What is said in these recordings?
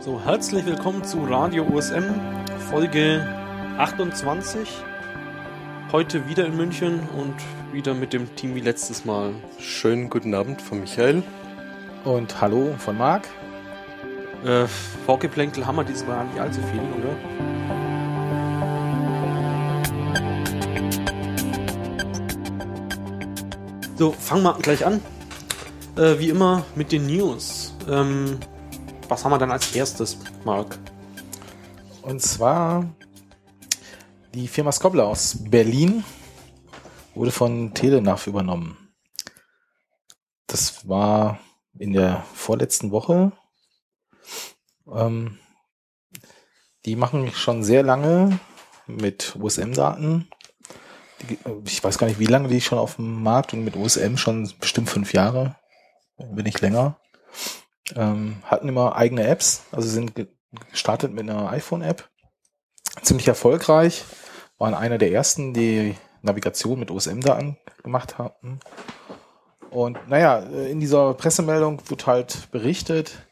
So, herzlich willkommen zu Radio OSM, Folge 28. Heute wieder in München und wieder mit dem Team wie letztes Mal. Schönen guten Abend von Michael. Und hallo von Marc. Äh, Vorgeplänkel haben wir diesmal nicht allzu viel, oder? So, fangen wir gleich an. Äh, wie immer mit den News. Ähm, was haben wir dann als erstes, Marc? Und zwar die Firma Skobler aus Berlin wurde von Telenav übernommen. Das war in der vorletzten Woche. Ähm, die machen schon sehr lange mit USM-Daten. Ich weiß gar nicht, wie lange die schon auf dem Markt und mit USM schon bestimmt fünf Jahre, wenn nicht länger. Ähm, hatten immer eigene Apps, also sind gestartet mit einer iPhone-App. Ziemlich erfolgreich, waren einer der ersten, die Navigation mit OSM-Daten gemacht haben. Und naja, in dieser Pressemeldung wird halt berichtet,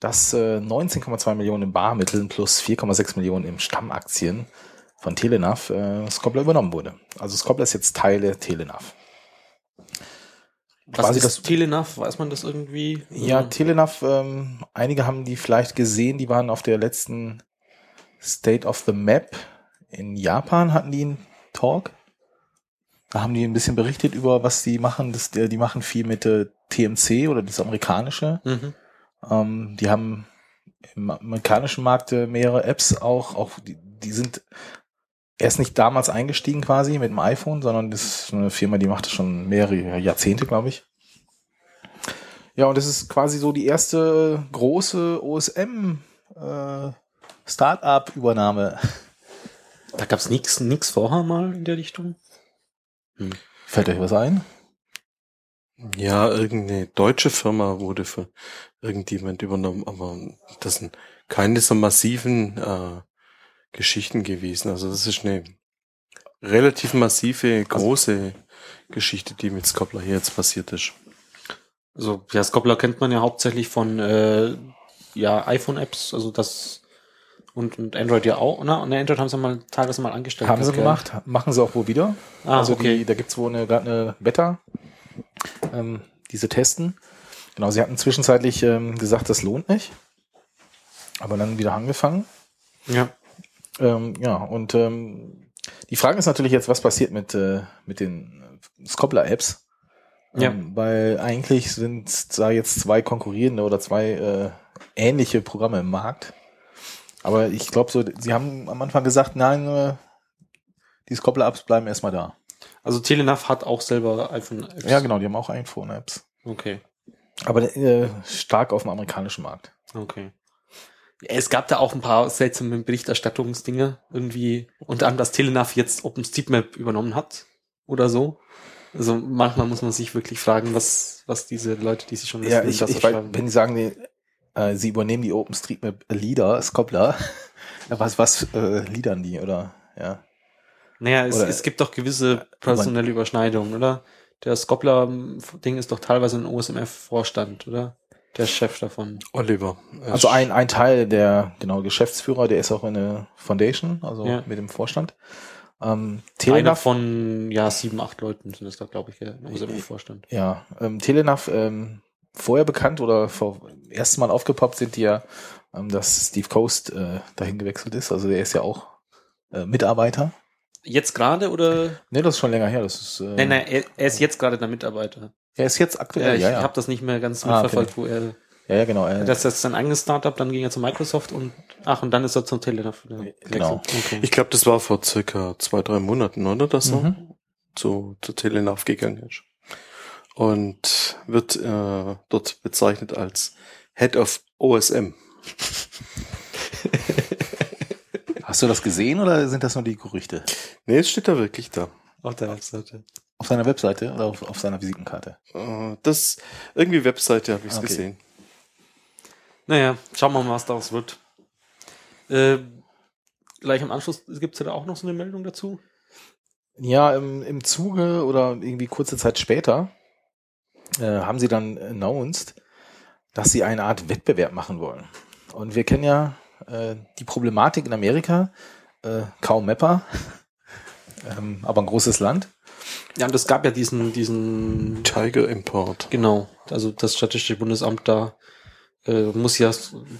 dass äh, 19,2 Millionen in Barmitteln plus 4,6 Millionen in Stammaktien von Telenav äh, Skobler übernommen wurde. Also Skobler ist jetzt Teil der Telenav. Was ist das Telenav? Weiß man das irgendwie? Ja, Telenav, ähm, einige haben die vielleicht gesehen, die waren auf der letzten State of the Map in Japan, hatten die einen Talk. Da haben die ein bisschen berichtet über, was die machen. Das, die machen viel mit äh, TMC oder das amerikanische. Mhm. Ähm, die haben im amerikanischen Markt äh, mehrere Apps auch, auch die, die sind erst nicht damals eingestiegen quasi mit dem iPhone, sondern das ist eine Firma, die macht das schon mehrere Jahrzehnte, glaube ich. Ja, und das ist quasi so die erste große OSM äh, Startup-Übernahme. Da gab's nichts nix vorher mal in der Richtung? Hm. Fällt euch was ein? Ja, irgendeine deutsche Firma wurde für irgendjemand übernommen, aber das sind keine so massiven äh, Geschichten gewesen. Also das ist eine relativ massive, große also, Geschichte, die mit Scoppler hier jetzt passiert ist. Also ja, Scoppler kennt man ja hauptsächlich von äh, ja iPhone-Apps, also das und, und Android ja auch, ne? Und Android haben sie mal teilweise mal angestellt. Haben sie gemacht, machen sie auch wohl wieder. Ah, also okay. die, da gibt's wohl eine, eine Beta, ähm, diese testen. Genau, sie hatten zwischenzeitlich ähm, gesagt, das lohnt nicht. Aber dann wieder angefangen. Ja. Ähm, ja, und ähm, die Frage ist natürlich jetzt, was passiert mit, äh, mit den Scoppler-Apps? Ja. Ähm, weil eigentlich sind da jetzt zwei konkurrierende oder zwei äh, ähnliche Programme im Markt. Aber ich glaube so, sie haben am Anfang gesagt, nein, äh, die Scoppler-Apps bleiben erstmal da. Also Telenav hat auch selber iPhone-Apps. Ja, genau, die haben auch iPhone-Apps. Okay. Aber äh, stark auf dem amerikanischen Markt. Okay. Es gab da auch ein paar seltsame Berichterstattungsdinge irgendwie, unter anderem, dass Telenav jetzt OpenStreetMap übernommen hat oder so. Also manchmal muss man sich wirklich fragen, was, was diese Leute, die sich schon ja, ich, ich weiß, wenn die sagen, die, äh, sie übernehmen die OpenStreetMap Leader, Scoppler, was, was äh, liedern die, oder? Ja. Naja, es, oder, es gibt doch gewisse personelle Überschneidungen, oder? Der Scoppler-Ding ist doch teilweise ein OSMF-Vorstand, oder? Der Chef davon. Oliver. Also ein, ein Teil der, genau, Geschäftsführer, der ist auch in der Foundation, also ja. mit dem Vorstand. Ähm, Telenav von ja sieben, acht Leuten sind es da, glaube ich, im OSM-Vorstand. Ja, ähm, Telenav ähm, vorher bekannt oder vor erstes Mal aufgepoppt sind die ja, ähm, dass Steve Coast äh, dahin gewechselt ist. Also der ist ja auch äh, Mitarbeiter. Jetzt gerade oder? Nee, das ist schon länger her. Das ist, äh, nein, nein, er, er ist jetzt gerade der Mitarbeiter. Er ist jetzt aktuell. Ja, ich ja, ja. habe das nicht mehr ganz ah, mitverfolgt, okay. wo er. Ja, ja, genau. Er, das ist sein eigenes Startup, dann ging er zu Microsoft und ach, und dann ist er zum Telegraph. Genau. Okay. Ich glaube, das war vor circa zwei, drei Monaten, oder? Dass mhm. er zu, zu Telenav gegangen ist und wird äh, dort bezeichnet als Head of OSM. Hast du das gesehen oder sind das nur die Gerüchte? Nee, es steht da wirklich da. Auf der Webseite. Auf seiner Webseite oder auf, auf seiner Visitenkarte? Äh, das, irgendwie Webseite habe ich es Okay. gesehen. Naja, schauen wir mal, was daraus wird. Äh, gleich am Anschluss gibt es ja da auch noch so eine Meldung dazu. Ja, im, im Zuge oder irgendwie kurze Zeit später äh, haben sie dann announced, dass sie eine Art Wettbewerb machen wollen. Und wir kennen ja äh, die Problematik in Amerika, äh, kaum Mapper, ähm, aber ein großes Land. Ja, und es gab ja diesen, diesen, Tiger Import. genau, also das Statistische Bundesamt da äh, muss ja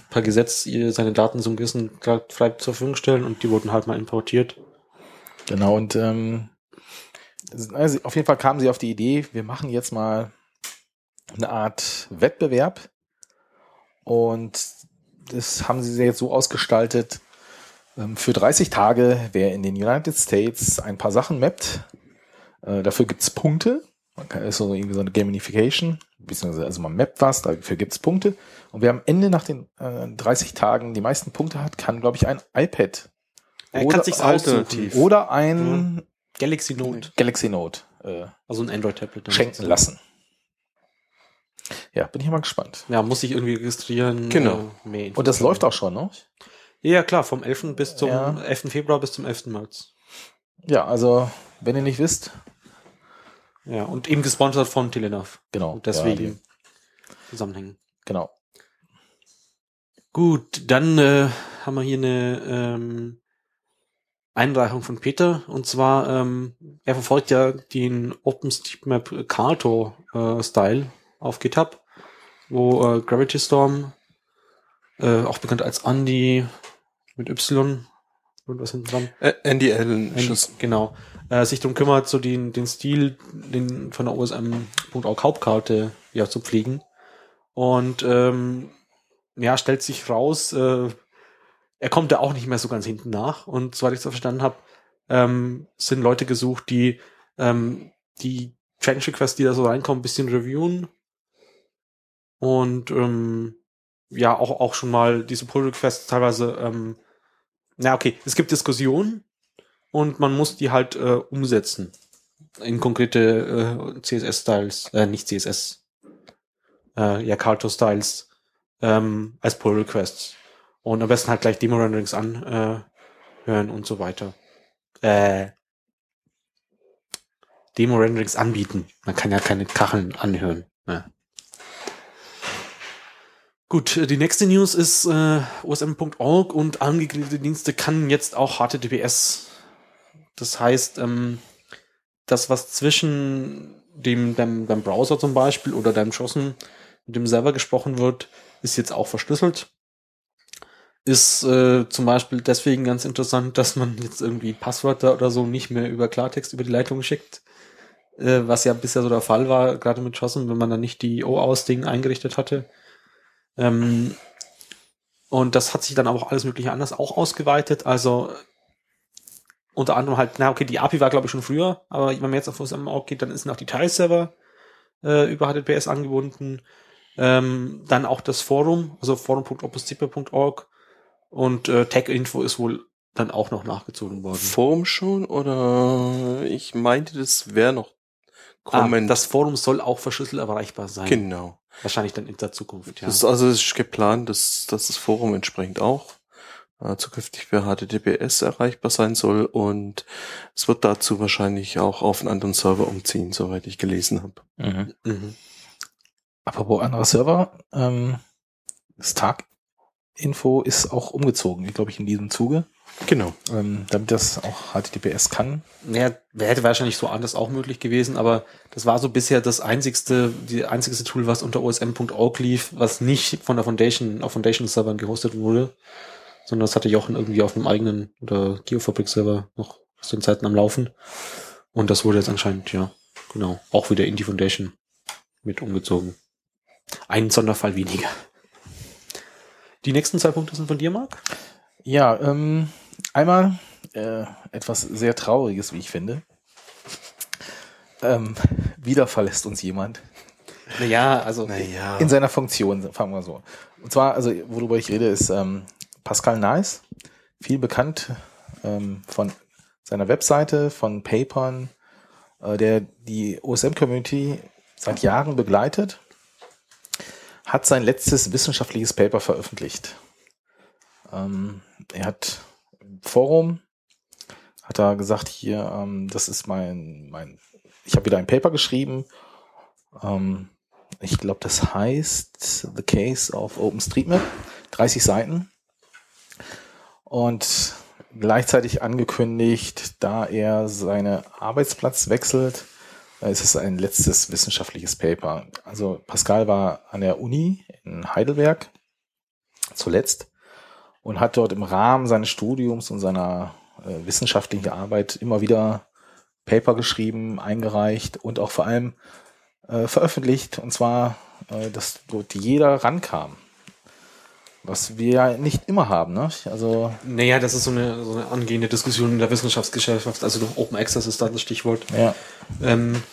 per Gesetz ihr- seine Daten so einem gewissen Grad frei zur Verfügung stellen und die wurden halt mal importiert. Genau, und ähm, also auf jeden Fall kamen sie auf die Idee, wir machen jetzt mal eine Art Wettbewerb. Und das haben sie jetzt so ausgestaltet, ähm, für 30 Tage, wer in den United States ein paar Sachen mappt, äh, dafür gibt's Punkte. Man kann, ist so irgendwie so eine Gamification, beziehungsweise also man mappt was, dafür gibt's Punkte. Und wer am Ende nach den äh, 30 Tagen die meisten Punkte hat, kann, glaube ich, ein iPad Er Oder alternativ. oder ein Galaxy Note, Galaxy Note äh, also ein Android-Tablet. schenken lassen. Ja, bin ich mal gespannt. Ja, muss sich irgendwie registrieren. Genau. Äh, Und das läuft auch schon, ne? Ja, klar, vom 11. bis zum Ja. 11. Februar bis zum 11. März. Ja, also, wenn ihr nicht wisst, Ja, und eben gesponsert von Telenav. genau. Und deswegen Ja, zusammenhängen. genau. Gut, dann äh, haben wir hier eine ähm, Einreichung von Peter. Und zwar, ähm, er verfolgt ja den OpenStreetMap Carto äh, Style auf GitHub, wo äh, Gravity Storm, äh, auch bekannt als Andy mit Y und was hinten dran. Äh, Andy Allen es. Genau. Äh, sich darum kümmert, so den, den Stil den von der OSM.org Hauptkarte ja zu pflegen. Und ähm, ja, stellt sich raus, äh, er kommt da auch nicht mehr so ganz hinten nach. Und soweit ich es verstanden habe, ähm, sind Leute gesucht, die ähm, die Change Requests, die da so reinkommen, ein bisschen reviewen. Und ähm, ja, auch, auch schon mal diese Pull Requests teilweise, ähm, na okay, es gibt Diskussionen und man muss die halt äh, umsetzen in konkrete äh, CSS-Styles, äh, nicht CSS, äh, ja, Carto-Styles ähm, als Pull-Requests. Und am besten halt gleich Demo-Renderings anhören äh, und so weiter. Äh, Demo-Renderings anbieten. Man kann ja keine Kacheln anhören. Ne? Gut, äh, die nächste News ist äh, osm.org und angegliederte Dienste kann jetzt auch HTTPS. Das heißt, ähm, das, was zwischen dem, deinem, deinem Browser zum Beispiel oder deinem JSON mit dem Server gesprochen wird, ist jetzt auch verschlüsselt. Ist äh, zum Beispiel deswegen ganz interessant, dass man jetzt irgendwie Passwörter oder so nicht mehr über Klartext über die Leitung schickt. Äh, was ja bisher so der Fall war, gerade mit JSON, wenn man dann nicht die OAuth-Ding eingerichtet hatte. Ähm, und das hat sich dann aber auch alles mögliche anders auch ausgeweitet. Also unter anderem halt, na okay, die API war glaube ich schon früher, aber wenn man jetzt auf OSM.org geht, dann sind auch die Teilserver äh, über HTTPS angebunden. Ähm, dann auch das Forum, also forum.opuszipe.org und äh, Tech-Info ist wohl dann auch noch nachgezogen worden. Forum schon oder ich meinte, das wäre noch Ah, kommen. das Forum soll auch verschlüsselt erreichbar sein. genau. Wahrscheinlich dann in der Zukunft, ja. Das ist also es ist geplant, dass, dass das Forum entsprechend auch äh, zukünftig per HTTPS erreichbar sein soll und es wird dazu wahrscheinlich auch auf einen anderen Server umziehen, soweit ich gelesen habe. Mhm. Mhm. Apropos anderer Server, ähm, Stark Info ist auch umgezogen, glaube ich, in diesem Zuge, Genau. ähm, damit das auch HTTPS kann. Ja, wäre wahrscheinlich so anders auch möglich gewesen, aber das war so bisher das einzigste, die einzigste Tool, was unter osm.org lief, was nicht von der Foundation, auf Foundation-Servern gehostet wurde, sondern das hatte Jochen irgendwie auf einem eigenen oder Geofabrik-Server noch aus den Zeiten am Laufen. Und das wurde jetzt anscheinend, ja, genau, auch wieder in die Foundation mit umgezogen. Ein Sonderfall weniger. Die nächsten zwei Punkte sind von dir, Marc? Ja, ähm, einmal äh, etwas sehr Trauriges, wie ich finde. Ähm, wieder verlässt uns jemand Naja, also. Naja. in seiner Funktion, fangen wir so. Und zwar, also worüber ich rede, ist ähm, Pascal Nice, viel bekannt ähm, von seiner Webseite, von Papern, äh, der die OSM-Community seit Jahren begleitet, hat sein letztes wissenschaftliches Paper veröffentlicht. Ähm, er hat im Forum hat er gesagt, hier, ähm, das ist mein, mein, ich habe wieder ein Paper geschrieben. Ähm, ich glaube, das heißt The Case of OpenStreetMap, 30 Seiten. Und gleichzeitig angekündigt, da er seinen Arbeitsplatz wechselt, äh, ist es ein letztes wissenschaftliches Paper. Also Pascal war an der Uni in Heidelberg zuletzt und hat dort im Rahmen seines Studiums und seiner äh, wissenschaftlichen Arbeit immer wieder Paper geschrieben, eingereicht und auch vor allem äh, veröffentlicht. Und zwar, äh, dass dort jeder rankam. Was wir ja nicht immer haben, ne? Also. Naja, das ist so eine, so eine angehende Diskussion in der Wissenschaftsgesellschaft. Also Open Access ist da das Stichwort. Ja. Ähm,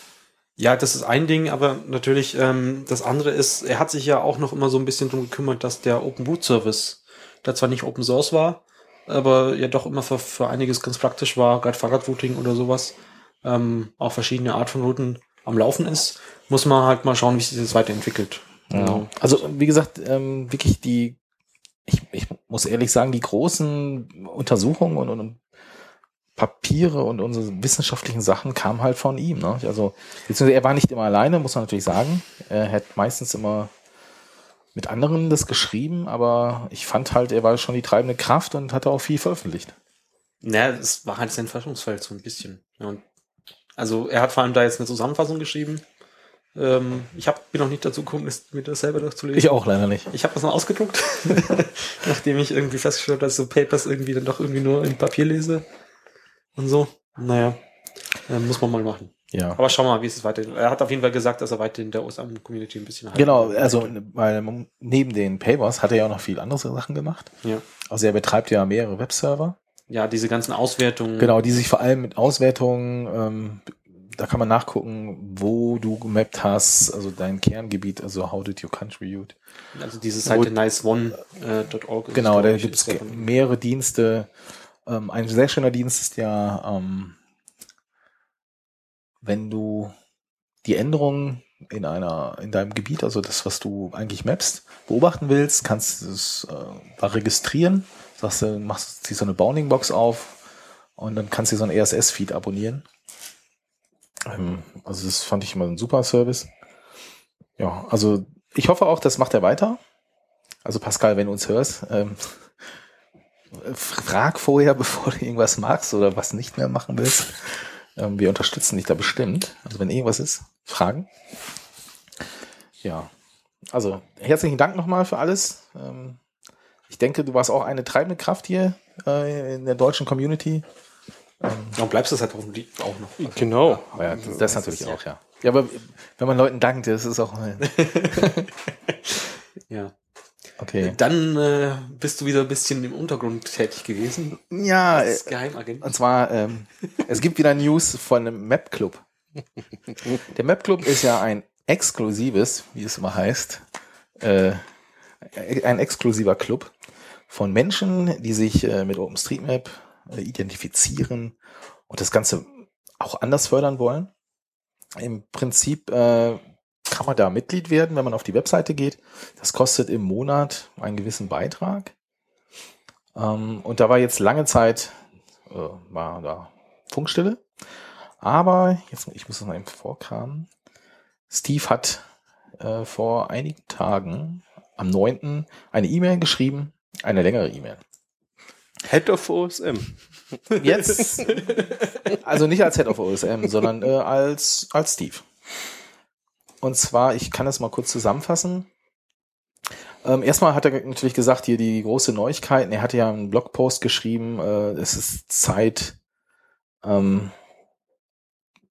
ja, das ist ein Ding, aber natürlich ähm, das andere ist, er hat sich ja auch noch immer so ein bisschen drum gekümmert, dass der Open Boot Service, der zwar nicht Open Source war, aber ja doch immer für, für einiges ganz praktisch war, gerade Fahrradrouting oder sowas, ähm, auch verschiedene Art von Routen am Laufen ist, muss man halt mal schauen, wie sich das weiterentwickelt. Ja. Also wie gesagt, ähm, wirklich die, ich, ich muss ehrlich sagen, die großen Untersuchungen und, und Papiere und unsere wissenschaftlichen Sachen kamen halt von ihm. Ne? Also beziehungsweise er war nicht immer alleine, muss man natürlich sagen. Er hat meistens immer mit anderen das geschrieben, aber ich fand halt, er war schon die treibende Kraft und hatte auch viel veröffentlicht. Naja, es war halt sein Forschungsfeld so ein bisschen. Ja, und also er hat vor allem da jetzt eine Zusammenfassung geschrieben. Ähm, ich hab, bin noch nicht dazu gekommen, mir das selber durchzulesen. Ich auch leider nicht. Ich habe das mal ausgedruckt, nachdem ich irgendwie festgestellt habe, dass so Papers irgendwie dann doch irgendwie nur im Papier lese und so. Naja, äh, muss man mal machen. Ja. Aber schauen wir mal, wie es es weiter. Er hat auf jeden Fall gesagt, dass er weiter in der OSM-Community ein bisschen Genau, also weil neben den Papers hat er ja auch noch viel andere Sachen gemacht. Ja. Also er betreibt ja mehrere Webserver. Ja, diese ganzen Auswertungen. Genau, die sich vor allem mit Auswertungen, ähm, da kann man nachgucken, wo du gemappt hast, also dein Kerngebiet, also how did your country use. Also diese Seite niceone.org. Genau, da gibt es mehrere Dienste. Ähm, ein sehr schöner Dienst ist ja, ähm, wenn du die Änderungen in einer, in deinem Gebiet, also das, was du eigentlich mappst, beobachten willst, kannst du es äh, registrieren, sagst du, machst, ziehst so eine Bounding-Box auf und dann kannst du so ein RSS-Feed abonnieren. Ähm, also das fand ich immer ein super Service. Ja, also ich hoffe auch, das macht er weiter. Also Pascal, wenn du uns hörst, ähm, frag vorher, bevor du irgendwas machst oder was nicht mehr machen willst. Ähm, wir unterstützen dich da bestimmt. Also wenn irgendwas ist, fragen. Ja, also herzlichen Dank nochmal für alles. Ähm, ich denke, du warst auch eine treibende Kraft hier äh, in der deutschen Community. Ähm, und bleibst es halt auch, auch noch. Also, genau. Ja, ja, das, das natürlich auch, ja. Ja, aber wenn man Leuten dankt, das ist auch. ja. Okay. Dann äh, bist du wieder ein bisschen im Untergrund tätig gewesen. Ja, als Geheimagent. Und zwar, ähm, es gibt wieder News von einem Map Club. Der Map Club ist ja ein exklusives, wie es immer heißt, äh, ein exklusiver Club von Menschen, die sich äh, mit OpenStreetMap äh, identifizieren und das Ganze auch anders fördern wollen. Im Prinzip äh, kann man da Mitglied werden, wenn man auf die Webseite geht. Das kostet im Monat einen gewissen Beitrag. Ähm, und da war jetzt lange Zeit, äh, war da Funkstille. Aber, jetzt, ich muss das mal eben vorkramen. Steve hat äh, vor einigen Tagen, am 9. eine E-Mail geschrieben, eine längere E-Mail. Head of OSM. Jetzt, also nicht als Head of OSM, sondern äh, als, als Steve. Und zwar, ich kann das mal kurz zusammenfassen. Ähm, erstmal hat er natürlich gesagt, hier die große Neuigkeit. Er hatte ja einen Blogpost geschrieben, äh, es ist Zeit, ähm,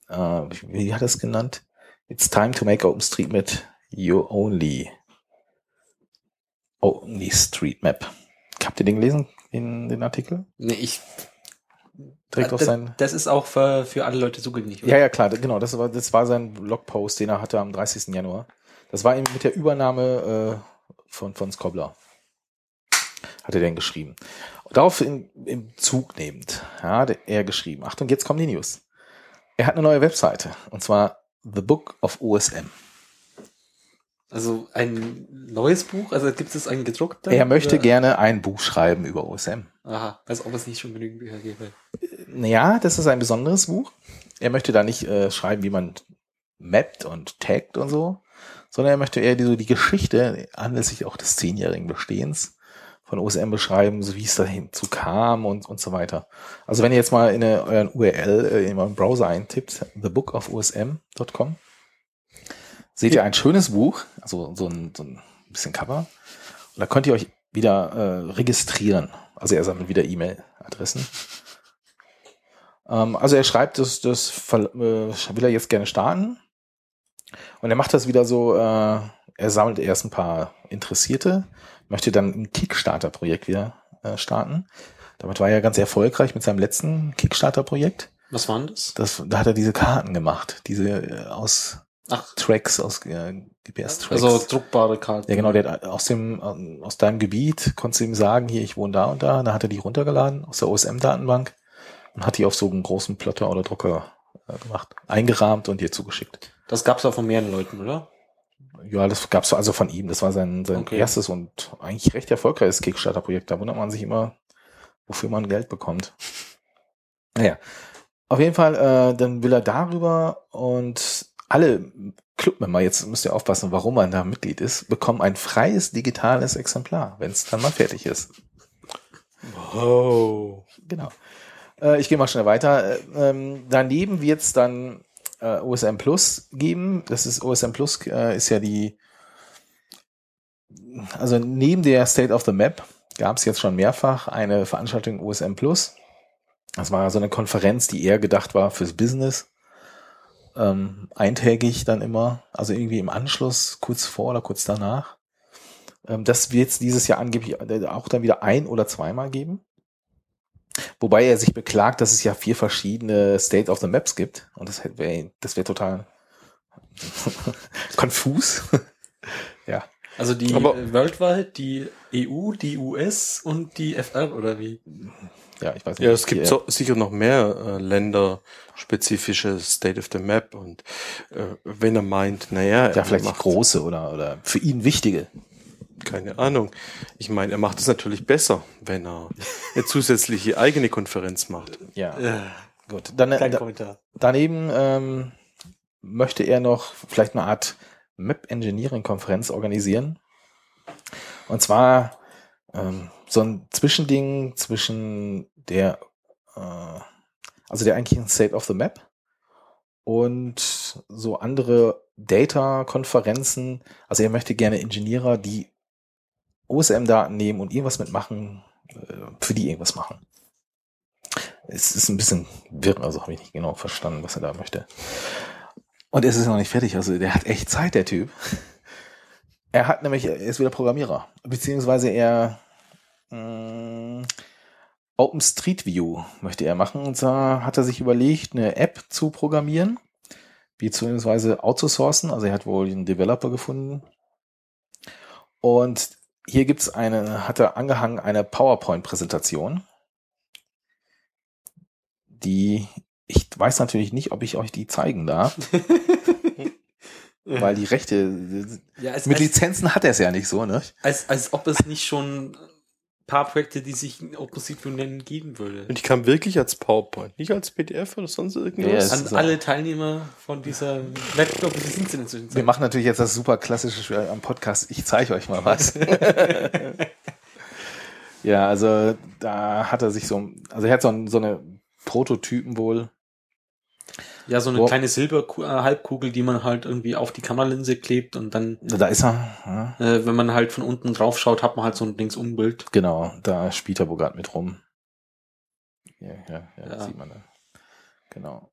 äh, wie hat er es genannt? It's time to make OpenStreetMap your only, only Street Map. Habt ihr den gelesen, den, den Artikel? Nee, ich Direkt auf sein. Das ist auch für, für alle Leute zugänglich. Oder? Ja, ja, klar, genau. Das war, das war sein Blogpost, den er hatte am 30. Januar. Das war ihm mit der Übernahme äh, von, von Scobler. Hat er denn geschrieben. Darauf in, im Zug nehmend, ja, hat er geschrieben. Achtung, jetzt kommen die News. Er hat eine neue Webseite und zwar The Book of OSM. Also ein neues Buch? Also gibt es ein gedruckter? Er möchte oder? gerne ein Buch schreiben über OSM. Aha, als ob es nicht schon genügend Bücher gäbe. Naja, das ist ein besonderes Buch. Er möchte da nicht äh, schreiben, wie man mappt und taggt und so, sondern er möchte eher die, so die Geschichte anlässlich auch des zehnjährigen Bestehens von OSM beschreiben, so wie es dahin zu kam und, und so weiter. Also wenn ihr jetzt mal in eine, euren URL äh, in eurem Browser eintippt, thebookofosm.com, seht ihr ein schönes Buch, also so ein, so ein bisschen Cover. Und da könnt ihr euch wieder äh, registrieren. Also er sammelt wieder E-Mail-Adressen. Ähm, also er schreibt, das, das äh, will er jetzt gerne starten. Und er macht das wieder so, äh, er sammelt erst ein paar Interessierte, möchte dann ein Kickstarter-Projekt wieder äh, starten. Damit war er ganz erfolgreich mit seinem letzten Kickstarter-Projekt. Was waren das? Das, da hat er diese Karten gemacht, diese äh, aus Ach, Tracks, aus äh, GPS-Tracks. also druckbare Karten. Ja, genau, der hat aus dem, ähm, aus deinem Gebiet konntest du ihm sagen, hier, ich wohne da und da. Da hat er die runtergeladen aus der OSM-Datenbank und hat die auf so einen großen Plotter oder Drucker äh, gemacht, eingerahmt und dir zugeschickt. Das gab's auch von mehreren Leuten, oder? Ja, das gab's also von ihm. Das war sein, sein Okay. erstes und eigentlich recht erfolgreiches Kickstarter-Projekt. Da wundert man sich immer, wofür man Geld bekommt. Naja, auf jeden Fall, äh, dann will er darüber und alle Clubmember, jetzt müsst ihr aufpassen, warum man da Mitglied ist, bekommen ein freies digitales Exemplar, wenn es dann mal fertig ist. Wow. Genau. Äh, ich gehe mal schnell weiter. Äh, ähm, daneben wird es dann äh, OSM Plus geben. Das ist OSM Plus äh, ist ja die, also neben der State of the Map gab es jetzt schon mehrfach eine Veranstaltung OSM Plus. Das war so eine Konferenz, die eher gedacht war fürs Business. Ähm, eintägig dann immer, also irgendwie im Anschluss, kurz vor oder kurz danach. Ähm, das wird es dieses Jahr angeblich äh, auch dann wieder ein oder zweimal geben. Wobei er sich beklagt, dass es ja vier verschiedene State of the Maps gibt. Und das wäre das wär total konfus. ja. Also die Aber- Worldwide, die EU, die US und die FR, oder wie? Ja, ich weiß nicht. Ja, es gibt so, sicher noch mehr äh, länderspezifische State of the Map und äh, wenn er meint, naja, ja, er vielleicht macht, große oder, oder für ihn wichtige. Keine Ahnung. Ich meine, er macht es natürlich besser, wenn er eine zusätzliche eigene Konferenz macht. Ja, Äh, gut. Dann, kein da, Kommentar. daneben ähm, möchte er noch vielleicht eine Art Map Engineering Konferenz organisieren. Und zwar ähm, so ein Zwischending zwischen der, äh, also der eigentlichen State of the Map und so andere Data-Konferenzen. Also er möchte gerne Ingenieure, die OSM-Daten nehmen und irgendwas mitmachen, äh, für die irgendwas machen. Es ist ein bisschen wirr, also habe ich nicht genau verstanden, was er da möchte. Und es ist noch nicht fertig, also der hat echt Zeit, der Typ. Er hat nämlich, er ist wieder Programmierer, beziehungsweise er mh, OpenStreetView möchte er machen. Und zwar hat er sich überlegt, eine App zu programmieren, beziehungsweise outzusourcen. Also er hat wohl einen Developer gefunden. Und hier gibt's eine, hat er angehangen eine PowerPoint-Präsentation, die ich weiß natürlich nicht, ob ich euch die zeigen darf, weil die Rechte ja, als, mit als, Lizenzen hat er es ja nicht so, ne? als, als ob es nicht schon paar Projekte, die sich OpenStreetView nennen, geben würde. Und die kam wirklich als PowerPoint, nicht als PDF oder sonst Ja, irgendwas. es An so. alle Teilnehmer von dieser Webgruppe, wie sind sie denn inzwischen? Wir machen natürlich jetzt das super klassische Spiel am Podcast. Ich zeige euch mal was. ja, also da hat er sich so, also er hat so, so eine Prototypen wohl. Ja, so eine Wo- kleine Silberhalbkugel, die man halt irgendwie auf die Kameralinse klebt und dann, Da ist er. Ja, äh, wenn man halt von unten drauf schaut, hat man halt so ein Dings-Umbild. genau, da spielt er gerade mit rum. Ja, ja, ja, Ja. sieht man da. Genau.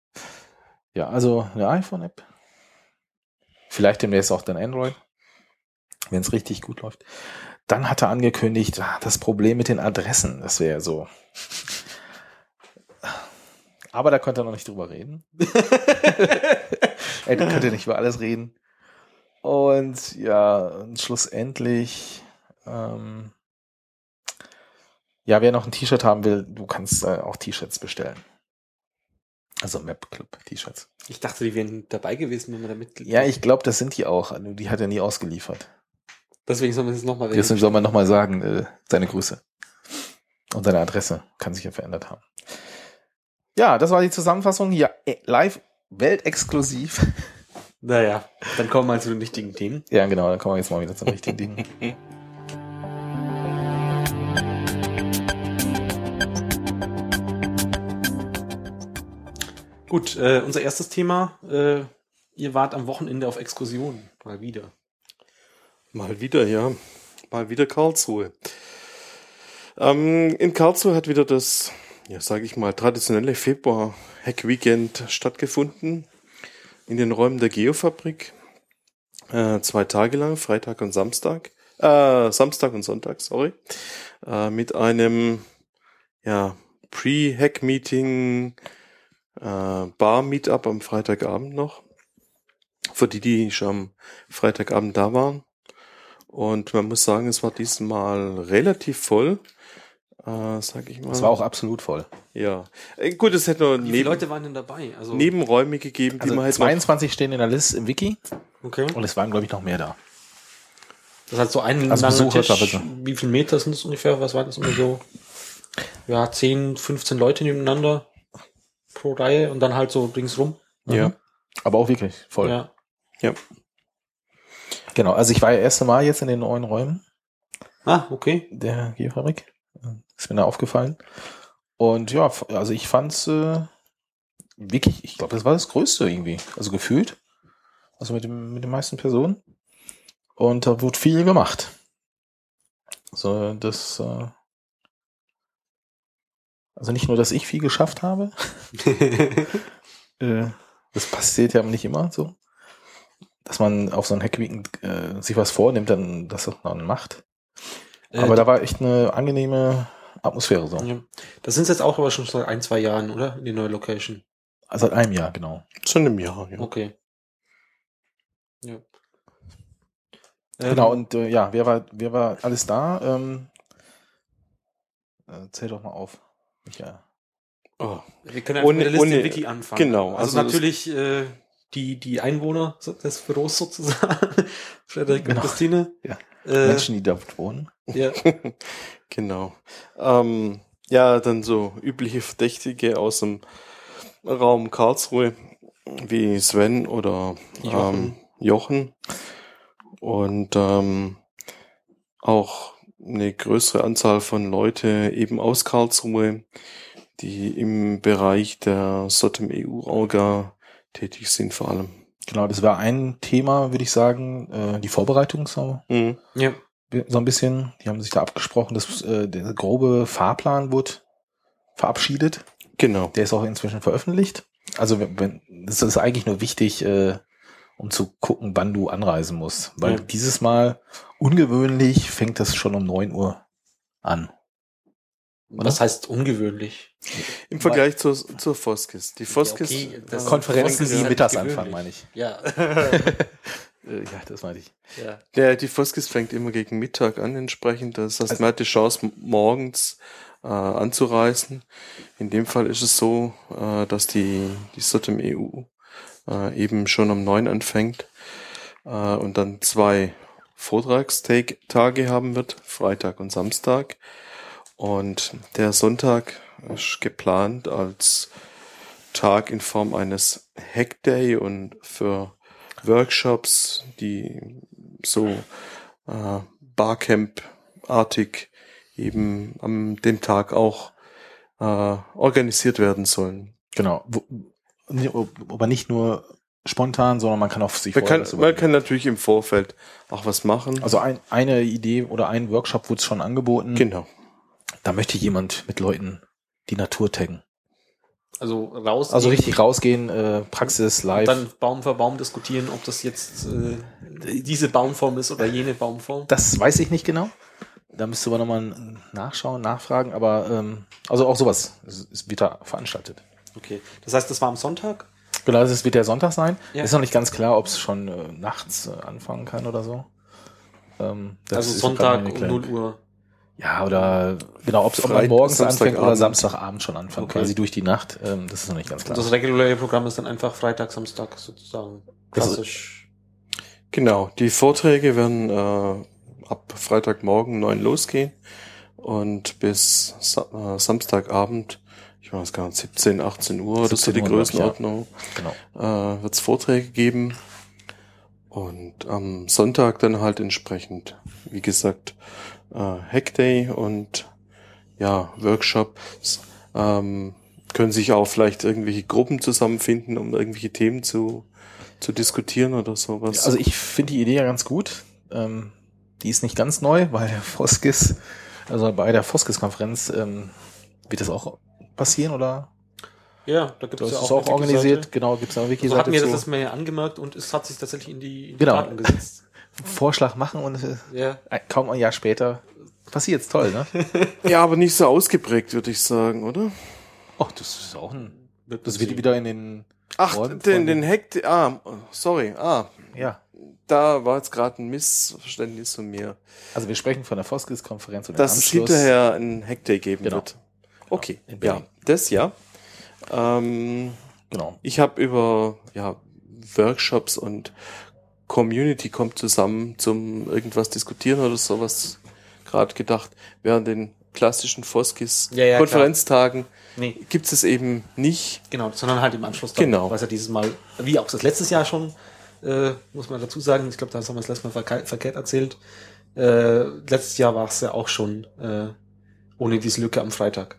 Ja, also eine iPhone-App. Vielleicht demnächst auch dann Android, wenn es richtig gut läuft. Dann hat er angekündigt, ah, das Problem mit den Adressen, das wäre so. Aber da konnte er noch nicht drüber reden. er könnte nicht über alles reden. Und ja, und schlussendlich, ähm, ja, wer noch ein T-Shirt haben will, du kannst äh, auch T-Shirts bestellen. Also Map Club T-Shirts. Ich dachte, die wären dabei gewesen, wenn wir da Mitglied Ja, ich glaube, das sind die auch. Also, Die hat er nie ausgeliefert. Deswegen sollen wir es nochmal Deswegen soll man nochmal sagen, äh, seine Grüße. Und seine Adresse kann sich ja verändert haben. Ja, das war die Zusammenfassung. Ja, äh, live, weltexklusiv. Naja, dann kommen wir mal zu den wichtigen Themen. Ja, genau, dann kommen wir jetzt mal wieder zum richtigen Ding. Gut, äh, unser erstes Thema. Äh, ihr wart am Wochenende auf Exkursion. Mal wieder. Mal wieder, ja. Mal wieder Karlsruhe. Ähm, in Karlsruhe hat wieder das, ja, sage ich mal, traditionelle Februar-Hack-Weekend stattgefunden. In den Räumen der Geofabrik. Äh, zwei Tage lang, Freitag und Samstag. Äh, Samstag und Sonntag, sorry. Äh, mit einem, ja, Pre-Hack-Meeting, äh, Bar-Meetup am Freitagabend noch. Für die, die schon am Freitagabend da waren. Und man muss sagen, es war diesmal relativ voll. Äh, sag ich mal. Das war auch absolut voll. Ja. Äh, gut, es hätte noch Wie viele neben, Leute waren denn dabei? Also, Nebenräume gegeben, die Also man halt noch, 22 stehen in der Liste im Wiki okay. und es waren, glaube ich, noch mehr da. Das hat so einen Also Besucher, Tisch. bitte. Wie viele Meter sind das ungefähr? Was waren das immer so? Ja, 10, 15 Leute nebeneinander pro Reihe und dann halt so ringsrum. ja. Aber auch wirklich voll. Ja. Ja. Genau, also ich war ja erste Mal jetzt in den neuen Räumen Ah, okay. der Geofabrik. Ist mir da aufgefallen. Und ja, also ich fand's äh, wirklich, ich glaube, das war das Größte irgendwie. Also gefühlt. Also mit, dem, mit den meisten Personen. Und da wurde viel gemacht. So, das, äh, also nicht nur, dass ich viel geschafft habe, äh, das passiert ja nicht immer so, dass man auf so ein Hackweekend äh, sich was vornimmt, dann das auch dann macht. Aber Äh, da war echt eine angenehme Atmosphäre so. ja. Das sind jetzt auch aber schon seit ein, zwei Jahren, oder? In die neue Location. Also seit einem Jahr, genau. Zu einem Jahr, ja. Okay. Ja. Genau, Ähm, und äh, ja, wer war, wer war alles da? Ähm, äh, zähl doch mal auf. Ja. Oh, Wir können einfach Ohne- mit der Liste ohne- Wiki anfangen. genau, Also, also das- natürlich äh, die, die Einwohner des Büros sozusagen. Frederik Genau. und Christine. Ja. Äh, Menschen, die dort wohnen. Ja. genau. Ähm, ja, dann so übliche Verdächtige aus dem Raum Karlsruhe, wie Sven oder Jochen. Ähm, Jochen. Und ähm, auch eine größere Anzahl von Leute eben aus Karlsruhe, die im Bereich der SOTEM EU-Orga tätig sind vor allem. Genau, das war ein Thema, würde ich sagen, äh, die Vorbereitung so, Mhm. ja. so ein bisschen. Die haben sich da abgesprochen, dass äh, der grobe Fahrplan wurde verabschiedet. Genau. Der ist auch inzwischen veröffentlicht. Also wenn, wenn das ist eigentlich nur wichtig, äh, um zu gucken, wann du anreisen musst. Weil Ja. dieses Mal ungewöhnlich fängt das schon um 9 Uhr an. Was heißt ungewöhnlich? Im Vergleich zur, zur Foskis. Die Foskis. okay, das- äh, Konferenzen, Foskis die halt mittags anfangen, meine ich. Ja. Äh, ja, das meinte ich. ja. Ja, die Foskis fängt immer gegen Mittag an entsprechend. Das heißt, Also- man hat die Chance, morgens äh, anzureisen. In dem Fall ist es so, äh, dass die, die SOTEM EU äh, eben schon um neun anfängt äh, und dann zwei Vortragstage haben wird, Freitag und Samstag. Und der Sonntag ist geplant als Tag in Form eines Hackday und für Workshops, die so äh, Barcamp-artig eben am dem Tag auch äh, organisiert werden sollen. Genau. Aber nicht nur spontan, sondern man kann auch sich Man kann, man kann natürlich im Vorfeld auch was machen. Also ein, eine Idee oder ein Workshop wurde schon angeboten. genau. Da möchte jemand mit Leuten die Natur taggen. Also raus. Also richtig rausgehen, äh, Praxis, live. Dann Baum für Baum diskutieren, ob das jetzt äh, diese Baumform ist oder jene Baumform. das weiß ich nicht genau. Da müsste man nochmal nachschauen, nachfragen, aber ähm, also auch sowas ist, wieder veranstaltet. Okay. Das heißt, das war am Sonntag? Genau, das wird der Sonntag sein. Ja. Ist noch nicht ganz klar, ob es schon äh, nachts äh, anfangen kann oder so. Ähm, das also ist Sonntag um noch 0 nicht Uhr. Ja, oder genau, ob, man morgens anfängt oder Samstagabend. Samstagabend schon anfängt, Okay. quasi durch die Nacht. Ähm, das ist noch nicht ganz klar. das reguläre Programm ist dann einfach Freitag, Samstag sozusagen. Das ist- Klassisch. Genau, die Vorträge werden äh, ab Freitagmorgen neun losgehen und bis Sa äh, Samstagabend, ich weiß gar nicht, 17, 18 Uhr oder so 17 die Uhr, glaub ich, ja. Größenordnung, Genau. äh, wird es Vorträge geben und am Sonntag dann halt entsprechend, wie gesagt, äh, Hackday und ja, Workshops. Ähm, können sich auch vielleicht irgendwelche Gruppen zusammenfinden, um irgendwelche Themen zu, zu diskutieren oder sowas. Also ich finde die Idee ja ganz gut. Ähm, die ist nicht ganz neu, weil der Foskis, also bei der Foskis-Konferenz ähm, wird das auch passieren oder? Ja, da gibt Das es ja ist auch, auch organisiert, genau, gibt es eine Wiki-Seite hat mir das das mal angemerkt und es hat sich tatsächlich in die, in die Genau. Daten gesetzt. Vorschlag machen und äh, Ja. kaum ein Jahr später passiert's toll, ne? Ja, aber nicht so ausgeprägt, würde ich sagen, oder? Ach, das ist auch ein, Wird das wird wieder in den, Ach, Worden den, den Hack, ah, sorry, ah, ja. da war jetzt gerade ein Missverständnis von mir, Also wir sprechen von der Foskis-Konferenz und dass es hinterher einen Hackday geben Genau. wird. Okay, in ja, das ja. Ähm, Genau. ich habe über ja, Workshops und Community kommt zusammen zum irgendwas diskutieren oder sowas gerade gedacht. Während den klassischen Foskis Ja, ja, Nee, gibt es eben nicht. genau, sondern halt im Anschluss dann. Genau. Weil es ja dieses Mal, wie auch das letztes Jahr schon, äh, muss man dazu sagen, ich glaube, da haben wir das letzte Mal verke verkehrt erzählt. Äh, letztes Jahr war es ja auch schon äh, ohne diese Lücke am Freitag.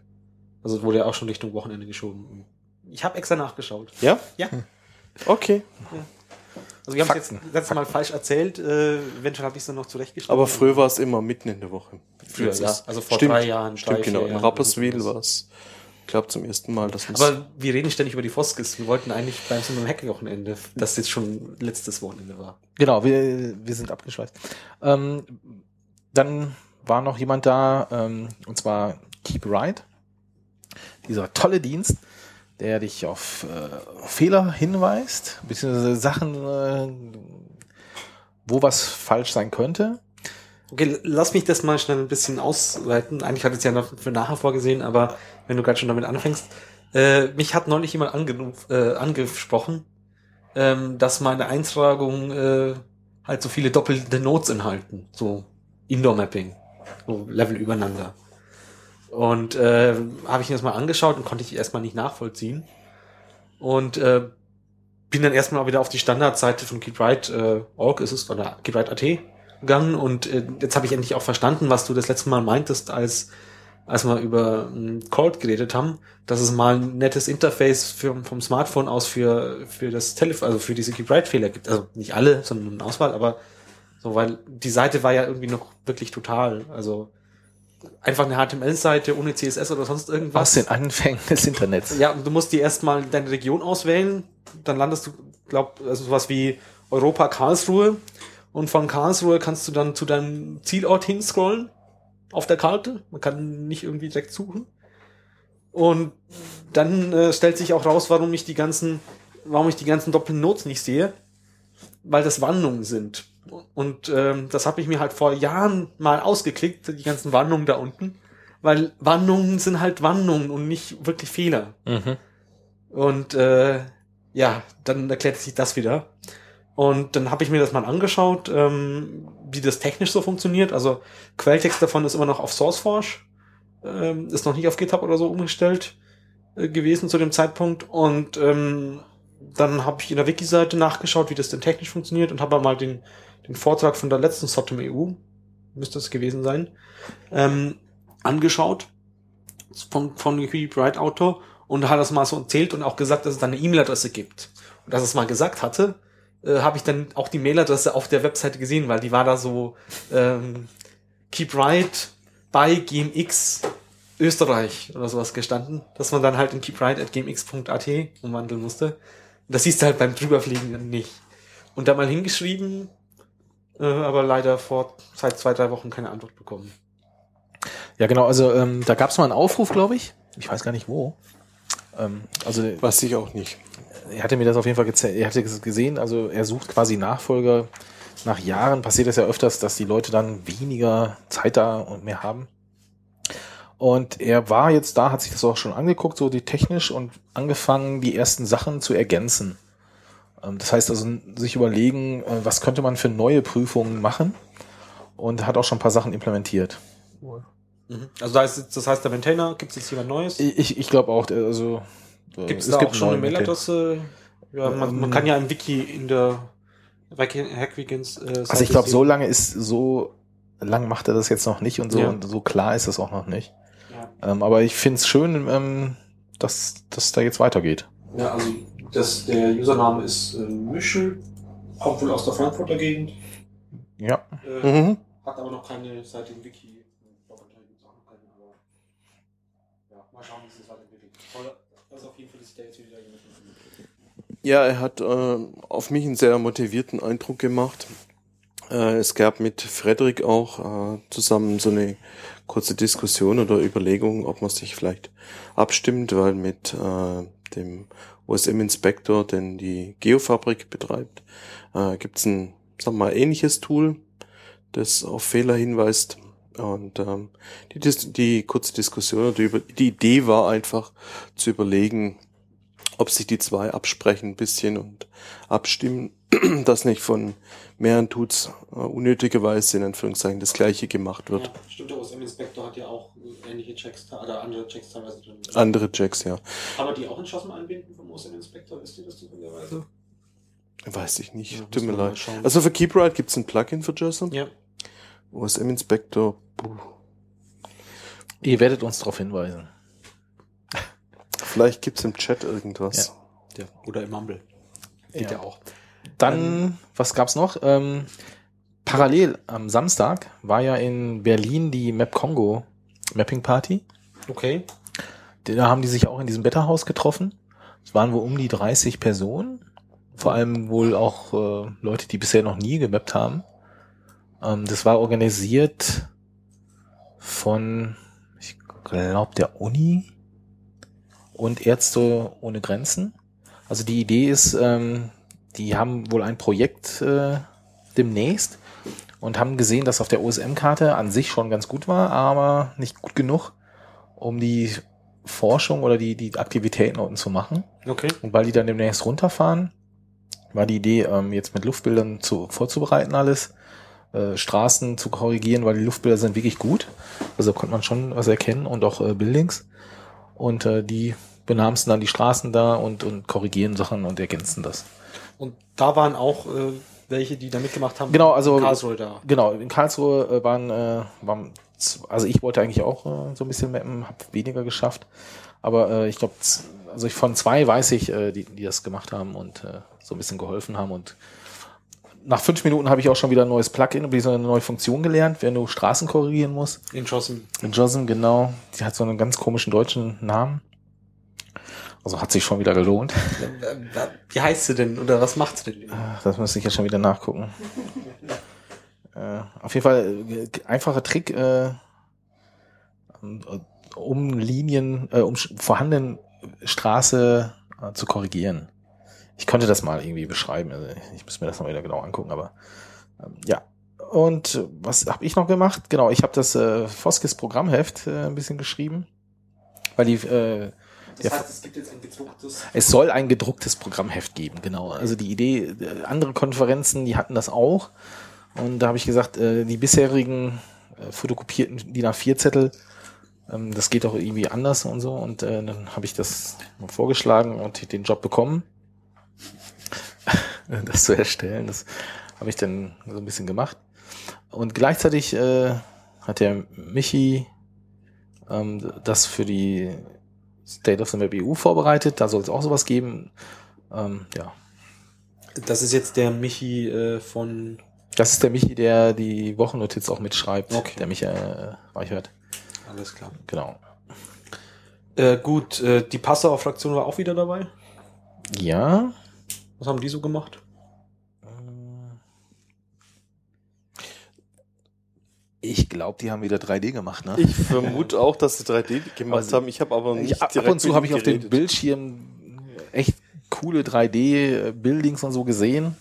Also wurde ja auch schon Richtung Wochenende geschoben. Ich habe extra nachgeschaut. Ja? Ja. Okay. Also wir haben es jetzt letztes Mal falsch erzählt, äh, eventuell habe ich es dann noch zurechtgeschrieben. Aber früher war es immer mitten in der Woche. Früher, ja. Also vor stimmt, drei Jahren, Stimmt, drei, genau. In Rapperswil war es, ich glaube, zum ersten Mal, dass Aber wir reden ständig über die Foskis. Wir wollten eigentlich beim so einem Hack-Wochenende, das jetzt schon letztes Wochenende war. Genau, wir, wir sind abgeschweift. Ähm, dann war noch jemand da, ähm, und zwar Keep Right. Dieser tolle Dienst, der dich auf äh, Fehler hinweist, beziehungsweise Sachen, äh, wo was falsch sein könnte. Okay, lass mich das mal schnell ein bisschen ausweiten. Eigentlich hatte ich es ja noch für nachher vorgesehen, aber wenn du gerade schon damit anfängst. Äh, mich hat neulich jemand angeruf, äh, angesprochen, ähm, dass meine Eintragung äh, halt so viele doppelte Notes enthalten. So Indoor-Mapping. So Level übereinander. Und äh, habe ich mir das mal angeschaut und konnte ich erstmal nicht nachvollziehen. Und äh, bin dann erstmal wieder auf die Standardseite von KeepWrite äh, ist es, oder KeepWrite.at gegangen und äh, jetzt habe ich endlich auch verstanden, was du das letzte Mal meintest, als als wir über Cold geredet haben, dass es mal ein nettes Interface für, vom Smartphone aus für für das Telefon, also für diese KeepWrite-Fehler gibt. Also nicht alle, sondern eine Auswahl, aber so, weil die Seite war ja irgendwie noch wirklich total, also einfach eine HTML-Seite ohne CSS oder sonst irgendwas. Aus den Anfängen des Internets. Ja, du musst dir erstmal deine Region auswählen, dann landest du, glaub, also sowas wie Europa Karlsruhe und von Karlsruhe kannst du dann zu deinem Zielort hinscrollen auf der Karte. Man kann nicht irgendwie direkt suchen. Und dann äh, stellt sich auch raus, warum ich die ganzen, warum ich die ganzen doppelten Notes nicht sehe, weil das Wandlungen sind. Und ähm, das habe ich mir halt vor Jahren mal ausgeklickt, die ganzen Wandlungen da unten, weil Wandlungen sind halt Wandlungen und nicht wirklich Fehler. Mhm. Und äh, ja, dann erklärt sich das wieder. Und dann habe ich mir das mal angeschaut, ähm, wie das technisch so funktioniert. Also Quelltext davon ist immer noch auf SourceForge, ähm, ist noch nicht auf GitHub oder so umgestellt äh, gewesen zu dem Zeitpunkt. Und ähm, dann habe ich in der Wiki-Seite nachgeschaut, wie das denn technisch funktioniert und habe mal den, den Vortrag von der letzten SOTM EU, müsste es gewesen sein, ähm, angeschaut von, von Bright Autor und hat das mal so erzählt und auch gesagt, dass es da eine E-Mail-Adresse gibt. Und dass es mal gesagt hatte, äh, habe ich dann auch die Mailadresse auf der Webseite gesehen, weil die war da so ähm, Keep Right bei GMX Österreich oder sowas gestanden, dass man dann halt in keepwrite.gmx.at umwandeln musste. Und das siehst du halt beim drüberfliegen nicht. Und da mal hingeschrieben, äh, aber leider vor seit zwei, drei Wochen keine Antwort bekommen. Ja, genau, also ähm, da gab es mal einen Aufruf, glaube ich. Ich weiß gar nicht wo. Ähm, also Weiß ich auch nicht. er hatte mir das auf jeden Fall er hatte es gesehen, also er sucht quasi Nachfolger. Nach Jahren passiert es ja öfters, dass die Leute dann weniger Zeit da und mehr haben. Und er war jetzt da, hat sich das auch schon angeguckt, so die technisch und angefangen, die ersten Sachen zu ergänzen. Ähm, Das heißt also, sich überlegen, äh, was könnte man für neue Prüfungen machen und hat auch schon ein paar Sachen implementiert. Mhm. Also da ist, das heißt, der Maintainer, gibt es jetzt jemand Neues? Ich, ich glaube auch, also äh, Gibt es da gibt auch schon eine Mailadresse? Ja, man, man Ähm, kann ja im Wiki in der Hackweekends. Äh, Also ich glaube, so lange ist so lang macht er das jetzt noch nicht und so Ja. und so klar ist es auch noch nicht. Ja. Ähm, aber ich finde es schön, ähm, dass dass da jetzt weitergeht. Ja, also das, der Username ist äh, Michel, kommt wohl aus der Frankfurter Gegend, Ja. äh, Mhm. hat aber noch keine Seite im Wiki. Ich glaube, anscheinend gibt's auch noch keine, aber ja, mal schauen, wie sich das weiterentwickelt. Das ist auf jeden Fall, da jetzt wieder jemand findet. Ja, er hat äh, auf mich einen sehr motivierten Eindruck gemacht. Äh, es gab mit Frederik auch äh, zusammen so eine kurze Diskussion oder Überlegung, ob man sich vielleicht abstimmt, weil mit äh, dem OSM-Inspektor, den die Geofabrik betreibt, äh, gibt es ein, wir mal, ähnliches Tool, das auf Fehler hinweist. Und ähm, die, die kurze Diskussion die, die Idee war einfach zu überlegen, ob sich die zwei absprechen ein bisschen und abstimmen, dass nicht von mehreren Tuts äh, unnötigerweise in Anführungszeichen das gleiche gemacht wird. Ja, stimmt, der OSM-Inspektor hat ja auch ähnliche Checks, oder andere Checks teilweise drin. Andere Checks, ja. Man die auch in JOSM einbinden vom OSM-Inspektor? Wisst ihr das zufälligerweise? Weiß ich nicht. Ja, Tut mir leid. Also für KeepRite gibt es ein Plugin für JSON. Ja. OSM Inspector. puh. Ihr werdet uns darauf hinweisen. Vielleicht gibt's im Chat irgendwas. ja. Oder im Mumble. Geht ja, Ja. auch. Dann, was gab's noch? Ähm, parallel am Samstag war ja in Berlin die Map Congo Mapping Party. Okay. Da haben die sich auch in diesem Wetterhaus getroffen. Es waren wohl um die 30 Personen. Vor allem wohl auch äh, Leute, die bisher noch nie gemappt haben. Ähm, das war organisiert von, ich glaube, der Uni und Ärzte ohne Grenzen. Also die Idee ist, ähm, die haben wohl ein Projekt äh, demnächst und haben gesehen, dass auf der OSM-Karte an sich schon ganz gut war, aber nicht gut genug, um die Forschung oder die, die Aktivitäten unten zu machen. Okay. Und weil die dann demnächst runterfahren, war die Idee, ähm, jetzt mit Luftbildern zu, vorzubereiten alles, äh, Straßen zu korrigieren, weil die Luftbilder sind wirklich gut. Also konnte man schon was erkennen und auch äh, Buildings. Und äh, die benamsen dann die Straßen da und, und korrigieren Sachen und ergänzen das. Und da waren auch äh, welche, die da mitgemacht haben. Genau, also- Karlsruhe da. Genau, in Karlsruhe äh, waren, äh, waren, also ich wollte eigentlich auch äh, so ein bisschen mappen, habe weniger geschafft. Aber äh, ich glaube, also ich von zwei weiß ich, äh, die, die das gemacht haben und äh, so ein bisschen geholfen haben. Und nach fünf Minuten habe ich auch schon wieder ein neues Plugin, wie so eine neue Funktion gelernt, wenn du Straßen korrigieren musst. In JOSM. In JOSM, genau. Die hat so einen ganz komischen deutschen Namen. Also hat sich schon wieder gelohnt. Wie heißt sie denn? Oder was macht sie denn? Das müsste ich jetzt schon wieder nachgucken. äh, auf jeden Fall äh, einfacher Trick, äh, um Linien, äh, um vorhandenen Straße äh, zu korrigieren. Ich könnte das mal irgendwie beschreiben. Also ich muss mir das noch wieder genau angucken, aber ähm, ja. Und äh, was habe ich noch gemacht? Genau, ich habe das äh, Foskis Programmheft äh, ein bisschen geschrieben, weil die äh, Das heißt, es gibt jetzt ein gedrucktes. es soll ein gedrucktes Programmheft geben, genau. Also die Idee, äh, andere Konferenzen, die hatten das auch. Und da habe ich gesagt, äh, die bisherigen äh, fotokopierten DIN A4-Zettel, ähm, das geht doch irgendwie anders und so. Und dann habe ich das vorgeschlagen und den Job bekommen, das zu erstellen. Das habe ich dann so ein bisschen gemacht. Und gleichzeitig hat der Michi ähm, das für die State of the Map EU vorbereitet. Da soll es auch sowas geben. Ähm, ja, Das ist jetzt der Michi äh, von. das ist der Michi, der die Wochennotiz auch mitschreibt. Okay. Der Michael äh, Reichert. Alles klar. Genau. Äh, gut, äh, die Passauer Fraktion war auch wieder dabei. Ja. Was haben die so gemacht? Ich glaube, die haben wieder 3D gemacht, ne? Ich vermute auch, dass sie 3D gemacht Also, haben. Ich habe aber nicht Ich, ab direkt und zu habe ich auf dem. Bildschirm echt coole 3D-Buildings und so gesehen.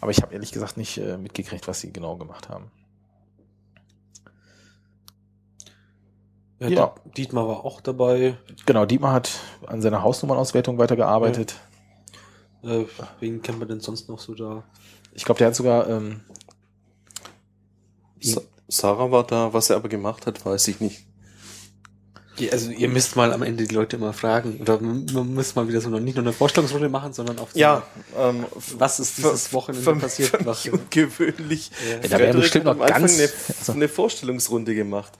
Aber ich habe ehrlich gesagt nicht äh, mitgekriegt, was sie genau gemacht haben. Ja, Ja. Diet- Dietmar war auch dabei. Genau, Dietmar hat an seiner Hausnummernauswertung weitergearbeitet. Äh, wen kennt man denn sonst noch so da? Ich glaube, der hat sogar ähm, Sarah war da, was er aber gemacht hat, weiß ich nicht. Ja, also ihr müsst mal am Ende die Leute mal fragen. Oder man man muss mal wieder so noch nicht nur eine Vorstellungsrunde machen, sondern auch so ähm, was ist dieses Wochenende passiert? Was, ungewöhnlich. Ja. Ja, da wäre bestimmt noch ganz- eine, also- eine Vorstellungsrunde gemacht.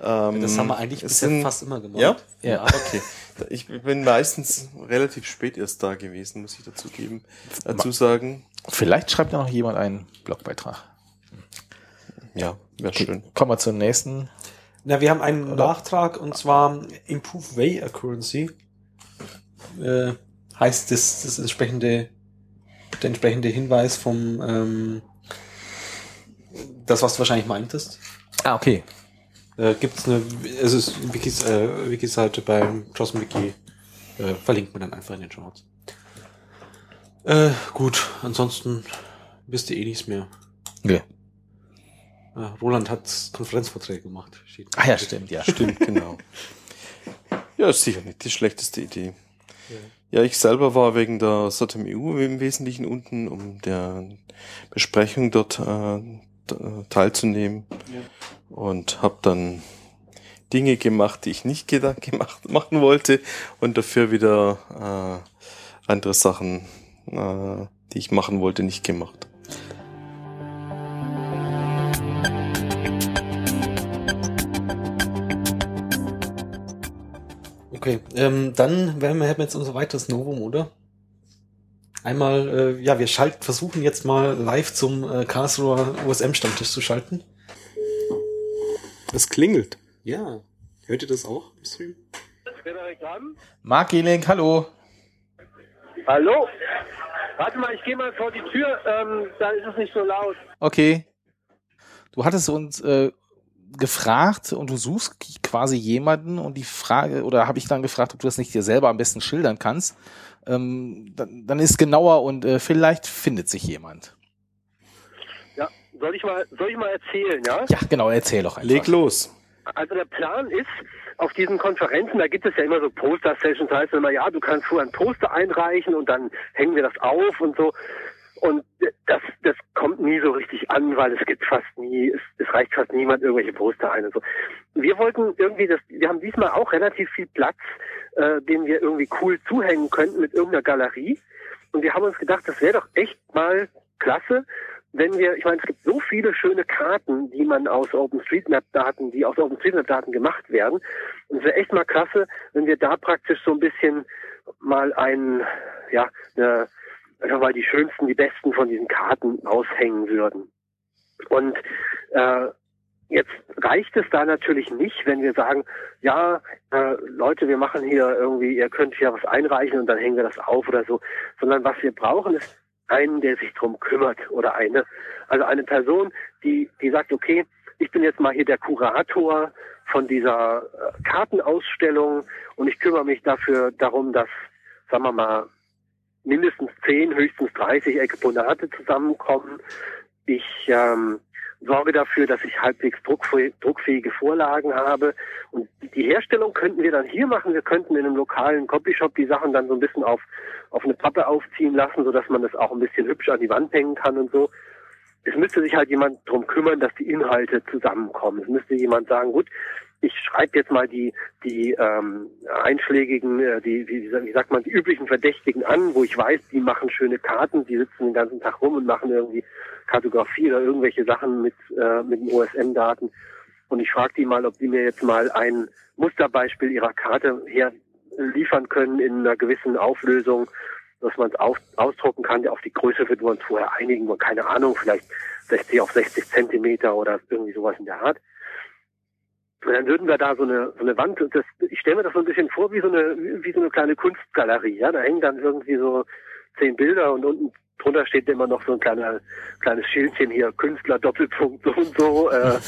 Ähm, das haben wir eigentlich bisher sind- fast immer gemacht. Ja? Ja. Okay. Ich bin meistens relativ spät erst da gewesen, muss ich dazu geben, dazu sagen. vielleicht schreibt ja noch jemand einen Blogbeitrag. Ja, wäre schön. Kommen wir zur nächsten. Na, wir haben einen Nachtrag und zwar Improve Way Accuracy. Äh, heißt das, das entsprechende, der entsprechende Hinweis vom, ähm, das, was du wahrscheinlich meintest. Ah, okay. Äh, gibt's eine, es ist Wikis, äh, Wiki-Seite beim Jossen Wiki, äh, verlinkt man dann einfach in den Shorts. Äh, gut, ansonsten wisst ihr eh nichts mehr. Nee. Äh, Roland hat Konferenzvorträge gemacht. Ah ja, stimmt, ja. Stimmt, genau. Ja, ist sicher nicht die schlechteste Idee. Ja, ich selber war wegen der SOTM EU im Wesentlichen unten, um der Besprechung dort äh, äh, teilzunehmen und habe dann Dinge gemacht, die ich nicht gemacht machen wollte und dafür wieder äh, andere Sachen, äh, die ich machen wollte, nicht gemacht. Okay, ähm, dann werden wir, hätten wir jetzt unser weiteres Novum, oder? Einmal, äh, ja, wir schalten, versuchen jetzt mal live zum äh, Karlsruher USM-Stammtisch zu schalten. Es klingelt. Ja. Hört ihr das auch im Stream? Marc Gehling, hallo. Hallo? Warte mal, ich gehe mal vor die Tür, ähm, dann ist es nicht so laut. Okay. Du hattest uns äh, gefragt und du suchst quasi jemanden und die Frage, oder habe ich dann gefragt, ob du das nicht dir selber am besten schildern kannst. Ähm, dann, dann ist genauer und äh, vielleicht findet sich jemand. Ja, soll ich mal, soll ich mal erzählen, ja? Ja, genau, erzähl doch einfach. Leg los. Also der Plan ist, auf diesen Konferenzen, da gibt es ja immer so Poster-Sessions, da heißt es immer, ja, du kannst vorher ein Poster einreichen und dann hängen wir das auf und so. Und das, das kommt nie so richtig an, weil es gibt fast nie, es, es reicht fast niemand irgendwelche Poster ein und so. Wir wollten irgendwie das, wir haben diesmal auch relativ viel Platz, äh, den wir irgendwie cool zuhängen könnten mit irgendeiner Galerie. Und wir haben uns gedacht, das wäre doch echt mal klasse, wenn wir, ich meine, es gibt so viele schöne Karten, die man aus OpenStreetMap-Daten, die aus OpenStreetMap-Daten gemacht werden. Und es wäre echt mal klasse, wenn wir da praktisch so ein bisschen mal ein, ja, eine, einfach mal die schönsten, die besten von diesen Karten aushängen würden. Und äh, jetzt reicht es da natürlich nicht, wenn wir sagen, ja, äh, Leute, wir machen hier irgendwie, ihr könnt hier was einreichen und dann hängen wir das auf oder so, sondern was wir brauchen ist einen, der sich drum kümmert oder eine, also eine Person, die, die sagt, okay, ich bin jetzt mal hier der Kurator von dieser äh, Kartenausstellung und ich kümmere mich dafür darum, dass, sagen wir mal, mindestens 10, höchstens 30 Exponate zusammenkommen. Ich ähm, sorge dafür, dass ich halbwegs druckfäh- druckfähige Vorlagen habe. Und die Herstellung könnten wir dann hier machen. Wir könnten in einem lokalen Copyshop die Sachen dann so ein bisschen auf, auf eine Pappe aufziehen lassen, sodass man das auch ein bisschen hübsch an die Wand hängen kann und so. Es müsste sich halt jemand drum kümmern, dass die Inhalte zusammenkommen. Es müsste jemand sagen, gut, ich schreibe jetzt mal die die ähm, einschlägigen, äh, die, die wie sagt man, die üblichen Verdächtigen an, wo ich weiß, die machen schöne Karten, die sitzen den ganzen Tag rum und machen irgendwie Kartografie oder irgendwelche Sachen mit äh, mit den OSM-Daten. Und ich frage die mal, ob die mir jetzt mal ein Musterbeispiel ihrer Karte her liefern können in einer gewissen Auflösung, dass man es ausdrucken kann. Auf die Größe wird man uns vorher einigen, keine Ahnung, vielleicht 60 auf 60 Zentimeter oder irgendwie sowas in der Art. Und dann würden wir da so eine, so eine Wand, und das, ich stelle mir das so ein bisschen vor wie so eine, wie so eine kleine Kunstgalerie, ja. Da hängen dann irgendwie so zehn Bilder und unten drunter steht immer noch so ein kleiner, kleines Schildchen hier, Künstler, Doppelpunkt, so und so, äh,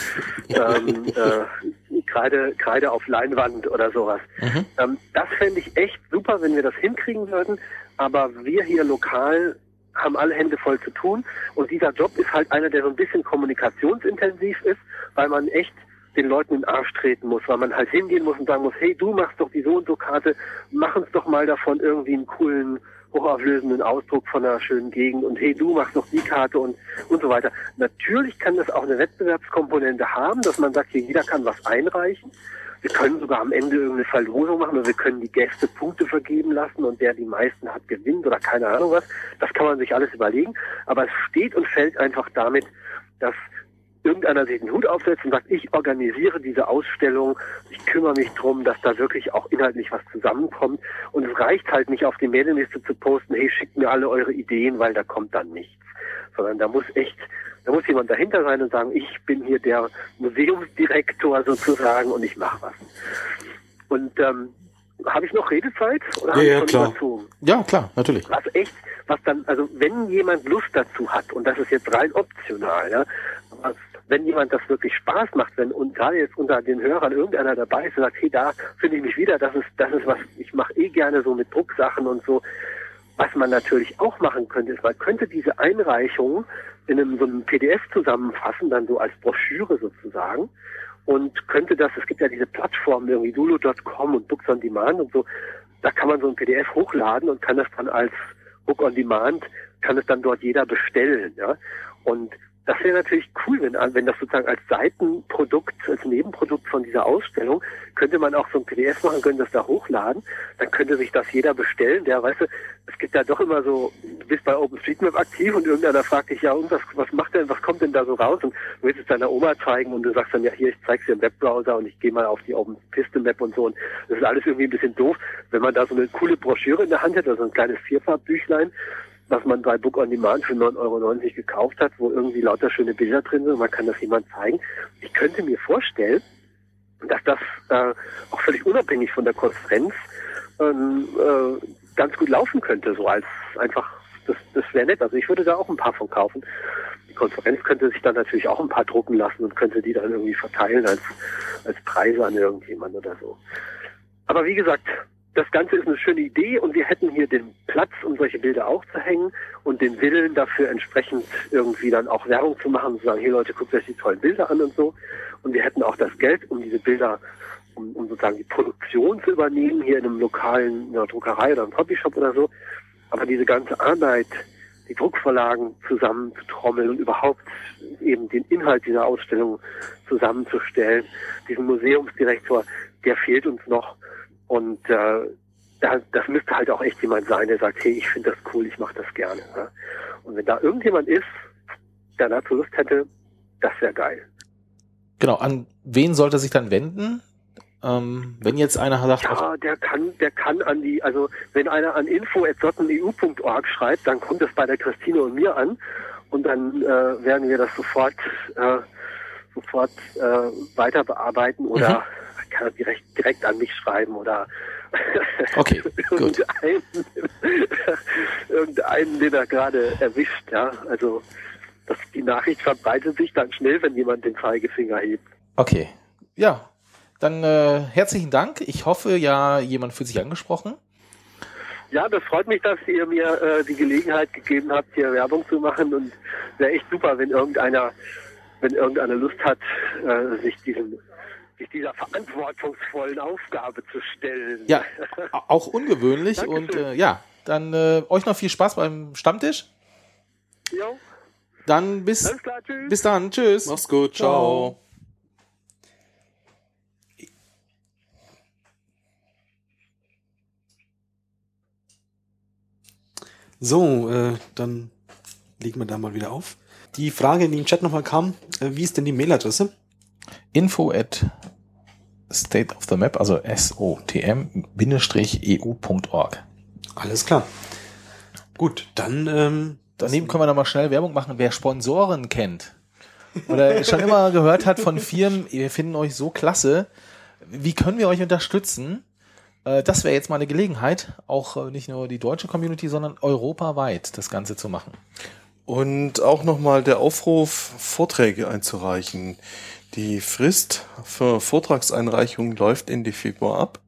ähm, äh, Kreide, Kreide auf Leinwand oder sowas. Mhm. Ähm, das fände ich echt super, wenn wir das hinkriegen würden, aber wir hier lokal haben alle Hände voll zu tun und dieser Job ist halt einer, der so ein bisschen kommunikationsintensiv ist, weil man echt den Leuten in den Arsch treten muss, weil man halt hingehen muss und sagen muss, hey, du machst doch die so und so Karte, mach uns doch mal davon irgendwie einen coolen, hochauflösenden Ausdruck von einer schönen Gegend und hey, du machst doch die Karte und, und so weiter. Natürlich kann das auch eine Wettbewerbskomponente haben, dass man sagt, hier jeder kann was einreichen. Wir können sogar am Ende irgendeine Verlosung machen oder wir können die Gäste Punkte vergeben lassen und der die meisten hat gewinnt oder keine Ahnung was. Das kann man sich alles überlegen. Aber es steht und fällt einfach damit, dass irgendeiner sich den Hut aufsetzt und sagt, ich organisiere diese Ausstellung, ich kümmere mich drum, dass da wirklich auch inhaltlich was zusammenkommt. Und es reicht halt nicht auf die Mailingliste zu posten, hey, schickt mir alle eure Ideen, weil da kommt dann nichts. Sondern da muss echt, da muss jemand dahinter sein und sagen, ich bin hier der Museumsdirektor sozusagen und ich mache was. Und ähm, habe ich noch Redezeit? Oder Ja, ja, klar. überzogen? Ja, klar, natürlich. was echt, was dann, also wenn jemand Lust dazu hat, und das ist jetzt rein optional, ja, wenn jemand das wirklich Spaß macht, wenn und gerade jetzt unter den Hörern irgendeiner dabei ist und sagt, hey, da finde ich mich wieder, das ist, das ist was, ich mache eh gerne so mit Drucksachen und so. Was man natürlich auch machen könnte, ist, man könnte diese Einreichung in einem so einem PDF zusammenfassen, dann so als Broschüre sozusagen und könnte das, es gibt ja diese Plattformen irgendwie Lulu.com und Books on Demand und so, da kann man so ein PDF hochladen und kann das dann als Book on Demand, kann es dann dort jeder bestellen, ja. Und das wäre natürlich cool, wenn, wenn das sozusagen als Seitenprodukt, als Nebenprodukt von dieser Ausstellung, könnte man auch so ein PDF machen, könnte das da hochladen, dann könnte sich das jeder bestellen, der, weißt du, es gibt ja doch immer so, du bist bei OpenStreetMap aktiv und irgendeiner fragt dich, ja, und was, was macht denn, was kommt denn da so raus? Und du willst es deiner Oma zeigen und du sagst dann, ja, hier, ich zeig's dir im Webbrowser und ich gehe mal auf die OpenPistol-Map und so und das ist alles irgendwie ein bisschen doof. Wenn man da so eine coole Broschüre in der Hand hätte, also ein kleines Vierfarbbüchlein, was man bei Book on Demand für 9,90 Euro gekauft hat, wo irgendwie lauter schöne Bilder drin sind man kann das jemand zeigen. Ich könnte mir vorstellen, dass das äh, auch völlig unabhängig von der Konferenz ähm, äh, ganz gut laufen könnte, so als einfach, das, das wäre nett. Also ich würde da auch ein paar von kaufen. Die Konferenz könnte sich dann natürlich auch ein paar drucken lassen und könnte die dann irgendwie verteilen als, als Preise an irgendjemand oder so. Aber wie gesagt, das Ganze ist eine schöne Idee und wir hätten hier den Platz, um solche Bilder aufzuhängen und den Willen dafür entsprechend irgendwie dann auch Werbung zu machen, zu sagen, hier Leute, guckt euch die tollen Bilder an und so. Und wir hätten auch das Geld, um diese Bilder, um, um sozusagen die Produktion zu übernehmen, hier in einem lokalen, in einer Druckerei oder einem Copyshop oder so. Aber diese ganze Arbeit, die Druckvorlagen zusammenzutrommeln und überhaupt eben den Inhalt dieser Ausstellung zusammenzustellen, diesen Museumsdirektor, der fehlt uns noch. Und äh, da, das müsste halt auch echt jemand sein, der sagt, hey, ich finde das cool, ich mache das gerne. Ja. Und wenn da irgendjemand ist, der dazu Lust hätte, das wäre geil. Genau, an wen sollte er sich dann wenden? Ähm, wenn jetzt einer sagt, Ja, der kann, der kann an die, also wenn einer an info.sotteneu.org schreibt, dann kommt das bei der Christine und mir an und dann äh, werden wir das sofort äh, sofort äh, weiter bearbeiten oder kann er direkt direkt an mich schreiben oder Okay, irgendeinen, irgendeinen, den er gerade erwischt, ja. Also das, die Nachricht verbreitet sich dann schnell, wenn jemand den Zeigefinger hebt. okay, ja, dann äh, herzlichen Dank. Ich hoffe ja, jemand fühlt sich angesprochen. Ja, das freut mich, dass ihr mir äh, die Gelegenheit gegeben habt, hier Werbung zu machen und wäre echt super, wenn irgendeiner, wenn irgendeiner Lust hat, äh, sich diesem sich dieser verantwortungsvollen Aufgabe zu stellen. Ja, auch ungewöhnlich und äh, ja, dann äh, euch noch viel Spaß beim Stammtisch. Jo, Dann bis alles klar, bis dann, tschüss. Mach's gut, ciao. So, äh, dann legen wir da mal wieder auf. Die Frage, die im Chat nochmal kam, äh, wie ist denn die Mailadresse? Info at state of the map, also sotm-eu.org. Alles klar. Gut, dann ähm, Daneben können wir noch mal schnell Werbung machen, wer Sponsoren kennt oder schon immer gehört hat von Firmen, wir finden euch so klasse, wie können wir euch unterstützen? Äh, Das wäre jetzt mal eine Gelegenheit, auch äh, nicht nur die deutsche Community, sondern europaweit das Ganze zu machen. Und auch nochmal der Aufruf, Vorträge einzureichen. Die Frist für Vortragseinreichungen läuft Ende Februar ab,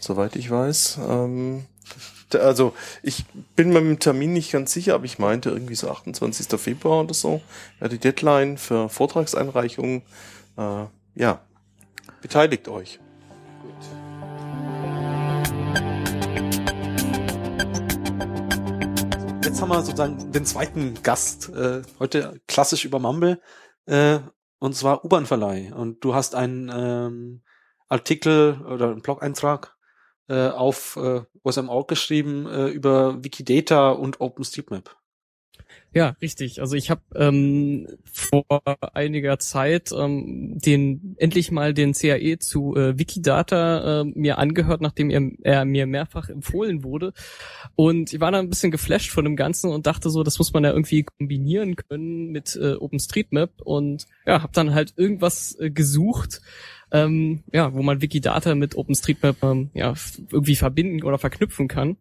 soweit ich weiß. Ähm, also ich bin mir mit dem Termin nicht ganz sicher, aber ich meinte irgendwie so 28. Februar oder so, ja, die Deadline für Vortragseinreichungen. Äh, ja, Beteiligt euch. Jetzt haben wir sozusagen den zweiten Gast, äh, heute klassisch über Mumble, äh, und zwar U-Bahn-Verleih. Und du hast einen ähm, Artikel oder einen Blog-Eintrag äh, auf äh, OSM.org geschrieben äh, über Wikidata und OpenStreetMap. Ja, richtig. Also ich habe ähm, vor einiger Zeit ähm, den endlich mal den CAE zu äh, Wikidata äh, mir angehört, nachdem er, er mir mehrfach empfohlen wurde. Und ich war da ein bisschen geflasht von dem Ganzen und dachte so, das muss man ja irgendwie kombinieren können mit äh, OpenStreetMap. Und ja, habe dann halt irgendwas äh, gesucht, ähm, ja, wo man Wikidata mit OpenStreetMap ähm, ja, irgendwie verbinden oder verknüpfen kann.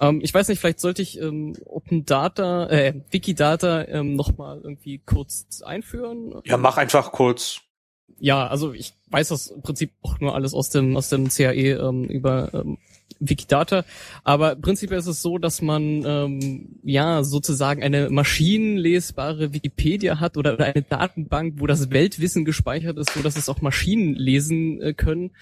Ähm, ich weiß nicht, vielleicht sollte ich ähm, Open Data, äh, Wikidata ähm, nochmal irgendwie kurz einführen. Ja, mach einfach kurz. Ja, also ich weiß das im Prinzip auch nur alles aus dem aus dem CAE ähm, über ähm, Wikidata. Aber prinzipiell ist es so, dass man ähm, ja sozusagen eine maschinenlesbare Wikipedia hat oder, oder eine Datenbank, wo das Weltwissen gespeichert ist, so dass es auch Maschinen lesen äh, können.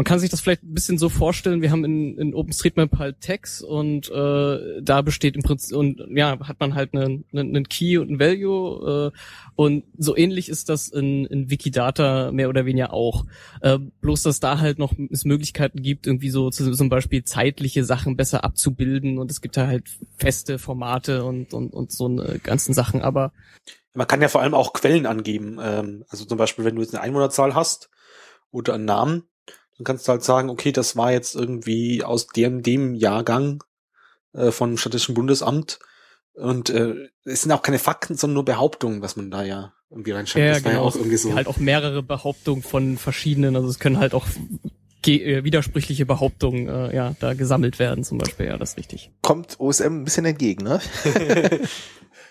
Man kann sich das vielleicht ein bisschen so vorstellen, wir haben in, in OpenStreetMap halt Tags und äh, da besteht im Prinzip, und ja, hat man halt einen, einen Key und ein Value äh, und so ähnlich ist das in, in Wikidata mehr oder weniger auch. Äh, bloß, dass da halt noch es Möglichkeiten gibt, irgendwie so zu, zum Beispiel zeitliche Sachen besser abzubilden und es gibt da halt feste Formate und, und, und so eine ganzen Sachen, aber man kann ja vor allem auch Quellen angeben. Ähm, also zum Beispiel, wenn du jetzt eine Einwohnerzahl hast oder einen Namen, dann kannst du halt sagen, okay, das war jetzt irgendwie aus dem, dem Jahrgang äh, von Statistischen Bundesamt. Und äh, es sind auch keine Fakten, sondern nur Behauptungen, was man da ja irgendwie reinschreibt. Ja, das genau. ja auch irgendwie so. Halt auch mehrere Behauptungen von verschiedenen, also es können halt auch äh, widersprüchliche Behauptungen äh, ja da gesammelt werden zum Beispiel, ja, das ist richtig. Kommt OSM ein bisschen entgegen, ne?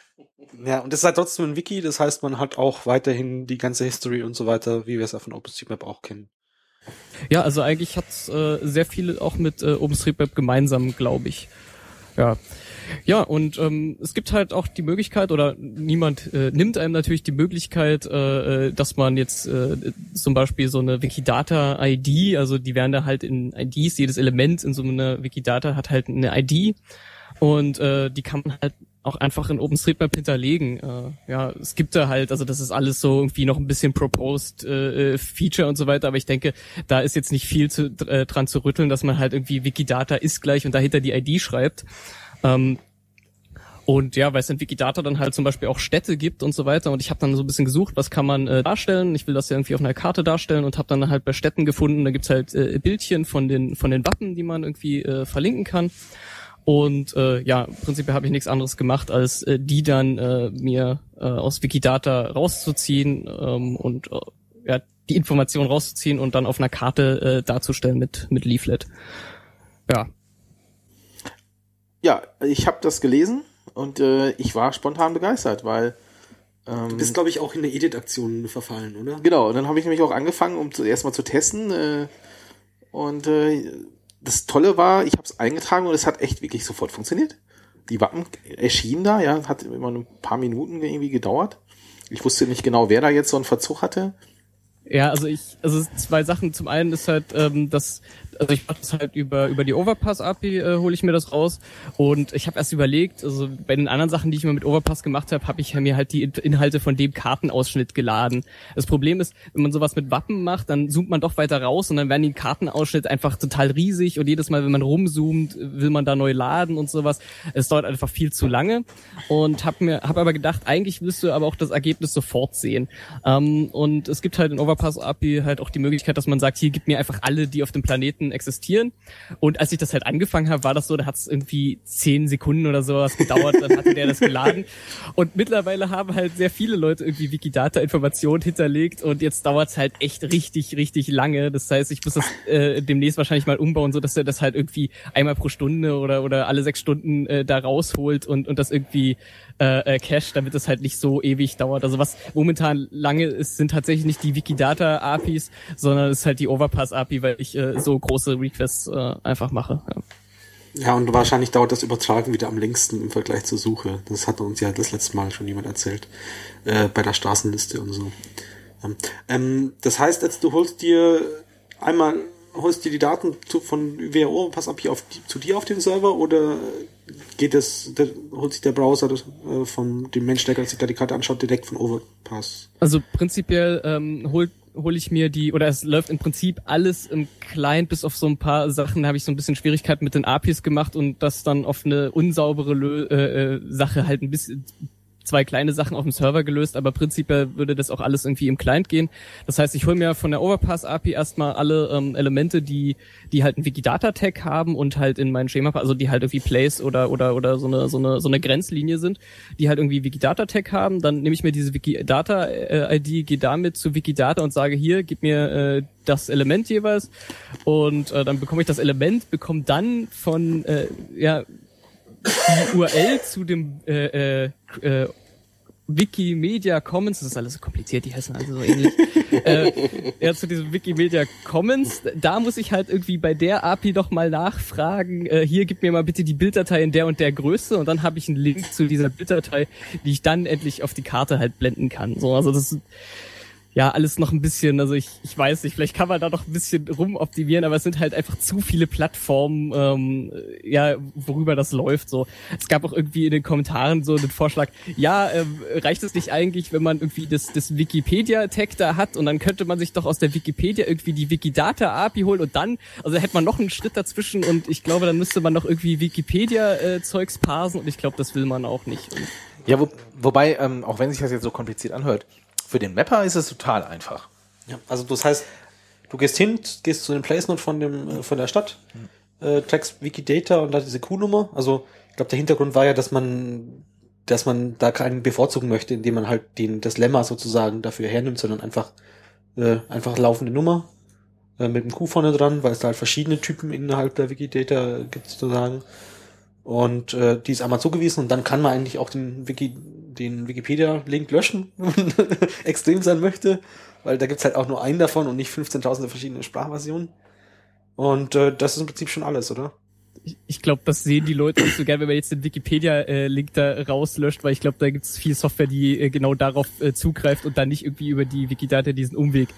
ja, und es ist halt trotzdem ein Wiki, das heißt, man hat auch weiterhin die ganze History und so weiter, wie wir es ja von OpenStreetMap auch kennen. Ja, also eigentlich hat's äh, sehr viele auch mit äh, OpenStreetMap gemeinsam, glaube ich. Ja. Ja, und ähm, es gibt halt auch die Möglichkeit, oder niemand äh, nimmt einem natürlich die Möglichkeit, äh, äh dass man jetzt äh, zum Beispiel so eine Wikidata-ID, also die werden da halt in IDs, jedes Element in so einer Wikidata hat halt eine ID und äh, die kann man halt auch einfach in OpenStreetMap hinterlegen. Äh, ja, es gibt da halt, also das ist alles so irgendwie noch ein bisschen proposed äh, Feature und so weiter, aber ich denke, da ist jetzt nicht viel zu, äh, dran zu rütteln, dass man halt irgendwie Wikidata ist gleich und dahinter die ID schreibt. Ähm, und ja, weil es in Wikidata dann halt zum Beispiel auch Städte gibt und so weiter. Und ich habe dann so ein bisschen gesucht, was kann man äh, darstellen. Ich will das ja irgendwie auf einer Karte darstellen und habe dann halt bei Städten gefunden, da gibt's halt äh, Bildchen von den von den Wappen, die man irgendwie äh, verlinken kann. Und äh, ja, im Prinzip habe ich nichts anderes gemacht, als äh, die dann äh, mir äh, aus Wikidata rauszuziehen ähm, und äh, ja, die Information rauszuziehen und dann auf einer Karte äh, darzustellen mit, mit Leaflet. Ja. Ja, ich habe das gelesen und äh, ich war spontan begeistert, weil Du bist, glaube ich, auch in der Edit-Aktion verfallen, oder? Genau, und dann habe ich nämlich auch angefangen, um zuerst mal zu testen. Äh, und äh, das Tolle war, ich habe es eingetragen und es hat echt wirklich sofort funktioniert. Die Wappen erschienen da, ja, hat immer ein paar Minuten irgendwie gedauert. Ich wusste nicht genau, wer da jetzt so einen Verzug hatte. Ja, also ich, also zwei Sachen. Zum einen ist halt, ähm, dass also ich mache das halt über über die Overpass API äh, hole ich mir das raus und ich habe erst überlegt, also bei den anderen Sachen, die ich mir mit Overpass gemacht habe, habe ich mir halt die Inhalte von dem Kartenausschnitt geladen. Das Problem ist, wenn man sowas mit Wappen macht, dann zoomt man doch weiter raus und dann werden die Kartenausschnitt einfach total riesig und jedes Mal, wenn man rumzoomt, will man da neu laden und sowas. Es dauert einfach viel zu lange und habe mir habe aber gedacht, eigentlich willst du aber auch das Ergebnis sofort sehen. Ähm, und es gibt halt in Overpass API halt auch die Möglichkeit, dass man sagt, hier gib mir einfach alle, die auf dem Planeten existieren. Und als ich das halt angefangen habe, war das so, da hat es irgendwie zehn Sekunden oder sowas gedauert, dann hatte der das geladen. Und mittlerweile haben halt sehr viele Leute irgendwie Wikidata-Informationen hinterlegt und jetzt dauert es halt echt richtig, richtig lange. Das heißt, ich muss das äh, demnächst wahrscheinlich mal umbauen, so dass er das halt irgendwie einmal pro Stunde oder, oder alle sechs Stunden äh, da rausholt und, und das irgendwie äh, äh, Cache, damit es halt nicht so ewig dauert. Also was momentan lange ist, sind tatsächlich nicht die Wikidata-APIs, sondern es ist halt die Overpass-API, weil ich äh, so große Requests äh, einfach mache. Ja. Ja, und wahrscheinlich dauert das Übertragen wieder am längsten im Vergleich zur Suche. Das hat uns ja das letzte Mal schon jemand erzählt. Äh, bei der Straßenliste und so. Ähm, das heißt jetzt, du holst dir einmal holst dir die Daten zu, von WHO Pass API auf die, zu dir auf den Server oder geht das, der, holt sich der Browser das, äh, von dem Mensch, der sich da die Karte anschaut, direkt von Overpass? Also prinzipiell ähm, holt hole ich mir die, oder es läuft im Prinzip alles im Client, bis auf so ein paar Sachen habe ich so ein bisschen Schwierigkeiten mit den APIs gemacht und das dann auf eine unsaubere Lö äh, äh Sache halt ein bisschen zwei kleine Sachen auf dem Server gelöst, aber prinzipiell würde das auch alles irgendwie im Client gehen. Das heißt, ich hole mir von der Overpass API erstmal alle ähm, Elemente, die die halt einen Wikidata Tag haben und halt in meinen Schema, also die halt irgendwie Place oder oder oder so eine so eine so eine Grenzlinie sind, die halt irgendwie Wikidata Tag haben, dann nehme ich mir diese Wikidata äh, gehe damit zu Wikidata und sage hier, gib mir äh, das Element jeweils und äh, dann bekomme ich das Element, bekomme dann von äh, ja die URL zu dem äh, äh, äh, Wikimedia Commons, das ist alles so kompliziert, die heißen also so ähnlich. äh, ja, zu diesem Wikimedia Commons, da muss ich halt irgendwie bei der API doch mal nachfragen, äh, hier gib mir mal bitte die Bilddatei in der und der Größe und dann habe ich einen Link zu dieser Bilddatei, die ich dann endlich auf die Karte halt blenden kann. So, also das ja, alles noch ein bisschen, also ich, ich weiß nicht, vielleicht kann man da noch ein bisschen rumoptimieren, aber es sind halt einfach zu viele Plattformen, ähm, ja, worüber das läuft. So, es gab auch irgendwie in den Kommentaren so einen Vorschlag, ja, ähm, reicht es nicht eigentlich, wenn man irgendwie das, das Wikipedia-Tag da hat und dann könnte man sich doch aus der Wikipedia irgendwie die Wikidata-API holen und dann, also hätte man noch einen Schritt dazwischen und ich glaube, dann müsste man noch irgendwie Wikipedia-Zeugs parsen und ich glaube, das will man auch nicht. Und ja, wo, wobei, ähm, auch wenn sich das jetzt so kompliziert anhört, für den Mapper ist es total einfach. Ja, also das heißt, du gehst hin, gehst zu dem Place-Note von dem, äh, von der Stadt, mhm. äh, trackst Wikidata und da diese Q-Nummer. Also, ich glaube, der Hintergrund war ja, dass man, dass man da keinen bevorzugen möchte, indem man halt den, das Lemma sozusagen dafür hernimmt, sondern einfach, äh, einfach laufende Nummer, äh, mit dem Q vorne dran, weil es da halt verschiedene Typen innerhalb der Wikidata gibt sozusagen. Und äh, die ist einmal zugewiesen und dann kann man eigentlich auch den Wiki, den Wikipedia-Link löschen, wenn man extrem sein möchte, weil da gibt's halt auch nur einen davon und nicht 15.000 verschiedene Sprachversionen. Und äh, das ist im Prinzip schon alles, oder? Ich, glaube, das sehen die Leute nicht so gern, wenn man jetzt den Wikipedia-Link da rauslöscht, weil ich glaube, da gibt es viel Software, die äh, genau darauf äh, zugreift und dann nicht irgendwie über die Wikidata diesen Umweg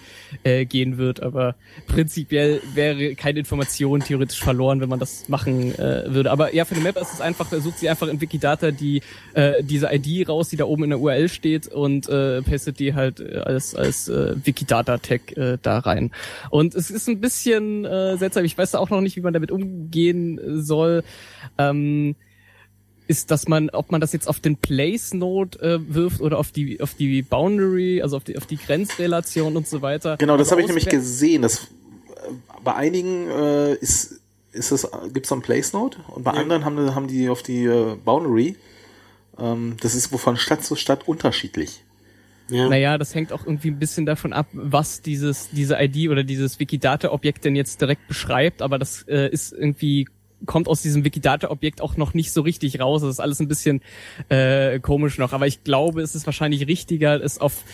äh, gehen wird. Aber prinzipiell wäre keine Information theoretisch verloren, wenn man das machen äh, würde. Aber ja, für eine Map ist es einfach, sucht sie einfach in Wikidata die äh, diese ID raus, die da oben in der URL steht und äh, pastet die halt äh, als als äh, Wikidata-Tag äh, da rein. Und es ist ein bisschen äh, seltsam. Ich weiß da auch noch nicht, wie man damit umgehen soll, ähm, ist, dass man, ob man das jetzt auf den Place Node äh, wirft oder auf die auf die Boundary, also auf die auf die Grenzrelation und so weiter. Genau, das habe ich nämlich gesehen. Das äh, bei einigen äh, ist ist es gibt's so einen Place Node und bei ja. anderen haben haben die auf die äh, Boundary. Ähm, das ist von Stadt zu Stadt unterschiedlich. Ja. Naja, das hängt auch irgendwie ein bisschen davon ab, was dieses, diese ID oder dieses Wikidata-Objekt denn jetzt direkt beschreibt, aber das äh, ist irgendwie kommt aus diesem Wikidata-Objekt auch noch nicht so richtig raus. Das ist alles ein bisschen äh, komisch noch. Aber ich glaube, es ist wahrscheinlich richtiger, es auf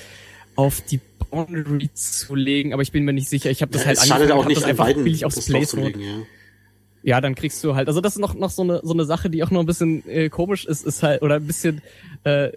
auf die Boundary zu legen, aber ich bin mir nicht sicher. Ich habe das ja, halt angefangen, auch nicht das einfach billig aufs Place ja. ja, dann kriegst du halt, also das ist noch noch so eine so eine Sache, die auch noch ein bisschen äh, komisch ist, ist halt oder ein bisschen äh,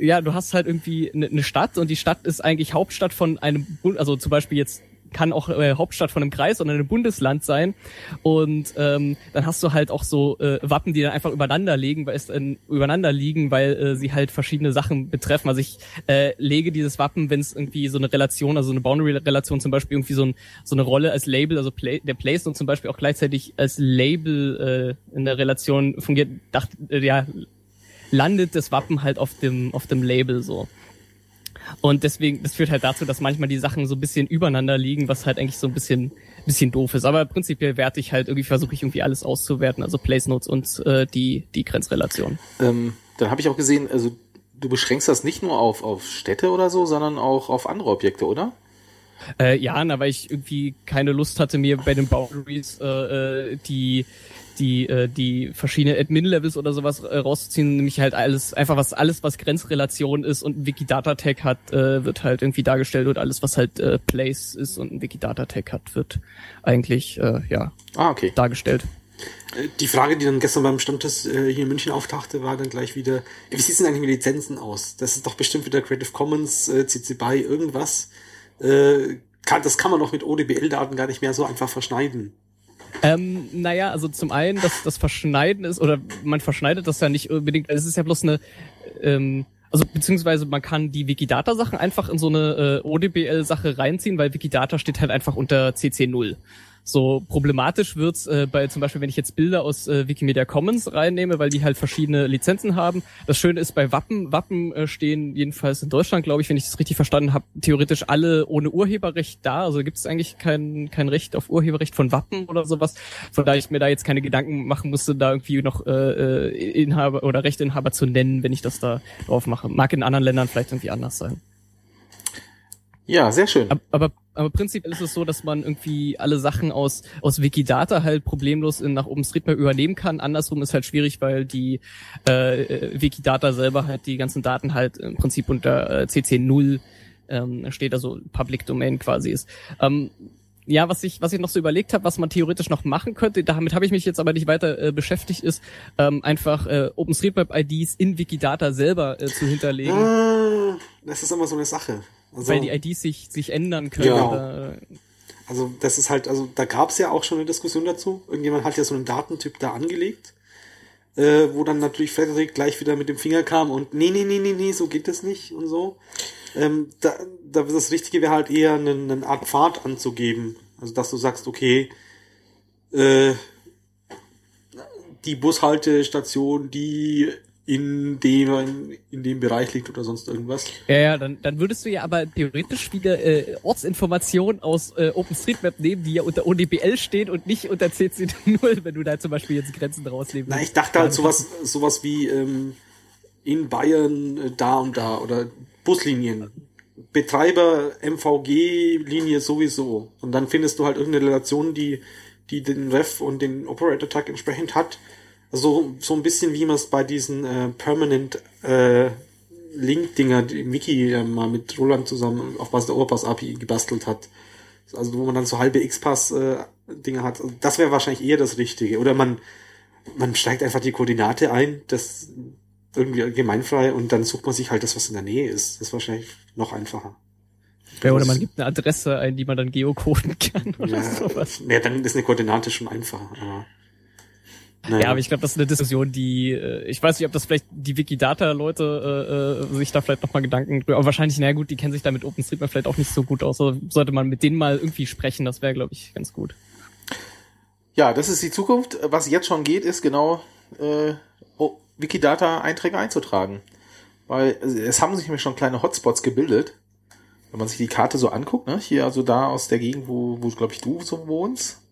ja, du hast halt irgendwie eine ne Stadt und die Stadt ist eigentlich Hauptstadt von einem, also zum Beispiel jetzt kann auch äh, Hauptstadt von einem Kreis oder einem Bundesland sein. Und ähm, dann hast du halt auch so äh, Wappen, die dann einfach übereinander liegen, weil es äh, übereinander liegen, weil äh, sie halt verschiedene Sachen betreffen. Also ich äh, lege dieses Wappen, wenn es irgendwie so eine Relation, also eine Boundary-Relation zum Beispiel irgendwie so, ein, so eine Rolle als Label, also Play, der Place und zum Beispiel auch gleichzeitig als Label äh, in der Relation fungiert, dachte, äh, ja, landet das Wappen halt auf dem auf dem Label so. Und deswegen, das führt halt dazu, dass manchmal die Sachen so ein bisschen übereinander liegen, was halt eigentlich so ein bisschen, bisschen doof ist. Aber prinzipiell werte ich halt irgendwie, versuche ich irgendwie alles auszuwerten, also Place Notes und äh, die, die Grenzrelation. Ähm, dann habe ich auch gesehen, also du beschränkst das nicht nur auf, auf Städte oder so, sondern auch auf andere Objekte, oder? Äh, ja, na, weil ich irgendwie keine Lust hatte, mir bei den Boundaries äh, äh die die äh, die verschiedene Admin-Levels oder sowas äh, rauszuziehen, nämlich halt alles einfach was alles was Grenzrelation ist und ein Wikidata Tag hat, äh, wird halt irgendwie dargestellt und alles was halt äh, Place ist und ein Wikidata Tag hat, wird eigentlich äh, ja ah, okay. dargestellt. Äh, die Frage, die dann gestern beim Stammtisch äh, hier in München auftauchte, war dann gleich wieder, wie sieht es denn eigentlich mit Lizenzen aus? Das ist doch bestimmt wieder Creative Commons, äh, CC BY, irgendwas. äh, kann, das kann man doch mit ODBL-Daten gar nicht mehr so einfach verschneiden. Ähm, naja, also zum einen, dass das Verschneiden ist, oder man verschneidet das ja nicht unbedingt, es ist ja bloß eine, ähm, also beziehungsweise man kann die Wikidata-Sachen einfach in so eine äh, ODBL-Sache reinziehen, weil Wikidata steht halt einfach unter CC0. So problematisch wird's äh, bei zum Beispiel, wenn ich jetzt Bilder aus äh, Wikimedia Commons reinnehme, weil die halt verschiedene Lizenzen haben. Das Schöne ist bei Wappen, Wappen äh, stehen jedenfalls in Deutschland, glaube ich, wenn ich das richtig verstanden habe, theoretisch alle ohne Urheberrecht da. Also gibt es eigentlich kein, kein Recht auf Urheberrecht von Wappen oder sowas. Von daher ich mir da jetzt keine Gedanken machen musste, da irgendwie noch äh, äh, Inhaber oder Rechteinhaber zu nennen, wenn ich das da drauf mache. Mag in anderen Ländern vielleicht irgendwie anders sein. Ja, sehr schön. Ab- Aber, aber prinzipiell ist es so, dass man irgendwie alle Sachen aus, aus Wikidata halt problemlos in, nach OpenStreetMap übernehmen kann. Andersrum ist halt schwierig, weil die äh, äh, Wikidata selber halt die ganzen Daten halt im Prinzip unter äh, CC0 ähm, steht, also Public Domain quasi ist. Ähm, ja, was ich, was ich noch so überlegt habe, was man theoretisch noch machen könnte, damit habe ich mich jetzt aber nicht weiter äh, beschäftigt, ist ähm, einfach äh, OpenStreetMap-IDs in Wikidata selber äh, zu hinterlegen. Ah, das ist immer so eine Sache. Also, weil die IDs sich, sich ändern können. Genau. Oder, Also das ist halt, also da gab es ja auch schon eine Diskussion dazu. Irgendjemand hat ja so einen Datentyp da angelegt, äh, wo dann natürlich Frederik gleich wieder mit dem Finger kam und nee, nee, nee, nee, nee, so geht das nicht und so. Ähm, da, da das Richtige wäre halt eher eine, eine Art Pfad anzugeben. Also dass du sagst, okay, äh, die Bushaltestation, die in dem, in dem Bereich liegt oder sonst irgendwas. Ja, ja, dann, dann würdest du ja aber theoretisch wieder äh, Ortsinformationen aus äh, OpenStreetMap nehmen, die ja unter ODBL stehen und nicht unter CC0, wenn du da zum Beispiel jetzt Grenzen rausnehmen Na, ich dachte halt sowas, sowas wie ähm, in Bayern äh, da und da oder Buslinien. Betreiber MVG-Linie sowieso. Und dann findest du halt irgendeine Relation, die, die den Ref und den Operator-Tag entsprechend hat. Also so ein bisschen wie man es bei diesen äh, Permanent äh, Link-Dinger, die Wiki äh, mal mit Roland zusammen auf Basis der Overpass-API gebastelt hat. Also wo man dann so halbe X-Pass-Dinge hat. Also das wäre wahrscheinlich eher das Richtige. Oder man, man steigt einfach die Koordinate ein, das irgendwie gemeinfrei und dann sucht man sich halt das, was in der Nähe ist. Das ist wahrscheinlich noch einfacher. Ja, oder man gibt eine Adresse ein, die man dann geocoden kann oder Ja, sowas. ja, dann ist eine Koordinate schon einfacher. Aber, Ja, aber ich glaube, das ist eine Diskussion, die, äh, ich weiß nicht, ob das vielleicht die Wikidata-Leute äh, äh, sich da vielleicht nochmal Gedanken drüber, aber wahrscheinlich, na gut, die kennen sich da mit OpenStreetMap vielleicht auch nicht so gut aus. Also sollte man mit denen mal irgendwie sprechen, das wäre, glaube ich, ganz gut. Ja, das ist die Zukunft. Was jetzt schon geht, ist genau äh, oh, Wikidata-Einträge einzutragen. Weil also, es haben sich nämlich schon kleine Hotspots gebildet. Wenn man sich die Karte so anguckt, ne? hier also da aus der Gegend, wo, wo glaube ich, du so wohnst.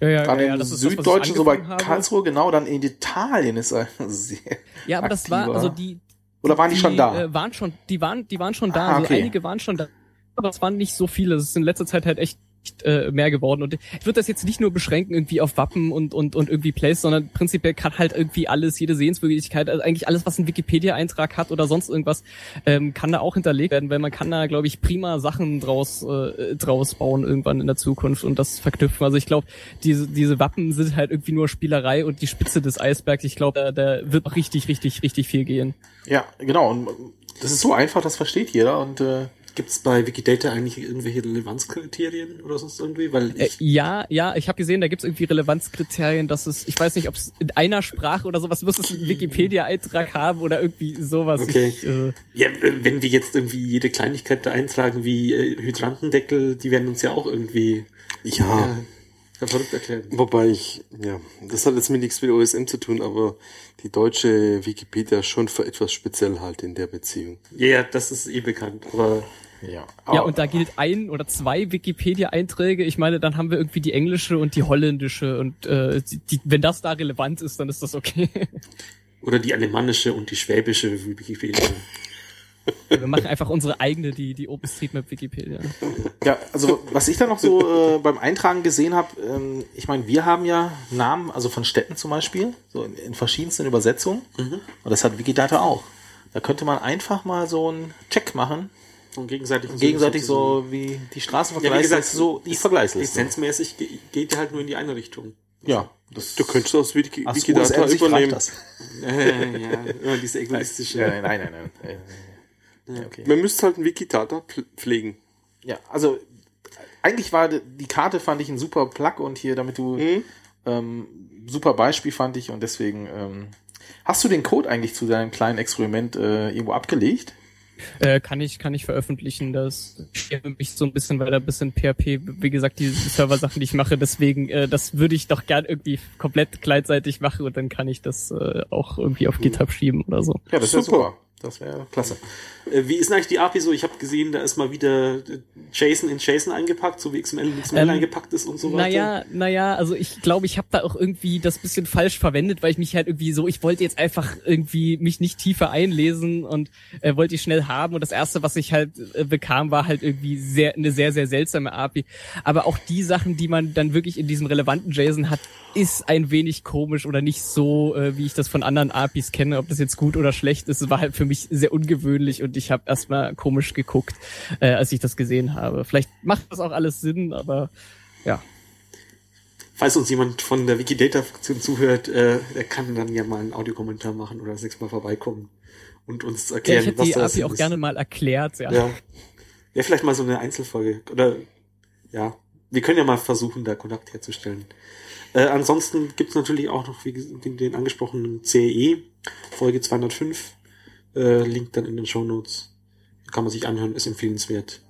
Ja, ja, Dann ja, ja, das ist das, Süddeutschen, so bei habe. Karlsruhe, genau, dann in Italien ist er sehr Ja, aber das war, aktiver. also die, Oder waren die, schon da? Äh, waren schon, die waren, die waren schon da. Ah, also okay. einige waren schon da. Aber es waren nicht so viele. Es ist in letzter Zeit halt echt äh, mehr geworden. Und ich würde das jetzt nicht nur beschränken irgendwie auf Wappen und, und, und irgendwie Plays, sondern prinzipiell kann halt irgendwie alles, jede Sehenswürdigkeit, also eigentlich alles, was ein Wikipedia-Eintrag hat oder sonst irgendwas, ähm, kann da auch hinterlegt werden, weil man kann da, glaube ich, prima Sachen draus, äh, draus bauen irgendwann in der Zukunft und das verknüpfen. Also ich glaube, diese, diese Wappen sind halt irgendwie nur Spielerei und die Spitze des Eisbergs. Ich glaube, da, da wird richtig, richtig, richtig viel gehen. Ja, genau. Und das ist so einfach, das versteht jeder. Und äh, Gibt es bei Wikidata eigentlich irgendwelche Relevanzkriterien oder sonst irgendwie? Weil Äh, ja, ja, ich habe gesehen, da gibt's irgendwie Relevanzkriterien, dass es, ich weiß nicht, ob es in einer Sprache oder sowas, muss es einen Wikipedia-Eintrag haben oder irgendwie sowas. Okay. Ich, äh, ja, wenn wir jetzt irgendwie jede Kleinigkeit da eintragen, wie äh, Hydrantendeckel, die werden uns ja auch irgendwie Ja, äh, verrückt erklären. wobei ich, ja, das hat jetzt mit nichts mit OSM zu tun, aber die deutsche Wikipedia schon für etwas speziell halt in der Beziehung. Ja, ja, das ist eh bekannt. Aber ja. ja, und da gilt ein oder zwei Wikipedia-Einträge. Ich meine, dann haben wir irgendwie die englische und die holländische und äh, die, die, wenn das da relevant ist, dann ist das okay. oder die alemannische und die schwäbische Wikipedia. wir machen einfach unsere eigene, die, die OpenStreetMap Wikipedia. Ja, also was ich da noch so äh, beim Eintragen gesehen habe, ähm, ich meine, wir haben ja Namen, also von Städten zum Beispiel, so in, in verschiedensten Übersetzungen. Und das hat Wikidata auch. Da könnte man einfach mal so einen Check machen, Und gegenseitig, gegenseitig so wie die Straßenvergleichsliste, Ja, wie gesagt, so die Vergleichsliste. Lizenzmäßig ge- geht ja halt nur in die eine Richtung. Ja, das Du könntest aus Wiki so, Wikidata USM übernehmen. das. Äh, ja, immer diese egoistische. Nein, nein, nein. nein. Ja, okay. Man müsste halt ein Wikidata pflegen. ja, also eigentlich war die die Karte fand ich ein super Plug und hier, damit du Mhm. ähm, super Beispiel fand ich und deswegen ähm, hast du den Code eigentlich zu deinem kleinen Experiment äh, irgendwo abgelegt? Äh, kann ich, kann ich veröffentlichen. Das schäme mich so ein bisschen, weil da ein bisschen PHP, wie gesagt, die Server-Sachen, die ich mache, deswegen, äh, das würde ich doch gern irgendwie komplett kleidseitig machen und dann kann ich das äh, auch irgendwie auf GitHub schieben oder so. Ja, das wäre Super. super. Das wäre klasse. Äh, Wie ist denn eigentlich die API so? Ich habe gesehen, da ist mal wieder äh, JSON in JSON eingepackt, so wie XML in XML Ähm, eingepackt ist und so weiter. Naja, naja, also ich glaube, ich habe da auch irgendwie das bisschen falsch verwendet, weil ich mich halt irgendwie so, ich wollte jetzt einfach irgendwie mich nicht tiefer einlesen und äh, wollte die schnell haben und das erste, was ich halt äh, bekam, war halt irgendwie sehr eine sehr sehr seltsame API. Aber auch die Sachen, die man dann wirklich in diesem relevanten JSON hat, ist ein wenig komisch oder nicht so, äh, wie ich das von anderen APIs kenne. Ob das jetzt gut oder schlecht ist, war halt für mich sehr ungewöhnlich und ich habe erstmal komisch geguckt, äh, als ich das gesehen habe. Vielleicht macht das auch alles Sinn, aber ja. Falls uns jemand von der Wikidata-Fraktion zuhört, äh, der kann dann ja mal einen Audiokommentar machen oder das nächste Mal vorbeikommen und uns Ja, erklären, ich hätte was die da API auch ist. gerne mal erklärt, ja. Ja. Ja, vielleicht mal so eine Einzelfolge. Oder ja, wir können ja mal versuchen, da Kontakt herzustellen. Äh, ansonsten gibt's natürlich auch noch wie den, den angesprochenen CE, Folge 205. Äh, Link dann in den Show Notes. Kann man sich anhören, ist empfehlenswert.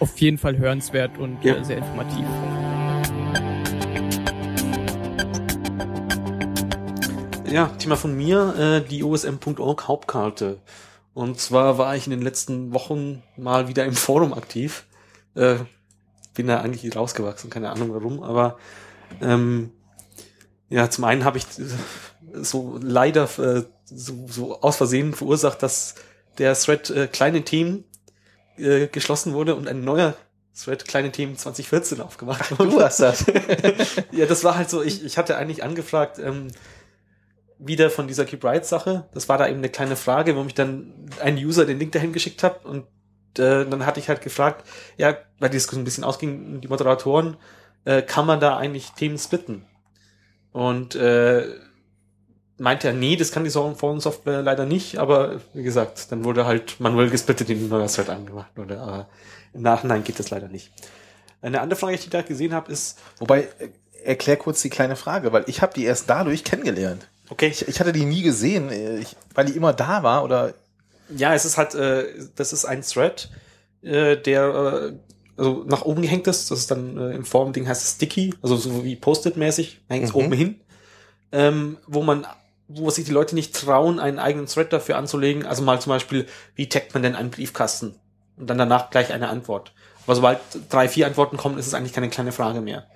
Auf jeden Fall hörenswert und Ja. äh, sehr informativ. Ja, Thema von mir, äh, die OSM.org Hauptkarte. Und zwar war ich in den letzten Wochen mal wieder im Forum aktiv. Äh, bin da eigentlich rausgewachsen, keine Ahnung warum, aber ähm, ja, zum einen habe ich so leider äh, so, so aus Versehen verursacht, dass der Thread äh, kleine Themen äh, geschlossen wurde und ein neuer Thread kleine Themen 2014 aufgemacht wurde. Du hast das. Ja, das war halt so, ich, ich hatte eigentlich angefragt, ähm, wieder von dieser Keep Right Sache. Das war da eben eine kleine Frage, wo mich dann ein User den Link dahin geschickt hat und äh, dann hatte ich halt gefragt, ja, weil die Diskussion ein bisschen ausging, die Moderatoren, äh, kann man da eigentlich Themen splitten? Und äh, meinte er, nee, das kann die Foren-Software leider nicht, aber wie gesagt, dann wurde halt manuell gesplittet in neuer Thread angemacht, oder? Aber im Nachhinein geht das leider nicht. Eine andere Frage, die ich da gesehen habe, ist, Wobei, äh, erklär kurz die kleine Frage, weil ich habe die erst dadurch kennengelernt. okay, Ich, ich hatte die nie gesehen, äh, ich, weil die immer da war oder Ja, es ist halt, äh, das ist ein Thread, äh, der äh, also nach oben gehängt ist. Das ist dann äh, im Form-Ding heißt Sticky, also so wie Post-it-mäßig, hängt es Mhm. oben hin. Ähm, wo man, wo sich die Leute nicht trauen, einen eigenen Thread dafür anzulegen. Also mal zum Beispiel, wie taggt man denn einen Briefkasten? Und dann danach gleich eine Antwort. Aber sobald drei, vier Antworten kommen, ist es eigentlich keine kleine Frage mehr.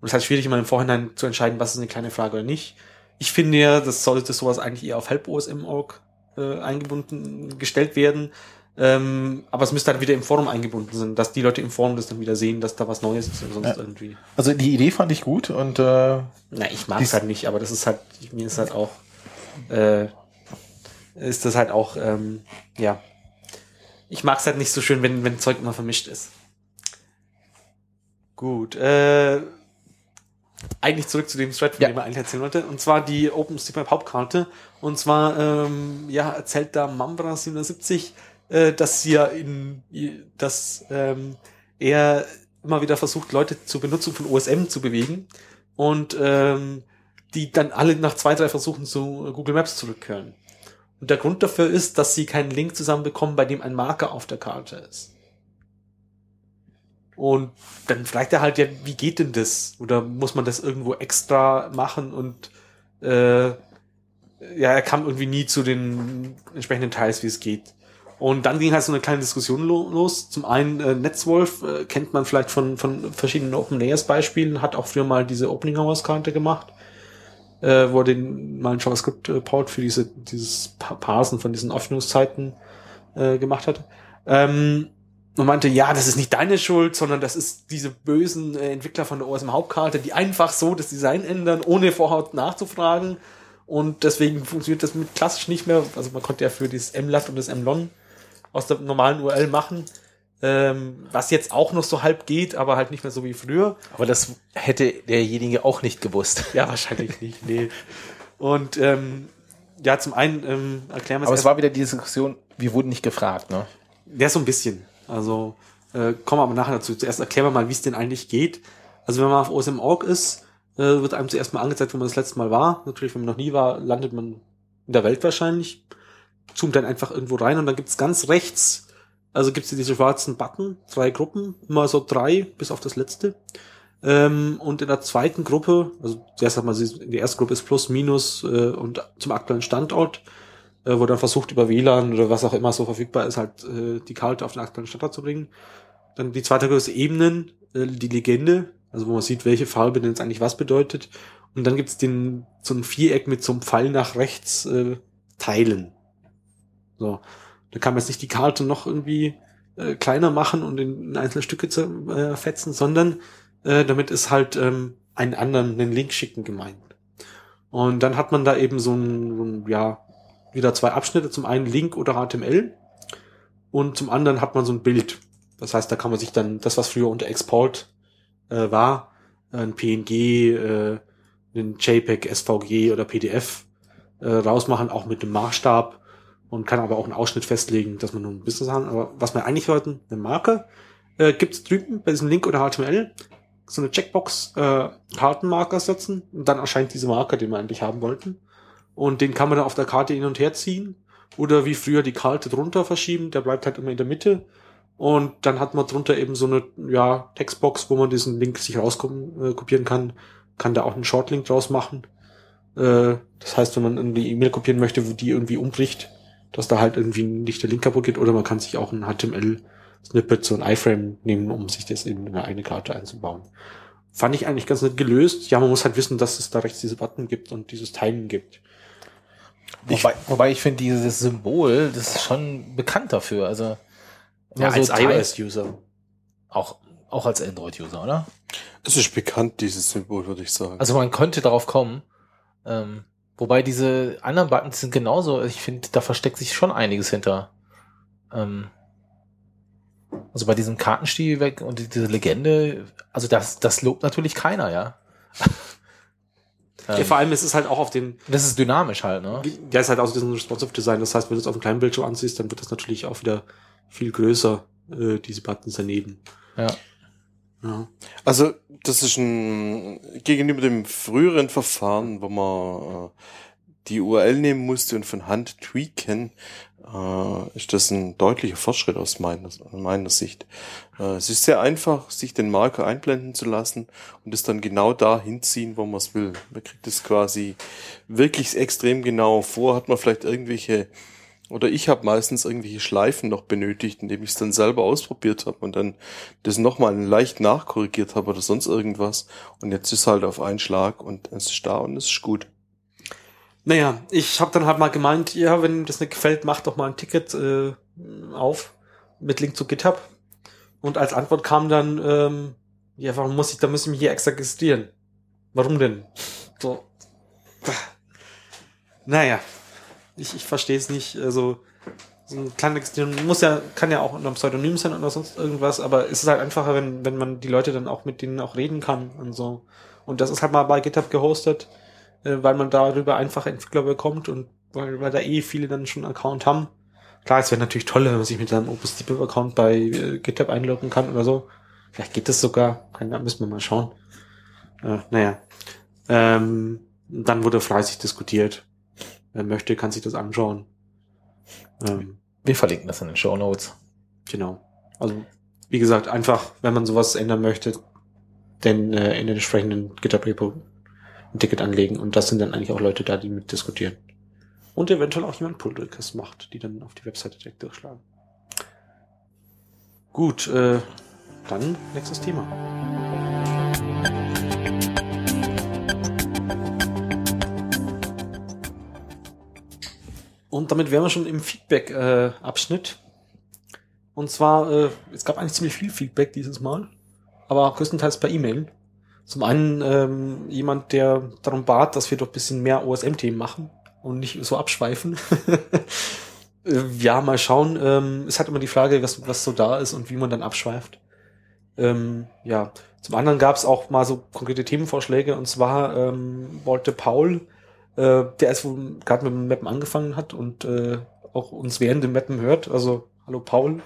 Und es ist halt schwierig, immer im Vorhinein zu entscheiden, was ist eine kleine Frage oder nicht. Ich finde ja, das sollte sowas eigentlich eher auf HelpOSM.org äh, eingebunden gestellt werden. Ähm, aber es müsste halt wieder im Forum eingebunden sein, dass die Leute im Forum das dann wieder sehen, dass da was Neues ist und sonst Ja. irgendwie. Also die Idee fand ich gut und äh, Na, ich mag es halt nicht, aber das ist halt, mir ist halt auch, äh, ist das halt auch, ähm, ja. Ich mag es halt nicht so schön, wenn, wenn Zeug immer vermischt ist. Gut, äh, eigentlich zurück zu dem Thread, von Ja. dem wir eigentlich erzählen wollte. Und zwar die OpenStreetMap Hauptkarte. Und zwar, ähm, ja, erzählt da Mambra 77, äh, dass sie ja in, dass, ähm, er immer wieder versucht, Leute zur Benutzung von OSM zu bewegen und ähm, die dann alle nach zwei, drei Versuchen zu Google Maps zurückkehren. Und der Grund dafür ist, dass sie keinen Link zusammenbekommen, bei dem ein Marker auf der Karte ist. Und dann fragt er halt ja, wie geht denn das? Oder muss man das irgendwo extra machen? Und äh, ja, er kam irgendwie nie zu den entsprechenden Teils, wie es geht. Und dann ging halt so eine kleine Diskussion lo los. Zum einen, äh, Netzwolf äh, kennt man vielleicht von, von verschiedenen Open Layers Beispielen, hat auch früher mal diese Opening Hours Karte gemacht, äh, wo er den mal ein JavaScript äh, für diese, dieses Pa- Parsen von diesen Öffnungszeiten äh, gemacht hat. Ähm, und meinte, ja, das ist nicht deine Schuld, sondern das ist diese bösen äh, Entwickler von der OSM Hauptkarte, die einfach so das Design ändern, ohne vorher nachzufragen. Und deswegen funktioniert das mit klassisch nicht mehr. Also man konnte ja für dieses MLAT und das MLON aus der normalen URL machen, ähm, was jetzt auch noch so halb geht, aber halt nicht mehr so wie früher. aber das hätte derjenige auch nicht gewusst. Ja, wahrscheinlich nicht, nee. Und ähm, ja, zum einen ähm, erklären wir Aber es war wieder die Diskussion, wir wurden nicht gefragt, ne? Ja, so ein bisschen. Also, Äh, kommen wir aber nachher dazu. Zuerst erklären wir mal, wie es denn eigentlich geht. Also wenn man auf OSM.org ist, äh, wird einem zuerst mal angezeigt, wo man das letzte Mal war. Natürlich, wenn man noch nie war, landet man in der Welt wahrscheinlich. Zoomt dann einfach irgendwo rein und dann gibt's ganz rechts, also gibt's diese schwarzen Button, drei Gruppen, immer so drei, bis auf das letzte. Ähm, und in der zweiten Gruppe, also zuerst hat man die erste Gruppe ist Plus, Minus äh, und zum aktuellen Standort, äh, wo dann versucht über WLAN oder was auch immer so verfügbar ist, halt äh, die Karte auf den aktuellen Standort zu bringen. Dann die zweite Gruppe ist Ebenen, äh, die Legende, also wo man sieht, welche Farbe denn jetzt eigentlich was bedeutet. Und dann gibt's den so ein Viereck mit so einem Pfeil nach rechts äh, teilen. So, da kann man jetzt nicht die Karte noch irgendwie äh, kleiner machen und in, in einzelne Stücke zu, äh, sondern äh, damit ist halt ähm, einen anderen einen Link schicken gemeint. Und dann hat man da eben so ein, so ein ja wieder zwei Abschnitte, zum einen Link oder HTML und zum anderen hat man so ein Bild. Das heißt, da kann man sich dann das, was früher unter Export äh, war, ein PNG, äh, ein JPEG, SVG oder PDF äh, rausmachen, auch mit einem Maßstab und kann aber auch einen Ausschnitt festlegen, dass man nur ein bisschen haben. Aber was wir eigentlich wollten, eine Marke, äh, gibt es drüben bei diesem Link oder HTML so eine Checkbox äh, Kartenmarker setzen und dann erscheint diese Marker, den wir eigentlich haben wollten. Und den kann man dann auf der Karte hin und her ziehen oder wie früher die Karte drunter verschieben, der bleibt halt immer in der Mitte. Und dann hat man drunter eben so eine ja, Textbox, wo man diesen Link sich rauskopieren kann. Kann da auch einen Shortlink draus machen. Äh, das heißt, wenn man irgendwie E-Mail kopieren möchte, wo die irgendwie umbricht, dass da halt irgendwie nicht der Link kaputt geht, oder man kann sich auch ein HTML-Snippet, so ein iFrame nehmen, um sich das in eine eigene Karte einzubauen. Fand ich eigentlich ganz nett gelöst. Ja, man muss halt wissen, dass es da rechts diese Button gibt und dieses Teilen gibt. Wobei, wobei ich finde, dieses Symbol, das ist schon bekannt dafür. Also Ja, als Teil- iOS-User. Auch, auch als Android-User, oder? Es ist bekannt, dieses Symbol, würde ich sagen. Also man könnte darauf kommen. Ähm, wobei diese anderen Buttons sind genauso. Ich finde, da versteckt sich schon einiges hinter. Ähm, also bei diesem Kartenstiel weg und diese Legende, also das, das lobt natürlich keiner, ja. Ja, ähm, vor allem ist es halt auch auf den, das ist dynamisch halt, ne? ja, ist halt auch so diesen responsive Design. Das heißt, wenn du es auf einem kleinen Bildschirm ansiehst, dann wird das natürlich auch wieder viel größer, äh, diese Buttons daneben. Ja. Ja. Also, das ist ein, gegenüber dem früheren Verfahren, wo man äh, die URL nehmen musste und von Hand tweaken, äh, ist das ein deutlicher Fortschritt aus meiner, meiner Sicht. Äh, es ist sehr einfach, sich den Marker einblenden zu lassen und es dann genau da hinziehen, wo man es will. Man kriegt es quasi wirklich extrem genau vor, hat man vielleicht irgendwelche oder ich habe meistens irgendwelche Schleifen noch benötigt, indem ich es dann selber ausprobiert habe und dann das nochmal leicht nachkorrigiert habe oder sonst irgendwas. Und jetzt ist halt auf einen Schlag und es ist da und es ist gut. Naja, ich habe dann halt mal gemeint, ja, wenn das nicht gefällt, mach doch mal ein Ticket äh, auf mit Link zu GitHub. Und als Antwort kam dann, ähm, ja, warum muss ich, da ich mich hier extra registrieren? Warum denn? So. Naja, ich, ich verstehe es nicht. Also, so ein Registrierung muss ja, kann ja auch unter einem Pseudonym sein oder sonst irgendwas, aber es ist halt einfacher, wenn, wenn man die Leute dann auch mit denen auch reden kann und so. Und das ist halt mal bei GitHub gehostet äh, weil man darüber einfach Entwickler bekommt und weil, weil da eh viele dann schon einen Account haben. Klar, es wäre natürlich toll, wenn man sich mit seinem OpenStreetMap-Account bei äh, GitHub einloggen kann oder so. Vielleicht geht das sogar. Da müssen wir mal schauen. Äh, naja. Ähm, dann wurde fleißig diskutiert. Wer möchte, kann sich das anschauen. Ähm, Wir verlinken das in den Show Notes. genau. Also, wie gesagt, einfach, wenn man sowas ändern möchte, denn äh, in den entsprechenden GitHub-Repo ein Ticket anlegen und das sind dann eigentlich auch Leute da, die mit diskutieren. Und eventuell auch jemand Pull Requests macht, die dann auf die Webseite direkt durchschlagen. Gut, äh, dann nächstes Thema. Und damit wären wir schon im Feedback-Abschnitt. Und zwar, äh, es gab eigentlich ziemlich viel Feedback dieses Mal, aber größtenteils per E-Mail. Zum einen ähm, jemand, der darum bat, dass wir doch ein bisschen mehr OSM-Themen machen und nicht so abschweifen. Äh, ja, mal schauen. Ähm, es hat immer die Frage, was, was so da ist und wie man dann abschweift. Ähm, ja, zum anderen gab es auch mal so konkrete Themenvorschläge und zwar ähm, wollte Paul, äh, der ist gerade mit dem Mappen angefangen hat und äh, auch uns während dem Mappen hört, also hallo Paul,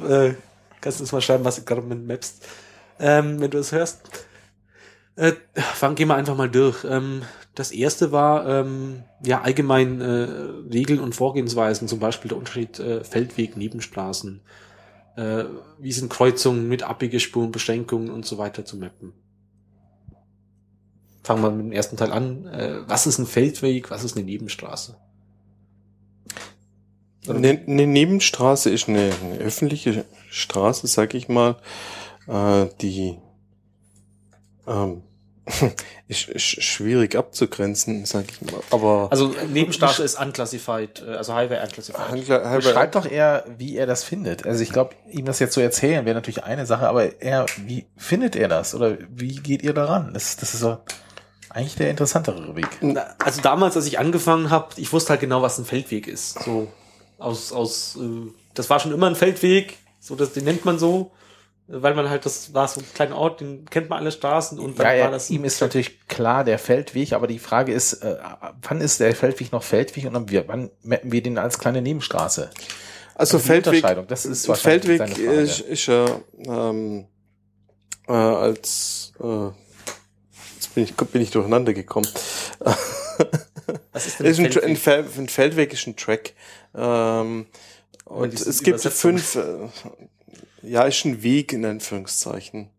äh, Kannst du uns mal schreiben, was du gerade mit Maps, ähm, wenn du es hörst. Äh, fang, gehen wir einfach mal durch. Ähm, das erste war ähm, ja allgemein äh, Regeln und Vorgehensweisen, zum Beispiel der Unterschied äh, Feldweg, Nebenstraßen. Äh, wie sind Kreuzungen mit Abbiegespuren, Beschränkungen und so weiter zu mappen. Fangen wir mit dem ersten Teil an. Äh, was ist ein Feldweg, was ist eine Nebenstraße? Eine, eine Nebenstraße ist eine, eine öffentliche Straße, sag ich mal, äh, die ähm, ist, ist schwierig abzugrenzen, sag ich mal. Aber Also Nebenstraße ist unclassified, äh, also Highway unclassified. Handler- halber- Beschreibt doch eher, wie er das findet. Also ich glaube, ihm das jetzt zu erzählen wäre natürlich eine Sache, aber er, wie findet er das? Oder wie geht ihr daran? Das, das ist so eigentlich der interessantere Weg. Also damals, als ich angefangen habe, ich wusste halt genau, was ein Feldweg ist. So aus aus äh, das war schon immer ein Feldweg, so das den nennt man so, weil man halt das war so ein kleiner Ort, den kennt man alle Straßen und dann ja, war das ihm ist natürlich klar der Feldweg, aber die Frage ist, äh, wann ist der Feldweg noch Feldweg und dann wir, wann mappen wir den als kleine Nebenstraße? also die Feldweg, Unterscheidung, das ist Feldweg ist, ist ja ähm, äh, als äh, bin ich, bin ich durcheinander gekommen. was ist ist ein, Tra- ein, Feldweg? Fel ein Feldweg ist ein Track. Ähm, und es gibt fünf, äh, ja, ist ein Weg in Anführungszeichen,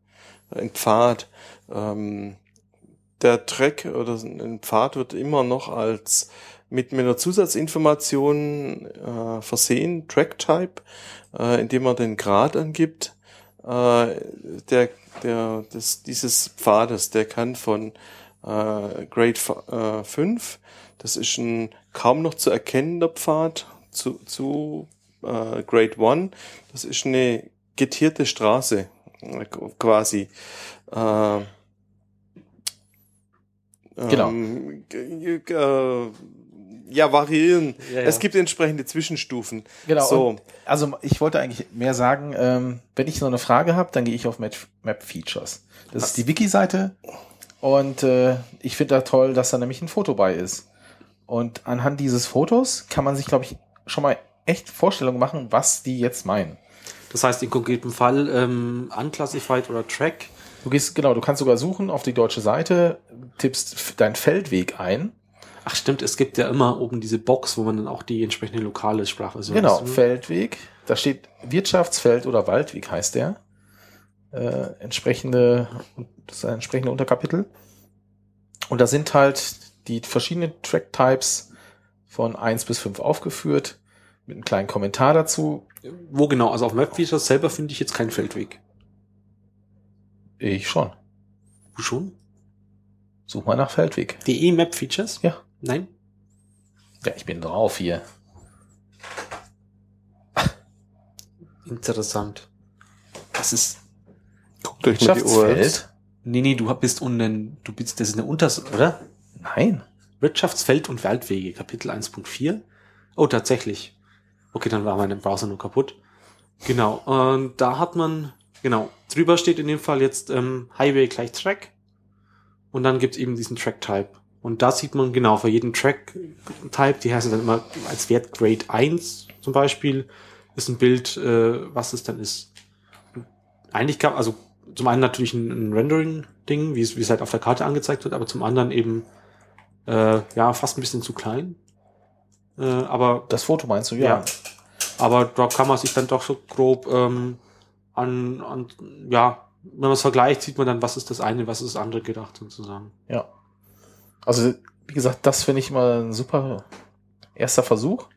ein Pfad. Ähm, der Track oder ein Pfad wird immer noch als mit einer Zusatzinformation äh, versehen, Track-Type, äh, indem man den Grad angibt. Äh, der, der, des, dieses Pfades, der kann von äh, Grade äh, 5, das ist ein kaum noch zu erkennender Pfad, zu, zu äh, Grade 1, das ist eine getierte Straße, äh, quasi. Äh, Genau. ähm, äh, ja, variieren. Ja, ja. Es gibt entsprechende Zwischenstufen. Genau. So. Also ich wollte eigentlich mehr sagen, ähm, wenn ich so eine Frage habe, dann gehe ich auf Map, Map Features. Das ist die Wiki-Seite und äh, ich finde da toll, dass da nämlich ein Foto bei ist. Und anhand dieses Fotos kann man sich, glaube ich, schon mal echt Vorstellungen machen, was die jetzt meinen. Das heißt in konkretem Fall ähm, unclassified oder Track. Du gehst, genau, du kannst sogar suchen auf die deutsche Seite, tippst deinen Feldweg ein. Ach stimmt, es gibt ja immer oben diese Box, wo man dann auch die entsprechende lokale Sprache so Genau, ist. Feldweg. Da steht Wirtschaftsfeld oder Waldweg heißt der. Äh, entsprechende, das ist ein entsprechende Unterkapitel. Und da sind halt die verschiedenen Track-Types von 1 bis 5 aufgeführt, mit einem kleinen Kommentar dazu. Wo genau? Also auf Map Features selber finde ich jetzt keinen Feldweg. Ich schon. Du schon? Such mal nach Feldweg. DE Map Features? Ja. Nein? Ja, ich bin drauf hier. Interessant. Das ist. Guckt euch mal die. Wirtschaftsfeld? Nee, nee, du bist unten, du bist, das ist eine Unters, oder? Nein. Wirtschaftsfeld und Waldwege, Kapitel 1.4. Oh, tatsächlich. Okay, dann war mein Browser nur kaputt. Genau, und da hat man, genau, drüber steht in dem Fall jetzt ähm, Highway gleich Track. Und dann gibt's eben diesen Track-Type. Und da sieht man genau für jeden Track-Type, die heißen dann immer als Wert Grade 1 zum Beispiel, ist ein Bild, äh, was es dann ist. Eigentlich kann, also zum einen natürlich ein, ein Rendering-Ding, wie es, wie es halt auf der Karte angezeigt wird, aber zum anderen eben äh, ja, fast ein bisschen zu klein. Äh, aber, Das Foto meinst du? Ja. aber da kann man sich dann doch so grob ähm, an, an, ja, wenn man es vergleicht, sieht man dann, was ist das eine, was ist das andere gedacht sozusagen. Ja. Also, wie gesagt, das finde ich immer ein super erster Versuch,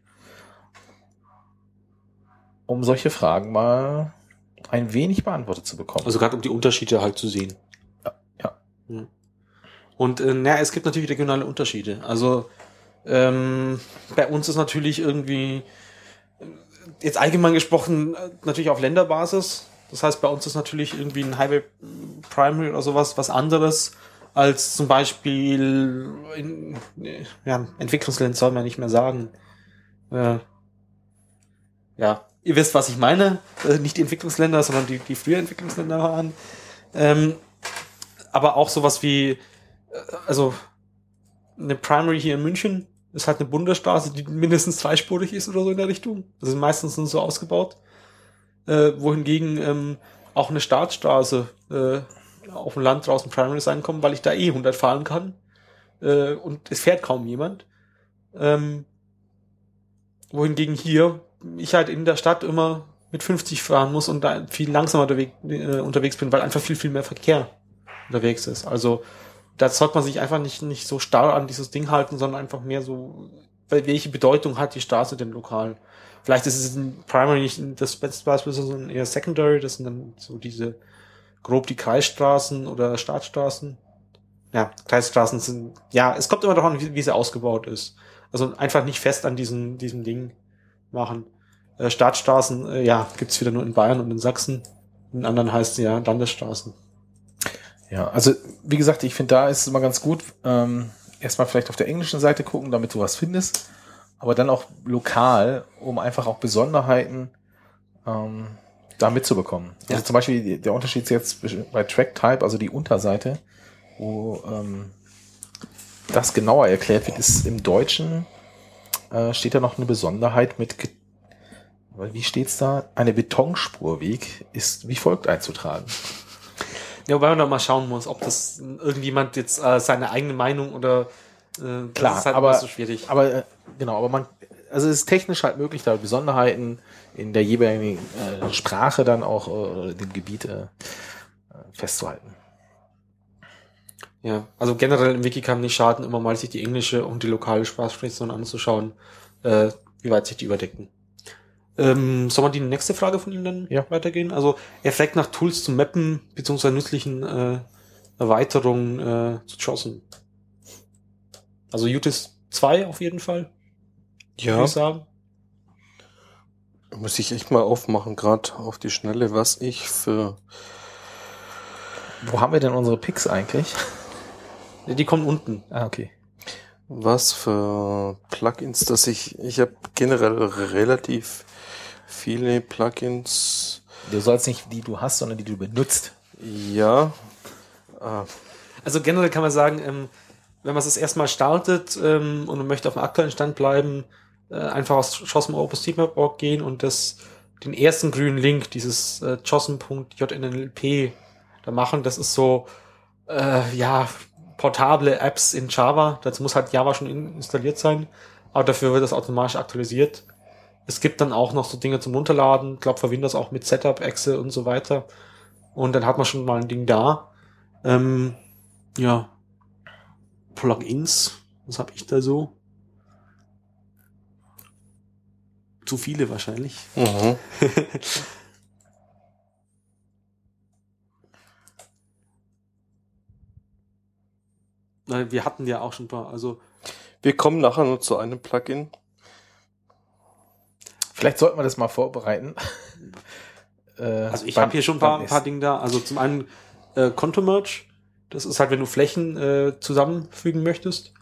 um solche Fragen mal ein wenig beantwortet zu bekommen. Also gerade um die Unterschiede halt zu sehen. Ja, ja. Ja. Und äh, naja, es gibt natürlich regionale Unterschiede. Also ähm, bei uns ist natürlich irgendwie äh, jetzt allgemein gesprochen äh, natürlich auf Länderbasis. Das heißt, bei uns ist natürlich irgendwie ein Highway Primary oder sowas was anderes als zum Beispiel in ja, Entwicklungsländern soll man nicht mehr sagen. Äh, ja, ihr wisst, was ich meine. Äh, nicht die Entwicklungsländer, sondern die, die früher Entwicklungsländer waren. Ähm, aber auch sowas wie, äh, also eine Primary hier in München ist halt eine Bundesstraße, die mindestens dreispurig ist oder so in der Richtung. Das sind meistens nur so ausgebaut. äh, wohingegen ähm, auch eine Startstraße äh, auf dem Land draußen Primary sein kommen, weil ich da eh 100 fahren kann äh, und es fährt kaum jemand. Ähm, wohingegen hier ich halt in der Stadt immer mit 50 fahren muss und da viel langsamer unterwegs, äh, unterwegs bin, weil einfach viel, viel mehr Verkehr unterwegs ist. Also da sollte man sich einfach nicht, nicht so starr an dieses Ding halten, sondern einfach mehr so, weil welche Bedeutung hat die Straße denn lokal? Vielleicht ist es in Primary nicht das beste Beispiel, sondern eher Secondary, das sind dann so diese grob die Kreisstraßen oder Staatsstraßen. Ja, Kreisstraßen sind, ja, es kommt immer darauf an, wie, wie sie ausgebaut ist. Also einfach nicht fest an diesem, diesem Ding machen. Äh, Staatsstraßen, äh, ja, gibt's wieder nur in Bayern und in Sachsen. In anderen heißt es ja Landesstraßen. Ja, also wie gesagt, ich finde, da ist es immer ganz gut, ähm, erstmal vielleicht auf der englischen Seite gucken, damit du was findest, aber dann auch lokal, um einfach auch Besonderheiten ähm, da mitzubekommen. Also Ja. zum Beispiel der Unterschied jetzt zwischen- bei Track Type, also die Unterseite, wo ähm, das genauer erklärt wird, ist im Deutschen äh, steht da noch eine Besonderheit mit, wie steht's da? Eine Betonspurweg ist wie folgt einzutragen. Ja, wobei man da mal schauen muss, ob das irgendjemand jetzt äh, seine eigene Meinung oder äh, Klar, das ist halt aber, so schwierig. aber äh, genau, aber man, also es ist technisch halt möglich, da Besonderheiten in der jeweiligen äh, Sprache dann auch äh, oder dem Gebiet äh, festzuhalten. Ja, also generell im Wiki kann nicht schaden, immer mal sich die englische und die lokale Sprachsprechung anzuschauen, äh, wie weit sich die überdecken. Ähm, soll man die nächste Frage von Ihnen dann Ja. weitergehen? Also er fragt nach Tools zum Mappen beziehungsweise nützlichen äh, Erweiterungen äh, zu JOSM. Also UTIS 2 auf jeden Fall, würde Ja, ich sagen. Muss ich echt mal aufmachen, gerade auf die Schnelle, was ich für Wo haben wir denn unsere Picks eigentlich? Die kommen unten. Ah, okay. was für Plugins, dass ich ich habe generell relativ viele Plugins. Du sollst nicht die du hast, sondern die du benutzt. Ja, äh, Also generell kann man sagen, ähm, wenn man es das erstmal startet ähm, und man möchte auf dem aktuellen Stand bleiben, äh, einfach aus josm.openstreetmap.org gehen und das, den ersten grünen Link, dieses äh, josm.jnlp da machen. Das ist so, äh, ja, portable Apps in Java. Dazu muss halt Java schon in, installiert sein, aber dafür wird das automatisch aktualisiert. Es gibt dann auch noch so Dinge zum Runterladen, glaube für Windows auch mit Setup, Exe und so weiter. Und dann hat man schon mal ein Ding da. Ähm, ja. Plugins. Was habe ich da so? Zu viele wahrscheinlich. mhm. Wir hatten ja auch schon ein paar. Also wir kommen nachher nur zu einem Plugin. Vielleicht sollten wir das mal vorbereiten. Äh, Also ich habe hier schon ein paar, ein paar Dinge da. Also zum einen äh, Konto-Merge. Das ist halt, wenn du Flächen äh, zusammenfügen möchtest.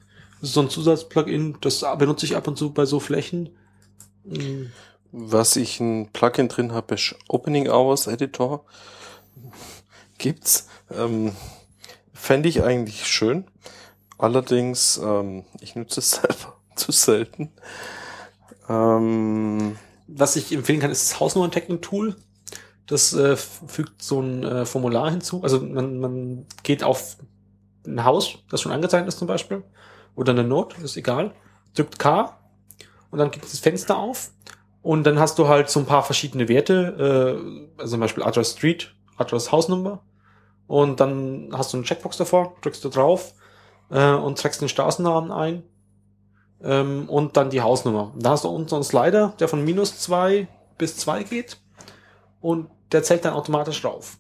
Das ist so ein Zusatzplugin. Das benutze ich ab und zu bei so Flächen. Mm, Was ich ein Plugin drin habe, ist Opening Hours Editor. Gibt's. Ähm, Fände ich eigentlich schön. Allerdings, ähm, ich nutze es selber zu selten. Ähm, Was ich empfehlen kann, ist das Hausnummern-Tagging-Tool. Das äh, fügt so ein äh, Formular hinzu. Also man, man geht auf ein Haus, das schon angezeichnet ist zum Beispiel, oder eine Note, ist egal, drückt K und dann geht das Fenster auf und dann hast du halt so ein paar verschiedene Werte, äh, also zum Beispiel Address Street, Address Hausnummer und dann hast du eine Checkbox davor, drückst du drauf äh, und trägst den Straßennamen ein ähm, und dann die Hausnummer. Da hast du unten so einen Slider, der von minus zwei bis zwei geht und der zählt dann automatisch rauf.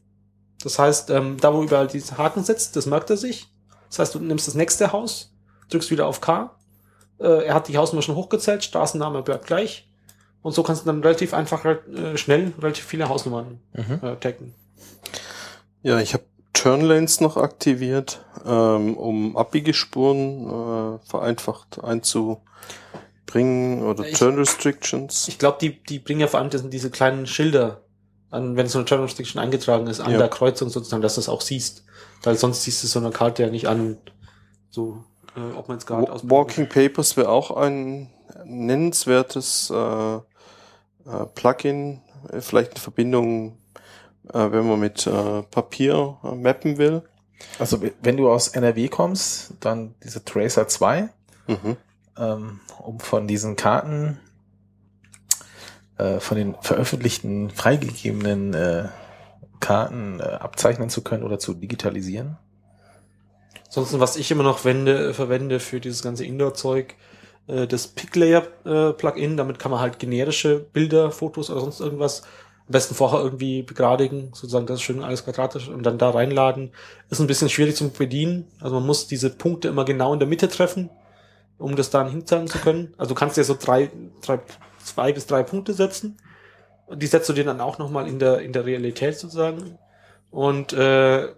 Das heißt, ähm, da wo überall diese Haken sitzt, das merkt er sich. Das heißt, du nimmst das nächste Haus, drückst wieder auf K, äh, er hat die Hausnummer schon hochgezählt, Straßenname bleibt gleich und so kannst du dann relativ einfach äh, schnell relativ viele Hausnummern Mhm. äh, taggen. ja, ich habe Turnlanes noch aktiviert, ähm, um Abbiegespuren äh, vereinfacht einzubringen oder Ich- Turn Restrictions. Ich glaube, die, die bringen ja vor allem diese kleinen Schilder an, wenn so eine Turn Restriction eingetragen ist, an Ja. der Kreuzung sozusagen, dass du es auch siehst. Weil sonst siehst du so eine Karte ja nicht an, so, äh, ob man es gerade aus. Walking Papers wäre auch ein nennenswertes äh, äh, Plugin. äh, vielleicht in Verbindung, äh, wenn man mit äh, Papier äh, mappen will. Also wenn du aus NRW kommst, dann diese Tracer 2, Mhm. ähm, um von diesen Karten, äh, von den veröffentlichten, freigegebenen äh, Karten äh, abzeichnen zu können oder zu digitalisieren. Ansonsten, was ich immer noch wende, verwende für dieses ganze Indoor-Zeug, äh, das Picklayer-Plugin. Damit kann man halt generische Bilder, Fotos oder sonst irgendwas am besten vorher irgendwie begradigen, sozusagen das schön alles quadratisch und dann da reinladen. Ist ein bisschen schwierig zum Bedienen. Also man muss diese Punkte immer genau in der Mitte treffen, um das dann hinzahlen zu können. Also du kannst ja so drei, drei, zwei bis drei Punkte setzen. Die setzt du dir dann auch nochmal in der, in der Realität sozusagen. Und äh,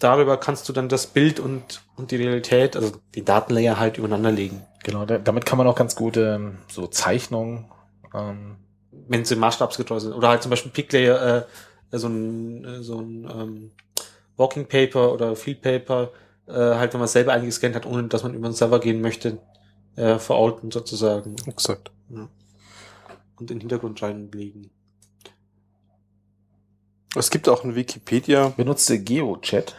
darüber kannst du dann das Bild und, und die Realität, also die Datenlayer halt übereinander legen. Genau, da, damit kann man auch ganz gut ähm, so Zeichnungen ähm, Wenn sie maßstabsgetreu sind. Oder halt zum Beispiel Picklayer, äh, so ein, äh, so ein ähm, Walking Paper oder Field Paper, äh, halt wenn man selber eingescannt hat, ohne dass man über den Server gehen möchte, äh, veralten sozusagen Exakt. und in den Hintergrund reinlegen. Es gibt auch ein Wikipedia. benutzte GeoChat.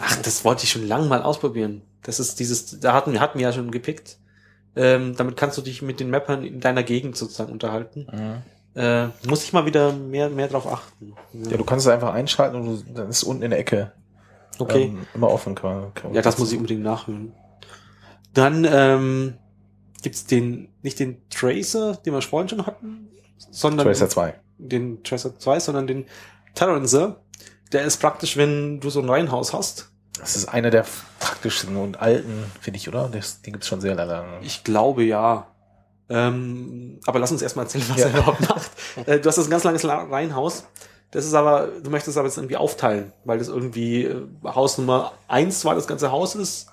Ach, das wollte ich schon lange mal ausprobieren. Das ist dieses, da hatten wir, hatten wir ja schon gepickt. Ähm, damit kannst du dich mit den Mappern in deiner Gegend sozusagen unterhalten. Äh, muss ich mal wieder mehr, mehr drauf achten. Ja, du kannst es einfach einschalten und du, dann ist unten in der Ecke okay. ähm, immer offen. Kann, kann Ja, das muss ich unbedingt nachhören. Dann ähm, gibt's den, nicht den Tracer, den wir vorhin schon hatten, sondern Tracer 2. den Tracer 2, sondern den Terrancer. Der ist praktisch, wenn du so ein Reihenhaus hast. Das ist einer der praktischsten und alten, finde ich, oder? Das, den gibt's schon sehr lange. Ich glaube ja. Ähm, aber lass uns erstmal erzählen, was Ja. er überhaupt macht. Äh, du hast das ein ganz langes La- Reihenhaus. Das ist aber, du möchtest aber jetzt irgendwie aufteilen, weil das irgendwie äh, Hausnummer eins zwar das ganze Haus ist,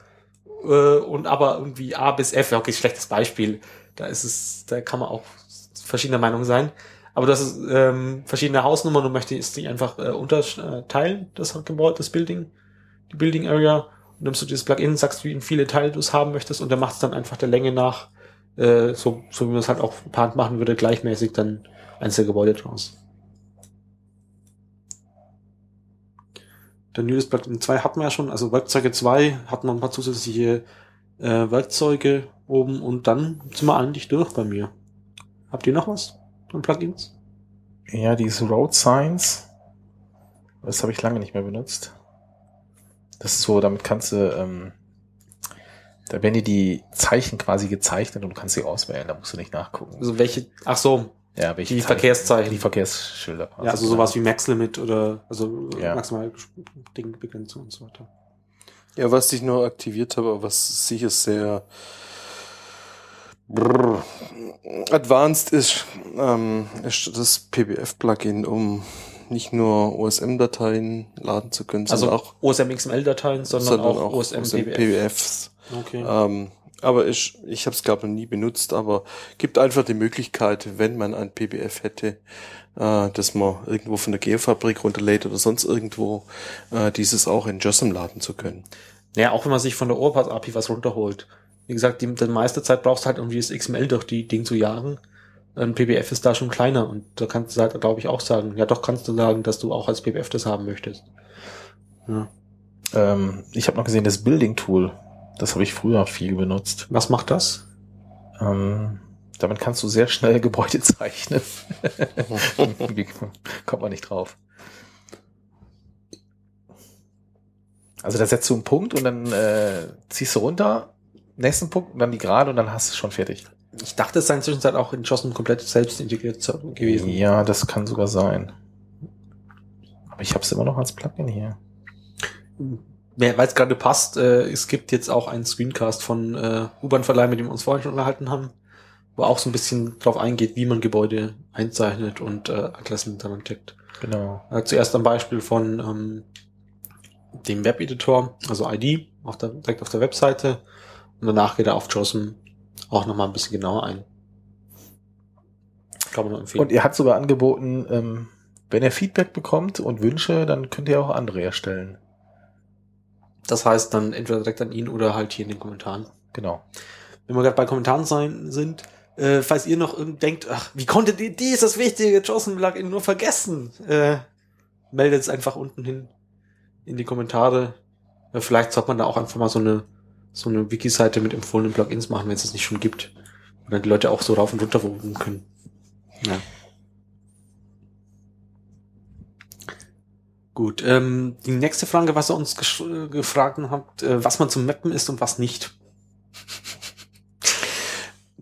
äh, und aber irgendwie A bis F, ja, okay, schlechtes Beispiel. Da ist es, da kann man auch verschiedener Meinung sein. Aber das ist ähm, verschiedene Hausnummern und möchtest die einfach äh, unterteilen, das Gebäude, das Building, die Building Area. Und nimmst du dieses Plugin, sagst, wie viele Teile du es haben möchtest und der macht es dann einfach der Länge nach, äh, so, so wie man es halt auch Hand machen würde, gleichmäßig dann einzelne Gebäude draus. Der Newest Plugin 2 hatten wir ja schon, also Werkzeuge 2 hatten wir ein paar zusätzliche äh, Werkzeuge oben und dann sind wir eigentlich durch bei mir. Habt ihr noch was an Plugins? Ja, dieses Road Signs. Das habe ich lange nicht mehr benutzt. Das ist so, damit kannst du, ähm, da werden dir die Zeichen quasi gezeichnet und du kannst sie auswählen, da musst du nicht nachgucken. Also welche, ach so, Ja, welche die Zeichen- Verkehrszeichen. Die Verkehrsschilder. ja, also sowas wie Max Limit oder also Ja. maximal Dingbegrenzung und so weiter. Ja, was ich nur aktiviert habe, aber was sicher sehr brrr, advanced ist, ähm, ist das PBF-Plugin, um nicht nur OSM-Dateien laden zu können, Also sondern auch, OSM XML-Dateien, sondern, sondern auch, auch OSM, PBF. PBFs. Okay. Ähm, aber ich, ich habe es glaube noch nie benutzt, aber gibt einfach die Möglichkeit, wenn man ein PBF hätte, äh, dass man irgendwo von der Geofabrik runterlädt oder sonst irgendwo, äh, dieses auch in JOSM laden zu können. Naja, auch wenn man sich von der Overpass API was runterholt. Wie gesagt, die, die meiste Zeit brauchst du halt irgendwie das XML durch die Ding zu jagen. Ein PBF ist da schon kleiner und da kannst du halt, glaube ich, auch sagen, ja doch kannst du sagen, dass du auch als PBF das haben möchtest. Ja. Ähm, ich habe noch gesehen, das Building Tool. Das habe ich früher viel benutzt. Was macht das? Ähm, damit kannst du sehr schnell Gebäude zeichnen. Kommt man nicht drauf? Also da setzt du einen Punkt und dann äh, ziehst du runter, nächsten Punkt dann die Gerade und dann hast du es schon fertig. Ich dachte, es sei inzwischen auch in JOSM komplett selbst integriert gewesen. Ja, das kann sogar sein. Aber ich habe es immer noch als Plugin hier. Weil es gerade passt, äh, es gibt jetzt auch einen Screencast von äh, U-Bahn-Verleih, mit dem wir uns vorhin schon unterhalten haben, wo auch so ein bisschen drauf eingeht, wie man Gebäude einzeichnet und äh, Adressen daran checkt. Genau. Äh, zuerst am Beispiel von ähm, dem Webeditor, also ID, auf der, direkt auf der Webseite. Und danach geht er auf JOSM auch nochmal ein bisschen genauer ein. Kann man nur empfehlen. Und ihr hat sogar angeboten, ähm, wenn ihr Feedback bekommt und Wünsche, dann könnt ihr auch andere erstellen. das heißt dann entweder direkt an ihn oder halt hier in den Kommentaren. Genau. Wenn wir gerade bei Kommentaren sein, sind, Äh, falls ihr noch irgend denkt, ach, wie konntet ihr dieses wichtige JSON-Plugin nur vergessen? Äh, meldet es einfach unten hin in die Kommentare. Äh, vielleicht sollte man da auch einfach mal so eine so eine Wiki-Seite mit empfohlenen Plugins machen, wenn es es nicht schon gibt. Und dann die Leute auch so rauf und runter voten können. Ja. Gut, ähm, die nächste Frage, was ihr uns äh, gefragt habt, äh, was man zum Mappen ist und was nicht.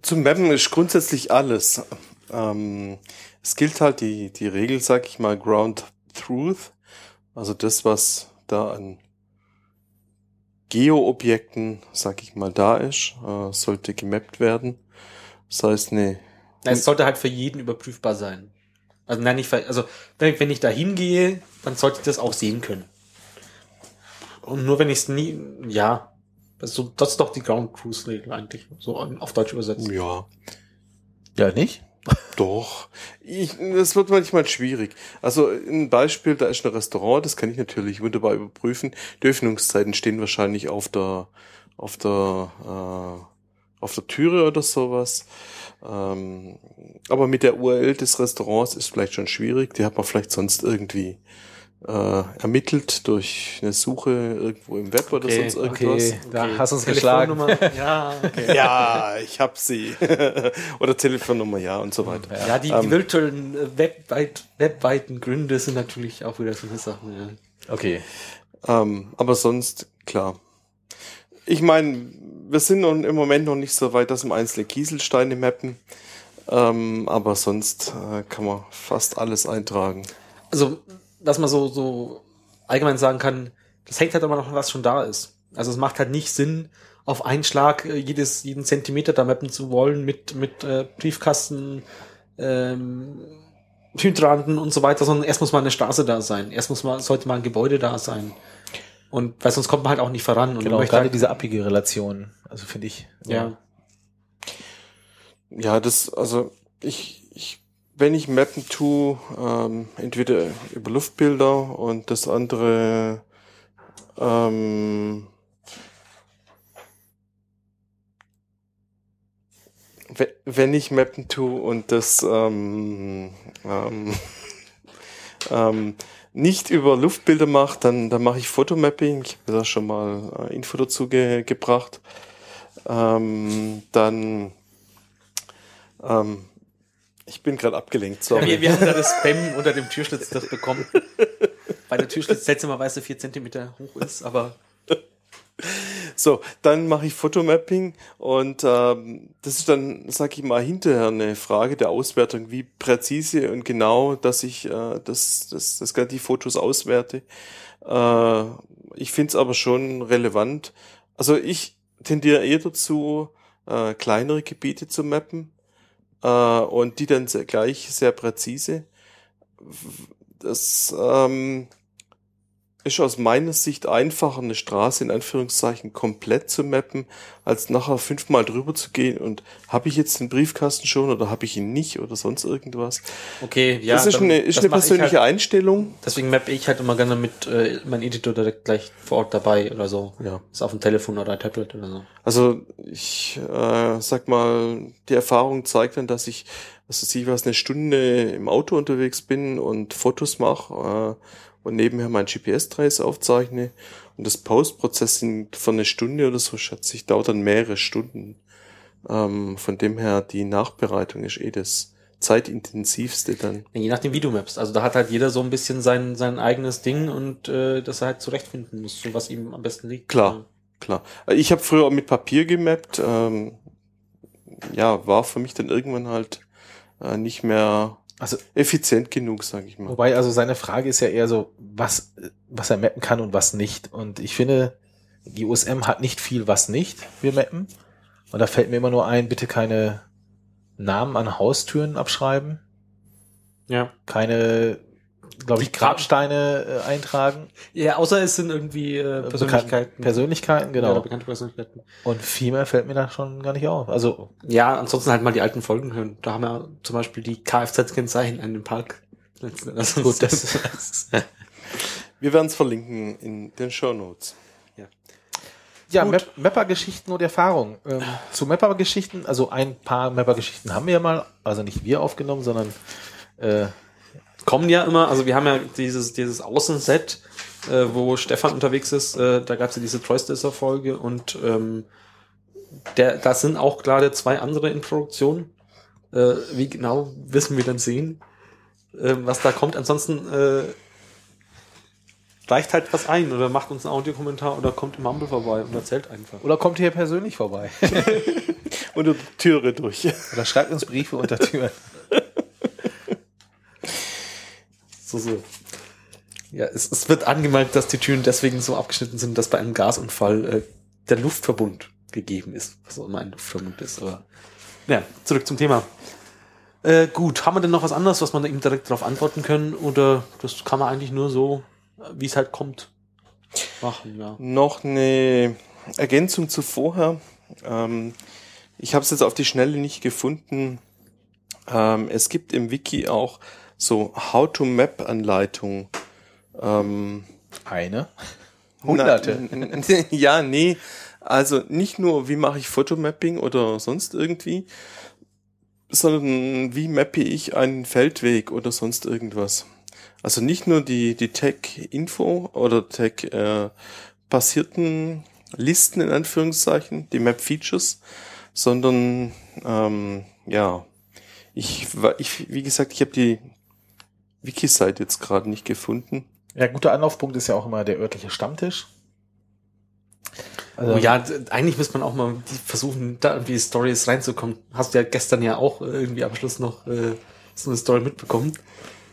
Zum Mappen ist grundsätzlich alles. Ähm, es gilt halt die, die Regel, sag ich mal, Ground Truth. Also das, was da an Geo-Objekten, sag ich mal, da ist, äh, sollte gemappt werden. Das heißt, ne, Na, Es sollte halt für jeden überprüfbar sein. Also nein, nicht für, also wenn, wenn ich da hingehe, dann sollte ich das auch sehen können. Und nur wenn ich es nie, ja, also das ist doch die Ground Cruise Regel eigentlich, so auf Deutsch übersetzt. ja, Ja, nicht? Doch. Ich, das wird manchmal schwierig. Also ein Beispiel, da ist ein Restaurant, das kann ich natürlich wunderbar überprüfen. Die Öffnungszeiten stehen wahrscheinlich auf der auf der äh, auf der Türe oder sowas. Ähm, aber mit der URL des Restaurants ist vielleicht schon schwierig. Die hat man vielleicht sonst irgendwie äh, ermittelt durch eine Suche irgendwo im Web oder Okay, sonst irgendwas. Okay, da hast du uns geschlagen. Ja, okay. Ja, ich hab sie. oder Telefonnummer, ja und so weiter. Ja, die, die Ähm. virtuellen äh, webweit, webweiten Gründe sind natürlich auch wieder so eine Sache. Ja. Okay. Ähm, aber sonst, klar. Ich meine, wir sind im Moment noch nicht so weit, dass wir einzelne Kieselsteine mappen. Ähm, aber sonst äh, kann man fast alles eintragen. Also, dass man so, so allgemein sagen kann, das hängt halt immer noch, was schon da ist. Also es macht halt nicht Sinn, auf einen Schlag äh, jedes, jeden Zentimeter da mappen zu wollen mit, mit äh, Briefkasten, ähm, Hydranten und so weiter, sondern erst muss mal eine Straße da sein. Erst muss mal, sollte mal ein Gebäude da sein. Und weil sonst kommt man halt auch nicht voran. Und Genau, man möchte gerade halt, diese abige Relation, also finde ich. ja. Ja, das, also ich wenn ich mappen tue, ähm, entweder über Luftbilder und das andere ähm, we- wenn ich mappen tue und das ähm, ähm, ähm, nicht über Luftbilder mache, dann, dann mache ich Fotomapping. Ich habe da schon mal äh, Info dazu ge gebracht. Ähm, dann ähm, ich bin gerade abgelenkt, Ja, sorry. wir, wir haben da das Spam unter dem Türschlitz das bekommen. Weil der Türschlitz seltsamerweise vier Zentimeter hoch ist, aber So, dann mache ich Fotomapping und ähm, das ist dann, sag ich mal, hinterher eine Frage der Auswertung, wie präzise und genau, dass ich äh, das, das, das die Fotos auswerte. Äh, ich finde es aber schon relevant. Also ich tendiere eher dazu, äh, kleinere Gebiete zu mappen äh, und die dann sehr, gleich sehr präzise. Das ähm, ist aus meiner Sicht einfacher, eine Straße in Anführungszeichen komplett zu mappen, als nachher fünfmal drüber zu gehen und habe ich jetzt den Briefkasten schon oder habe ich ihn nicht oder sonst irgendwas. okay, ja. das ist dann- eine, ist eine persönliche Halt, Einstellung. deswegen mappe ich halt immer gerne mit äh, meinem Editor direkt gleich vor Ort dabei oder so. Ja. Ist auf dem Telefon oder Tablet oder so. Also ich äh, sag mal, die Erfahrung zeigt dann, dass ich, also ich was eine Stunde im Auto unterwegs bin und Fotos mache äh, und nebenher mein GPS-Trace aufzeichne und das Post-Processing von eine Stunde oder so, schätze ich, dauert dann mehrere Stunden. Ähm, von dem her, die Nachbereitung ist eh das zeitintensivste dann. Je nachdem, wie du mappst. Also da hat halt jeder so ein bisschen sein, sein eigenes Ding und äh, das er halt zurechtfinden muss, so was ihm am besten liegt. Klar. Klar. Ich habe früher auch mit Papier gemappt. Ähm, ja, war für mich dann irgendwann halt äh, nicht mehr Also, effizient genug, sage ich mal. wobei, also seine Frage ist ja eher so, was, was er mappen kann und was nicht. Und ich finde, die USM hat nicht viel, was nicht wir mappen. Und da fällt mir immer nur ein, bitte keine Namen an Haustüren abschreiben, Ja. keine, glaube ich, Grabsteine äh, eintragen. Ja, außer es sind irgendwie äh, Persönlichkeiten. Bekannte Persönlichkeiten, Ja, genau. bekannte Persönlichkeiten. Und viel mehr fällt mir da schon gar nicht auf. Also, Ja, ansonsten halt mal die alten Folgen hören. Da haben wir zum Beispiel die Kfz-Kennzeichen an dem Park. Das ist gut, das, Wir werden es verlinken in den Show Notes. Ja, Gut. Map Mapper-Geschichten und Erfahrungen. Ähm, zu Mapper-Geschichten, also ein paar Mapper-Geschichten haben wir ja mal, also nicht wir aufgenommen, sondern äh, kommen ja immer, also wir haben ja dieses, dieses Außenset, äh, wo Stefan unterwegs ist, äh, da gab es ja diese Troystacer-Folge und ähm, der, da sind auch gerade zwei andere in Produktion. Äh, wie genau wissen wir dann sehen, äh, was da kommt. Ansonsten äh, reicht halt was ein oder macht uns einen Audiokommentar oder kommt im Mumble vorbei und erzählt einfach. oder kommt hier persönlich vorbei. Unter Türe durch. oder schreibt uns Briefe unter Türen. So, so. Ja, es, es wird angemerkt, dass die Türen deswegen so abgeschnitten sind, dass bei einem Gasunfall äh, der Luftverbund gegeben ist, was auch immer ein Luftverbund ist. Aber ja, zurück zum Thema. Äh, gut, haben wir denn noch was anderes, was man eben direkt darauf antworten können? Oder das kann man eigentlich nur so, wie es halt kommt, machen, ja. Noch eine Ergänzung zu vorher. Ähm, ich habe es jetzt auf die Schnelle nicht gefunden. Ähm, es gibt im Wiki auch so How-to-Map-Anleitungen. Ähm, Eine. Hunderte. Na, ja, nee. Also nicht nur, wie mache ich Fotomapping oder sonst irgendwie, sondern wie mappe ich einen Feldweg oder sonst irgendwas. Also nicht nur die, die Tag-Info oder Tag-basierten Listen in Anführungszeichen, die Map-Features, sondern ähm, ja, ich, ich, wie gesagt, ich habe die Wiki-Seite jetzt gerade nicht gefunden. Ja, guter Anlaufpunkt ist ja auch immer der örtliche Stammtisch. Also, Oh ja, eigentlich müsste man auch mal versuchen, da irgendwie Stories reinzukommen. Hast du ja gestern ja auch irgendwie am Schluss noch äh, so eine Story mitbekommen.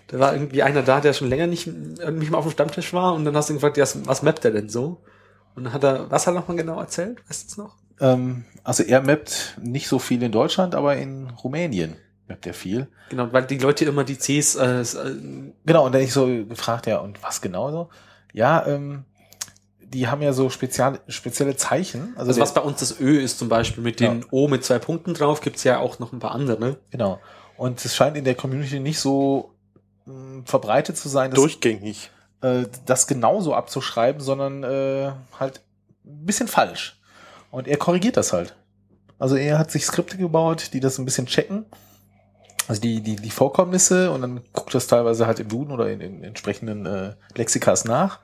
Da war irgendwie einer da, der schon länger nicht, äh, nicht mal auf dem Stammtisch war und dann hast du ihn gefragt, ja, was mappt er denn so? Und dann hat er, was hat er nochmal genau erzählt? Weißt du es noch? ähm, also er mappt nicht so viel in Deutschland, aber in Rumänien mappt er viel. Genau, weil die Leute immer die Cs, äh, äh, Genau, und dann ich so gefragt, ja, und was genau so? Ja, ähm, die haben ja so spezial, spezielle Zeichen. Also, also was bei uns das Ö ist zum Beispiel mit den Ja. O mit zwei Punkten drauf, gibt's ja auch noch ein paar andere. genau. Und es scheint in der Community nicht so mh, verbreitet zu sein, dass, Durchgängig. äh, das genauso abzuschreiben, sondern äh, halt ein bisschen falsch. Und er korrigiert das halt. Also er hat sich Skripte gebaut, die das ein bisschen checken. Also die, die, die Vorkommnisse und dann guckt das teilweise halt im Duden oder in, in entsprechenden äh, Lexikas nach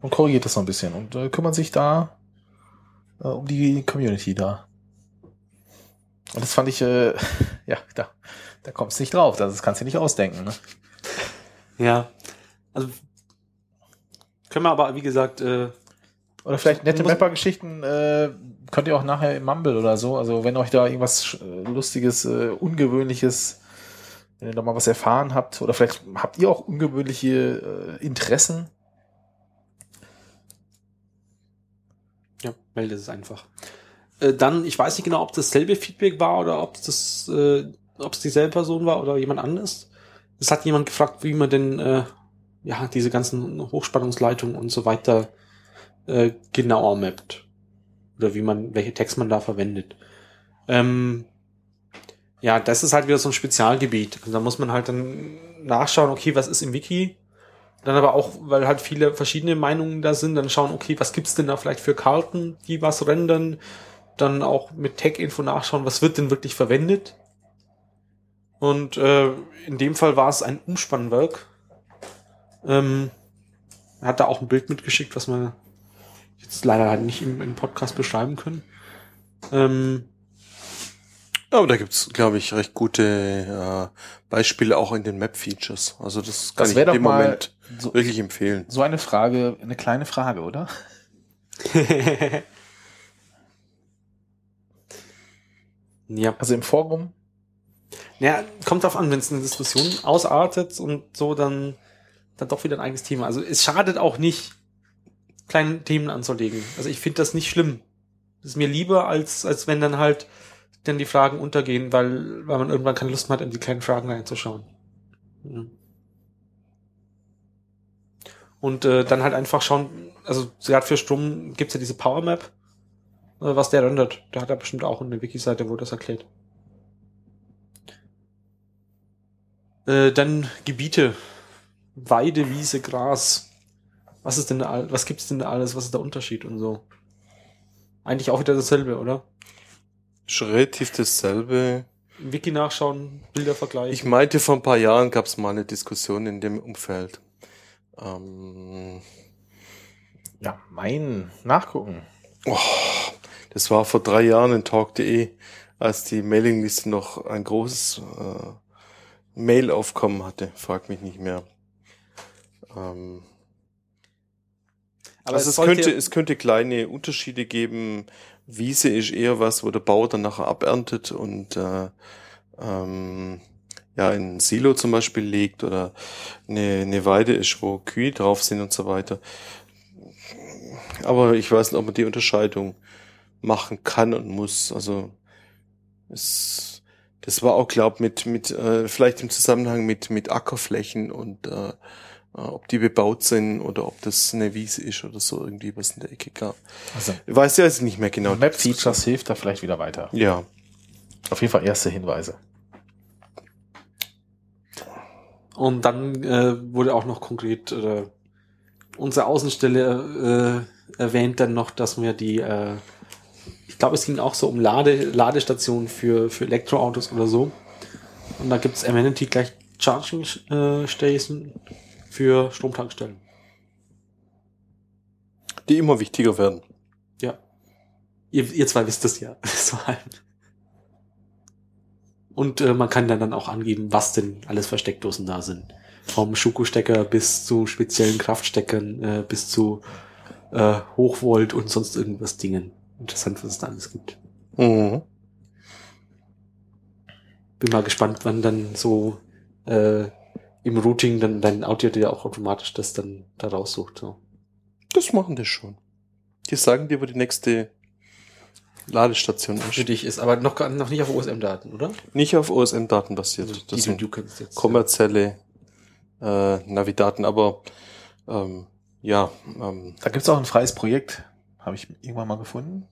und korrigiert das so ein bisschen und äh, kümmert sich da äh, um die Community da. Und das fand ich, äh, ja, da, da kommst du nicht drauf, das kannst du nicht ausdenken. Ne? Ja. Also können wir aber, wie gesagt, äh, Oder vielleicht nette Mapper-Geschichten äh, könnt ihr auch nachher im Mumble oder so. Also wenn euch da irgendwas äh, Lustiges, äh, Ungewöhnliches, wenn ihr da mal was erfahren habt, oder vielleicht habt ihr auch ungewöhnliche äh, Interessen. Ja, melde es einfach. Äh, dann, ich weiß nicht genau, ob das dasselbe Feedback war oder ob das, äh, ob es dieselbe Person war oder jemand anderes. Es hat jemand gefragt, wie man denn äh, ja diese ganzen Hochspannungsleitungen und so weiter äh, genauer mappt oder wie man welche Text man da verwendet. Ähm, ja, das ist halt wieder so ein Spezialgebiet. Und da muss man halt dann nachschauen, okay, was ist im Wiki? Dann aber auch, weil halt viele verschiedene Meinungen da sind, dann schauen, okay, was gibt's denn da vielleicht für Karten, die was rendern? Dann auch mit Tech-Info nachschauen, was wird denn wirklich verwendet? Und äh, in dem Fall war es ein Umspannwerk. Ähm, er hat da auch ein Bild mitgeschickt, was wir jetzt leider halt nicht im, im Podcast beschreiben können. Ähm, Aber da gibt's, glaube ich, recht gute äh, Beispiele auch in den Map-Features. Also das kann Das ich in dem mal Moment so- wirklich empfehlen. So eine Frage, eine kleine Frage, oder? ja. Also im Forum. Ja, kommt drauf an, wenn es eine Diskussion ausartet und so, dann, dann doch wieder ein eigenes Thema. Also es schadet auch nicht, kleine Themen anzulegen. Also ich finde das nicht schlimm. Das ist mir lieber, als, als wenn dann halt dann die Fragen untergehen, weil, weil man irgendwann keine Lust mehr hat, in die kleinen Fragen reinzuschauen. Ja. Und äh, dann halt einfach schauen, also gerade für Strom gibt's ja diese Power Map, äh, was der rendert. Da hat er bestimmt auch eine Wiki-Seite, wo das erklärt. Äh, dann Gebiete. Weide, Wiese, Gras. Was ist denn was gibt's denn da alles? Was ist der Unterschied und so? Eigentlich auch wieder dasselbe, oder? Ist relativ dasselbe. Wiki nachschauen, Bilder vergleichen. Ich meinte, vor ein paar Jahren gab es mal eine Diskussion in dem Umfeld. Ähm, Ja, mein Nachgucken. oh, das war vor drei Jahren in Talk.de, als die Mailingliste noch ein großes äh, Mailaufkommen hatte. Frag mich nicht mehr. Ähm, Aber also es, sollte- könnte, es könnte kleine Unterschiede geben. Wiese ist eher was, wo der Bauer dann nachher aberntet und äh, ähm, ja in ein Silo zum Beispiel legt oder eine, eine Weide ist, wo Kühe drauf sind und so weiter. Aber ich weiß nicht, ob man die Unterscheidung machen kann und muss. Also es, das war auch, glaub mit mit äh, vielleicht im Zusammenhang mit mit Ackerflächen und äh, ob die bebaut sind oder ob das eine Wiese ist oder so irgendwie was in der Ecke gab. Also Ich weiß ja jetzt nicht mehr genau. Map Features hilft da vielleicht wieder weiter. Ja. Auf jeden Fall erste Hinweise. Und dann äh, wurde auch noch konkret äh, unsere Außenstelle äh, erwähnt dann noch, dass wir die, äh, ich glaube, es ging auch so um Lade, Ladestationen für, für Elektroautos oder so. Und da gibt's Amenity gleich Charging äh, Station für Stromtankstellen. Die immer wichtiger werden. Ja. Ihr, ihr zwei wisst das ja. so halt. Und äh, man kann dann, dann auch angeben, was denn alles für Steckdosen da sind. Vom Schuko-Stecker bis zu speziellen Kraftsteckern, äh, bis zu äh, Hochvolt und sonst irgendwas Dingen. Interessant, was es da alles gibt. Mhm. Bin mal gespannt, wann dann so äh, im Routing dann dein Audio dir auch automatisch das dann da raussucht. So. Das machen die schon. Die sagen dir, wo die nächste Ladestation Für ist. dich ist aber noch, gar- noch nicht auf OSM-Daten, oder? Nicht auf OSM-Daten basiert. Also, die Das sind du kennst jetzt. kommerzielle äh, Navidaten, aber ähm, ja, ähm, Da gibt's auch ein freies Projekt. Habe ich irgendwann mal gefunden.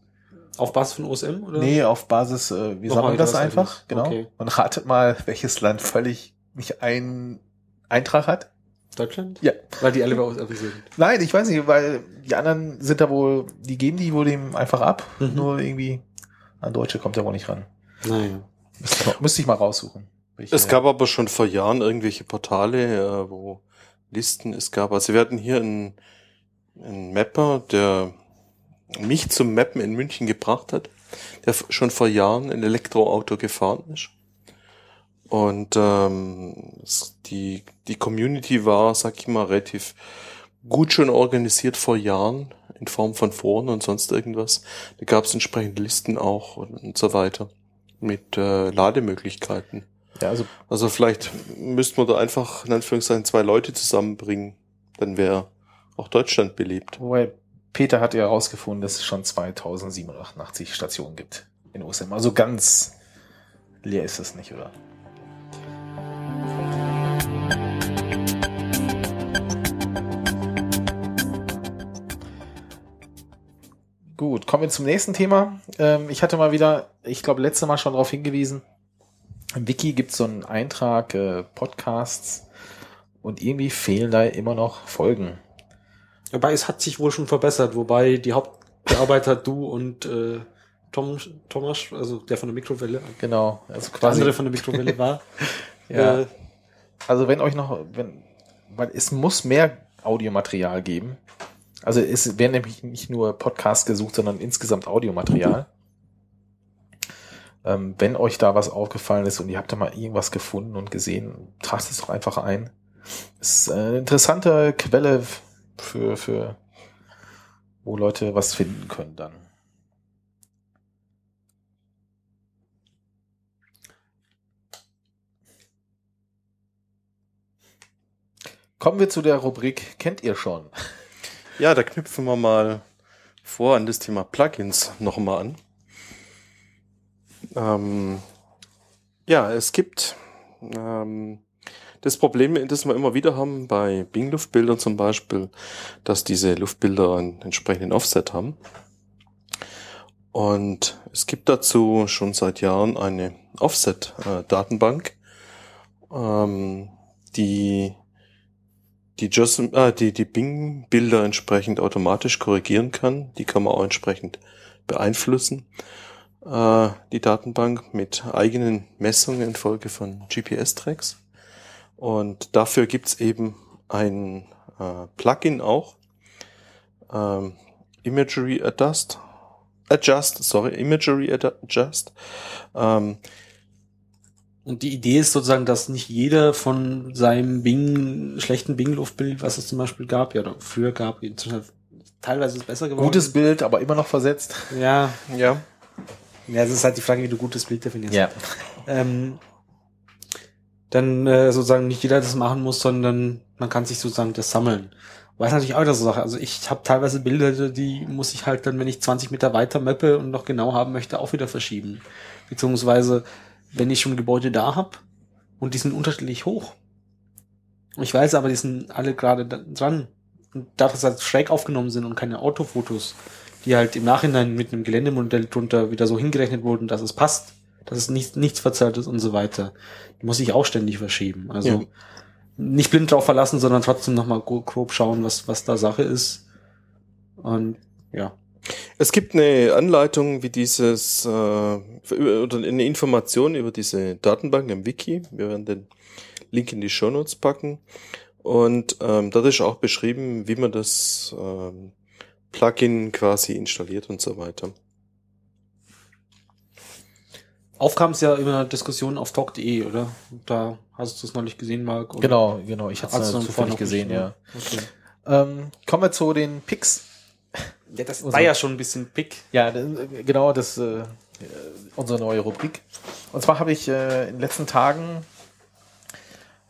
Auf Basis von OSM, oder? Nee, auf Basis, äh, wir Nochmal sammeln das einfach, genau. Okay. Und ratet mal, welches Land völlig nicht einen Eintrag hat. Deutschland? Ja. Weil die alle bei OSM sind. Nein, ich weiß nicht, weil die anderen sind da wohl, die geben die wohl dem einfach ab. Mhm. Nur irgendwie an Deutsche kommt er wohl nicht ran. Naja. Müsste ich mal, müsste ich mal raussuchen. Ich, es äh, gab aber schon vor Jahren irgendwelche Portale, äh, wo Listen es gab. Also wir hatten hier einen, einen Mapper, der mich zum Mappen in München gebracht hat, der schon vor Jahren ein Elektroauto gefahren ist. Und ähm, die, die Community war, sag ich mal, relativ gut schon organisiert vor Jahren in Form von Foren und sonst irgendwas. Da gab es entsprechende Listen auch und, und so weiter mit äh, Lademöglichkeiten. ja, also Also vielleicht müssten wir da einfach in Anführungszeichen zwei Leute zusammenbringen, dann wäre auch Deutschland belebt. Wobei Peter hat ja herausgefunden, dass es schon 2087 Stationen gibt in OSM. Also ganz leer ist es nicht, oder? Kommen wir zum nächsten Thema. Ähm, ich hatte mal wieder, ich glaube, letzte Mal schon darauf hingewiesen, im Wiki gibt es so einen Eintrag, äh, Podcasts, und irgendwie fehlen da immer noch Folgen. Wobei es hat sich wohl schon verbessert, wobei die Hauptbearbeiter du und äh, Tom, Thomas, also der von der Mikrowelle, Genau, also der quasi. andere von der Mikrowelle war. Ja. äh, Also wenn euch noch, wenn, weil es muss mehr Audiomaterial geben. Also es werden nämlich nicht nur Podcasts gesucht, sondern insgesamt Audiomaterial. Ähm, wenn euch da was aufgefallen ist und ihr habt da mal irgendwas gefunden und gesehen, tragt es doch einfach ein. Es ist eine interessante Quelle für, für wo Leute was finden können dann. Kommen wir zu der Rubrik Kennt ihr schon? Ja, da knüpfen wir mal vor an das Thema Plugins nochmal an. Ähm, ja, es gibt ähm, das Problem, das wir immer wieder haben bei Bing-Luftbildern zum Beispiel, dass diese Luftbilder einen entsprechenden Offset haben. Und es gibt dazu schon seit Jahren eine Offset-Datenbank, ähm, die die, JOSM, äh, die, die Bing-Bilder entsprechend automatisch korrigieren kann. Die kann man auch entsprechend beeinflussen, äh, die Datenbank mit eigenen Messungen infolge von GPS-Tracks. Und dafür gibt's eben ein äh, Plugin auch, ähm, Imagery Adjust, Adjust, sorry, Imagery Adjust. Ähm, Und die Idee ist sozusagen, dass nicht jeder von seinem Bing, schlechten Bing-Luftbild, was es zum Beispiel gab, ja, oder früher gab, inzwischen teilweise ist es besser geworden. Gutes Bild, aber immer noch versetzt. Ja, ja, ja, es ist halt die Frage, wie du gutes Bild definierst. Ja. ähm, dann äh, sozusagen nicht jeder das machen muss, sondern man kann sich sozusagen das sammeln. Weiß natürlich auch wieder so Sache. Also ich habe teilweise Bilder, die muss ich halt dann, wenn ich 20 Meter weiter mappe und noch genau haben möchte, auch wieder verschieben. Beziehungsweise, wenn ich schon Gebäude da hab und die sind unterschiedlich hoch. Ich weiß aber, die sind alle gerade dran. Und da das halt schräg aufgenommen sind und keine Autofotos, die halt im Nachhinein mit einem Geländemodell drunter wieder so hingerechnet wurden, dass es passt, dass es nichts, nichts verzerrt ist und so weiter, die muss ich auch ständig verschieben. Also Ja. nicht blind drauf verlassen, sondern trotzdem nochmal grob schauen, was, was da Sache ist. Und ja. Es gibt eine Anleitung, wie dieses, äh, oder eine Information über diese Datenbank im Wiki. Wir werden den Link in die Show Notes packen. Und ähm, dort ist auch beschrieben, wie man das ähm, Plugin quasi installiert und so weiter. Aufkam es ja über eine Diskussion auf talk.de, oder? Da hast du es neulich gesehen, Marc? Genau, genau. Ich hatte es zufällig gesehen, ja. Okay. Ähm, kommen wir zu den Picks. Ja, das war ja schon ein bisschen pick. Ja, genau, das äh, unsere neue Rubrik. Und zwar habe ich äh, in den letzten Tagen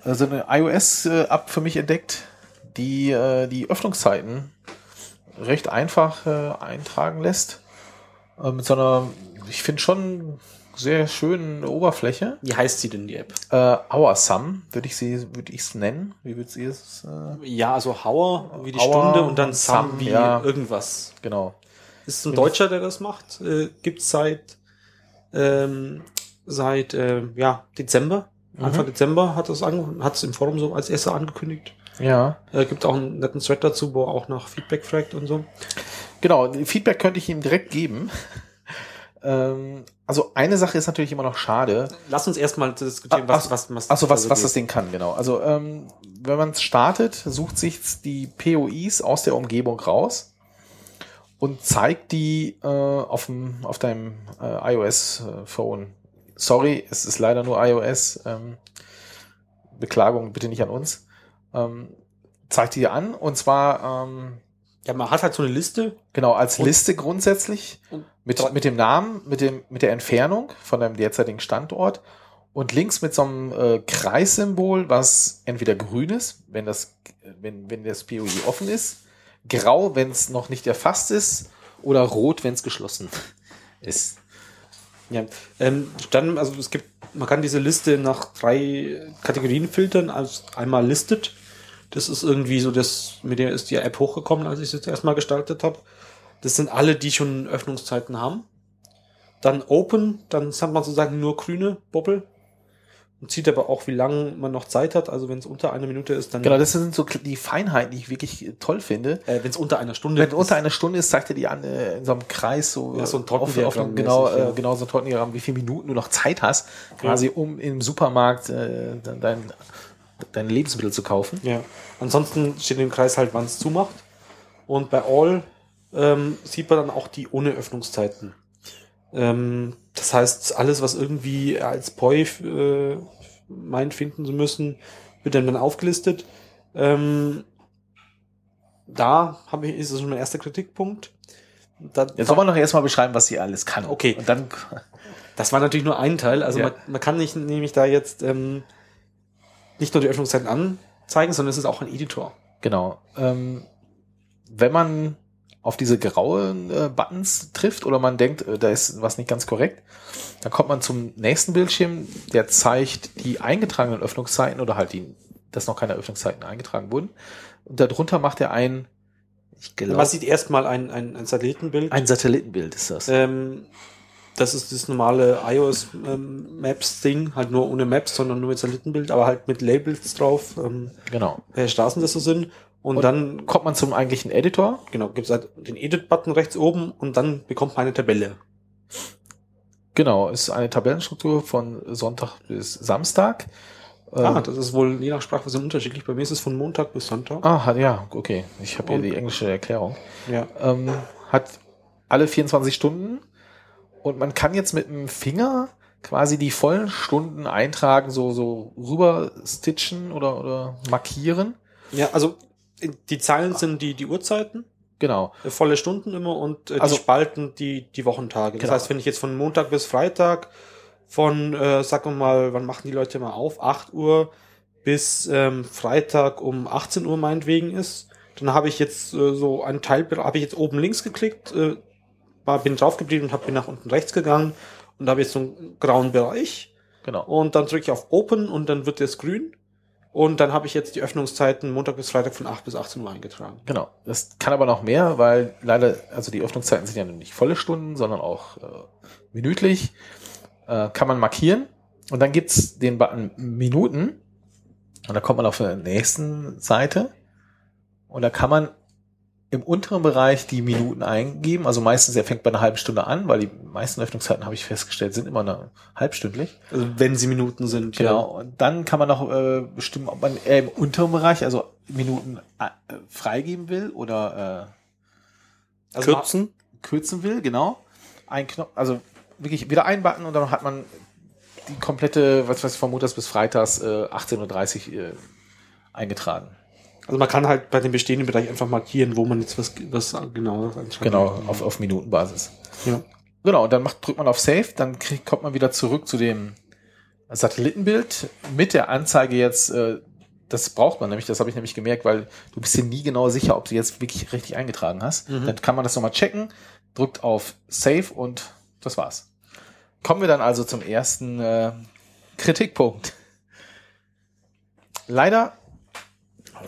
äh, so eine iOS-App für mich entdeckt, die äh, die Öffnungszeiten recht einfach äh, eintragen lässt. Äh, mit so einer, ich finde schon sehr schönen Oberfläche. Wie heißt sie denn, die App? Äh, Hour-Sum würde ich sie, würde ich es nennen. Wie würdet ihr es? Äh, Ja, also Hour wie die Hour Stunde und dann Sum Sum, wie ja. irgendwas. genau. Ist ein Deutscher, der das macht. Äh, gibt's seit ähm, seit äh, ja Dezember. Anfang Dezember hat es an, hat es im Forum so als erster angekündigt. Ja. Äh, gibt auch einen netten Thread dazu, wo er auch nach Feedback fragt und so. Genau, Feedback könnte ich ihm direkt geben. Ähm, also eine Sache ist natürlich immer noch schade. Lass uns erstmal diskutieren, Ah, was, ach- was, was, Achso, was, also was das Ding kann, genau. Also ähm, wenn man es startet, sucht sich die POIs aus der Umgebung raus und zeigt die äh, auf, dem, auf deinem äh, iOS-Phone. Sorry, es ist leider nur iOS. Ähm, Beklagung bitte nicht an uns. Ähm, zeigt die dir an und zwar ähm, Ja, man hat halt so eine Liste. Genau, als Und- Liste grundsätzlich Und mit, mit dem Namen, mit, dem, mit der Entfernung von deinem derzeitigen Standort und links mit so einem äh, Kreissymbol, was entweder grün ist, wenn das, wenn, wenn das POI offen ist, grau, wenn es noch nicht erfasst ist, oder rot, wenn es geschlossen ist. Ja, ähm, dann, also es gibt, man kann diese Liste nach drei Kategorien filtern. Also einmal listed. Das ist irgendwie so, das, mit der ist die App hochgekommen, als ich es jetzt erstmal gestartet habe. Das sind alle, die schon Öffnungszeiten haben. Dann open, dann hat man sozusagen nur grüne Bubble. Und sieht aber auch, wie lange man noch Zeit hat. Also wenn es unter einer Minute ist, dann Genau, das sind so die Feinheiten, die ich wirklich toll finde. äh, wenn es unter einer Stunde Wenn unter einer Stunde ist, zeigt er die an äh, in so einem Kreis, so, Ja, so ein auf, auf Tortendiagramm einem, genau, mäßig, ja. äh, genau so ein Tortendiagramm, wie viele Minuten du noch Zeit hast, quasi um im Supermarkt äh, dein, dein, dein Lebensmittel zu kaufen. Ja. Ansonsten steht im Kreis halt, wann es zumacht. Und bei All ähm, sieht man dann auch die ohne Öffnungszeiten. Ähm, das heißt, alles, was irgendwie als Poi äh, meint finden zu müssen, wird dann, dann aufgelistet. Ähm, da habe ich, ist es schon mein erster Kritikpunkt. Da, Jetzt soll man noch erstmal beschreiben, was sie alles kann. Okay. Und dann, das war natürlich nur ein Teil. Also Ja. man, man kann nicht nämlich da jetzt ähm, nicht nur die Öffnungszeiten anzeigen, sondern es ist auch ein Editor. genau. Ähm, wenn man auf diese grauen äh, Buttons trifft oder man denkt, äh, da ist was nicht ganz korrekt, dann kommt man zum nächsten Bildschirm, der zeigt die eingetragenen Öffnungszeiten oder halt die, dass noch keine Öffnungszeiten eingetragen wurden. Und darunter macht er ein, ich glaube, Man sieht erstmal ein, ein, ein Satellitenbild. ein Satellitenbild ist das. Ähm, das ist das normale iOS ähm, Maps Ding, halt nur ohne Maps, sondern nur mit Satellitenbild, aber halt mit Labels drauf, ähm, genau. welche Straßen das so sind. Und, Und dann, Kommt man zum eigentlichen Editor. genau, gibt's halt den Edit-Button rechts oben und dann bekommt man eine Tabelle. Genau, ist eine Tabellenstruktur von Sonntag bis Samstag. Ah, Ähm, das ist wohl je nach Sprachversion unterschiedlich. Bei mir ist es von Montag bis Sonntag. ah, hat- ja, okay. Ich habe hier die englische Erklärung. Ja. ähm, hat alle 24 Stunden und man kann jetzt mit dem Finger quasi die vollen Stunden eintragen, so, so rüber stitchen oder, oder markieren. Ja, also die Zeilen sind die, die Uhrzeiten, Genau. äh, volle Stunden immer und äh, Also- die Spalten die, die Wochentage. Das Genau. heißt, wenn ich jetzt von Montag bis Freitag von, äh, sagen wir mal, wann machen die Leute mal auf? 8 Uhr bis ähm, Freitag um 18 Uhr meinetwegen ist, dann habe ich jetzt äh, so einen Teil, habe ich jetzt oben links geklickt, äh, war, bin drauf geblieben und hab, bin nach unten rechts gegangen und habe jetzt so einen grauen Bereich Genau. und dann drücke ich auf Open und dann wird das grün und dann habe ich jetzt die Öffnungszeiten Montag bis Freitag von 8 bis 18 Uhr eingetragen. Genau. Das kann aber noch mehr, weil leider, also die Öffnungszeiten sind ja nicht volle Stunden, sondern auch äh, minütlich. Äh, kann man markieren. Und dann gibt's den Button Minuten. Und da kommt man auf der nächsten Seite. Und da kann man im unteren Bereich die Minuten eingeben. Also meistens, er fängt bei einer halben Stunde an, weil die meisten Öffnungszeiten, habe ich festgestellt, sind immer eine halbstündlich. Also wenn sie Minuten sind. Genau. Und dann kann man noch äh, bestimmen, ob man eher im unteren Bereich, also Minuten äh, freigeben will oder äh, Also Kürzen? kürzen will, genau. Ein Knopf, also wirklich wieder ein Button und dann hat man die komplette, was weiß ich, von Montags bis Freitags äh, 18.30 Uhr äh, eingetragen. Also man kann halt bei dem bestehenden Bereich einfach markieren, wo man jetzt was, was genau Genau, auf, auf Minutenbasis. Ja. Genau, und dann macht, drückt man auf Save, dann kriegt, kommt man wieder zurück zu dem Satellitenbild mit der Anzeige jetzt, äh, das braucht man nämlich, das habe ich nämlich gemerkt, weil du bist dir nie genau sicher, ob du jetzt wirklich richtig eingetragen hast. Mhm. Dann kann man das nochmal checken, drückt auf Save und das war's. Kommen wir dann also zum ersten äh, Kritikpunkt. Leider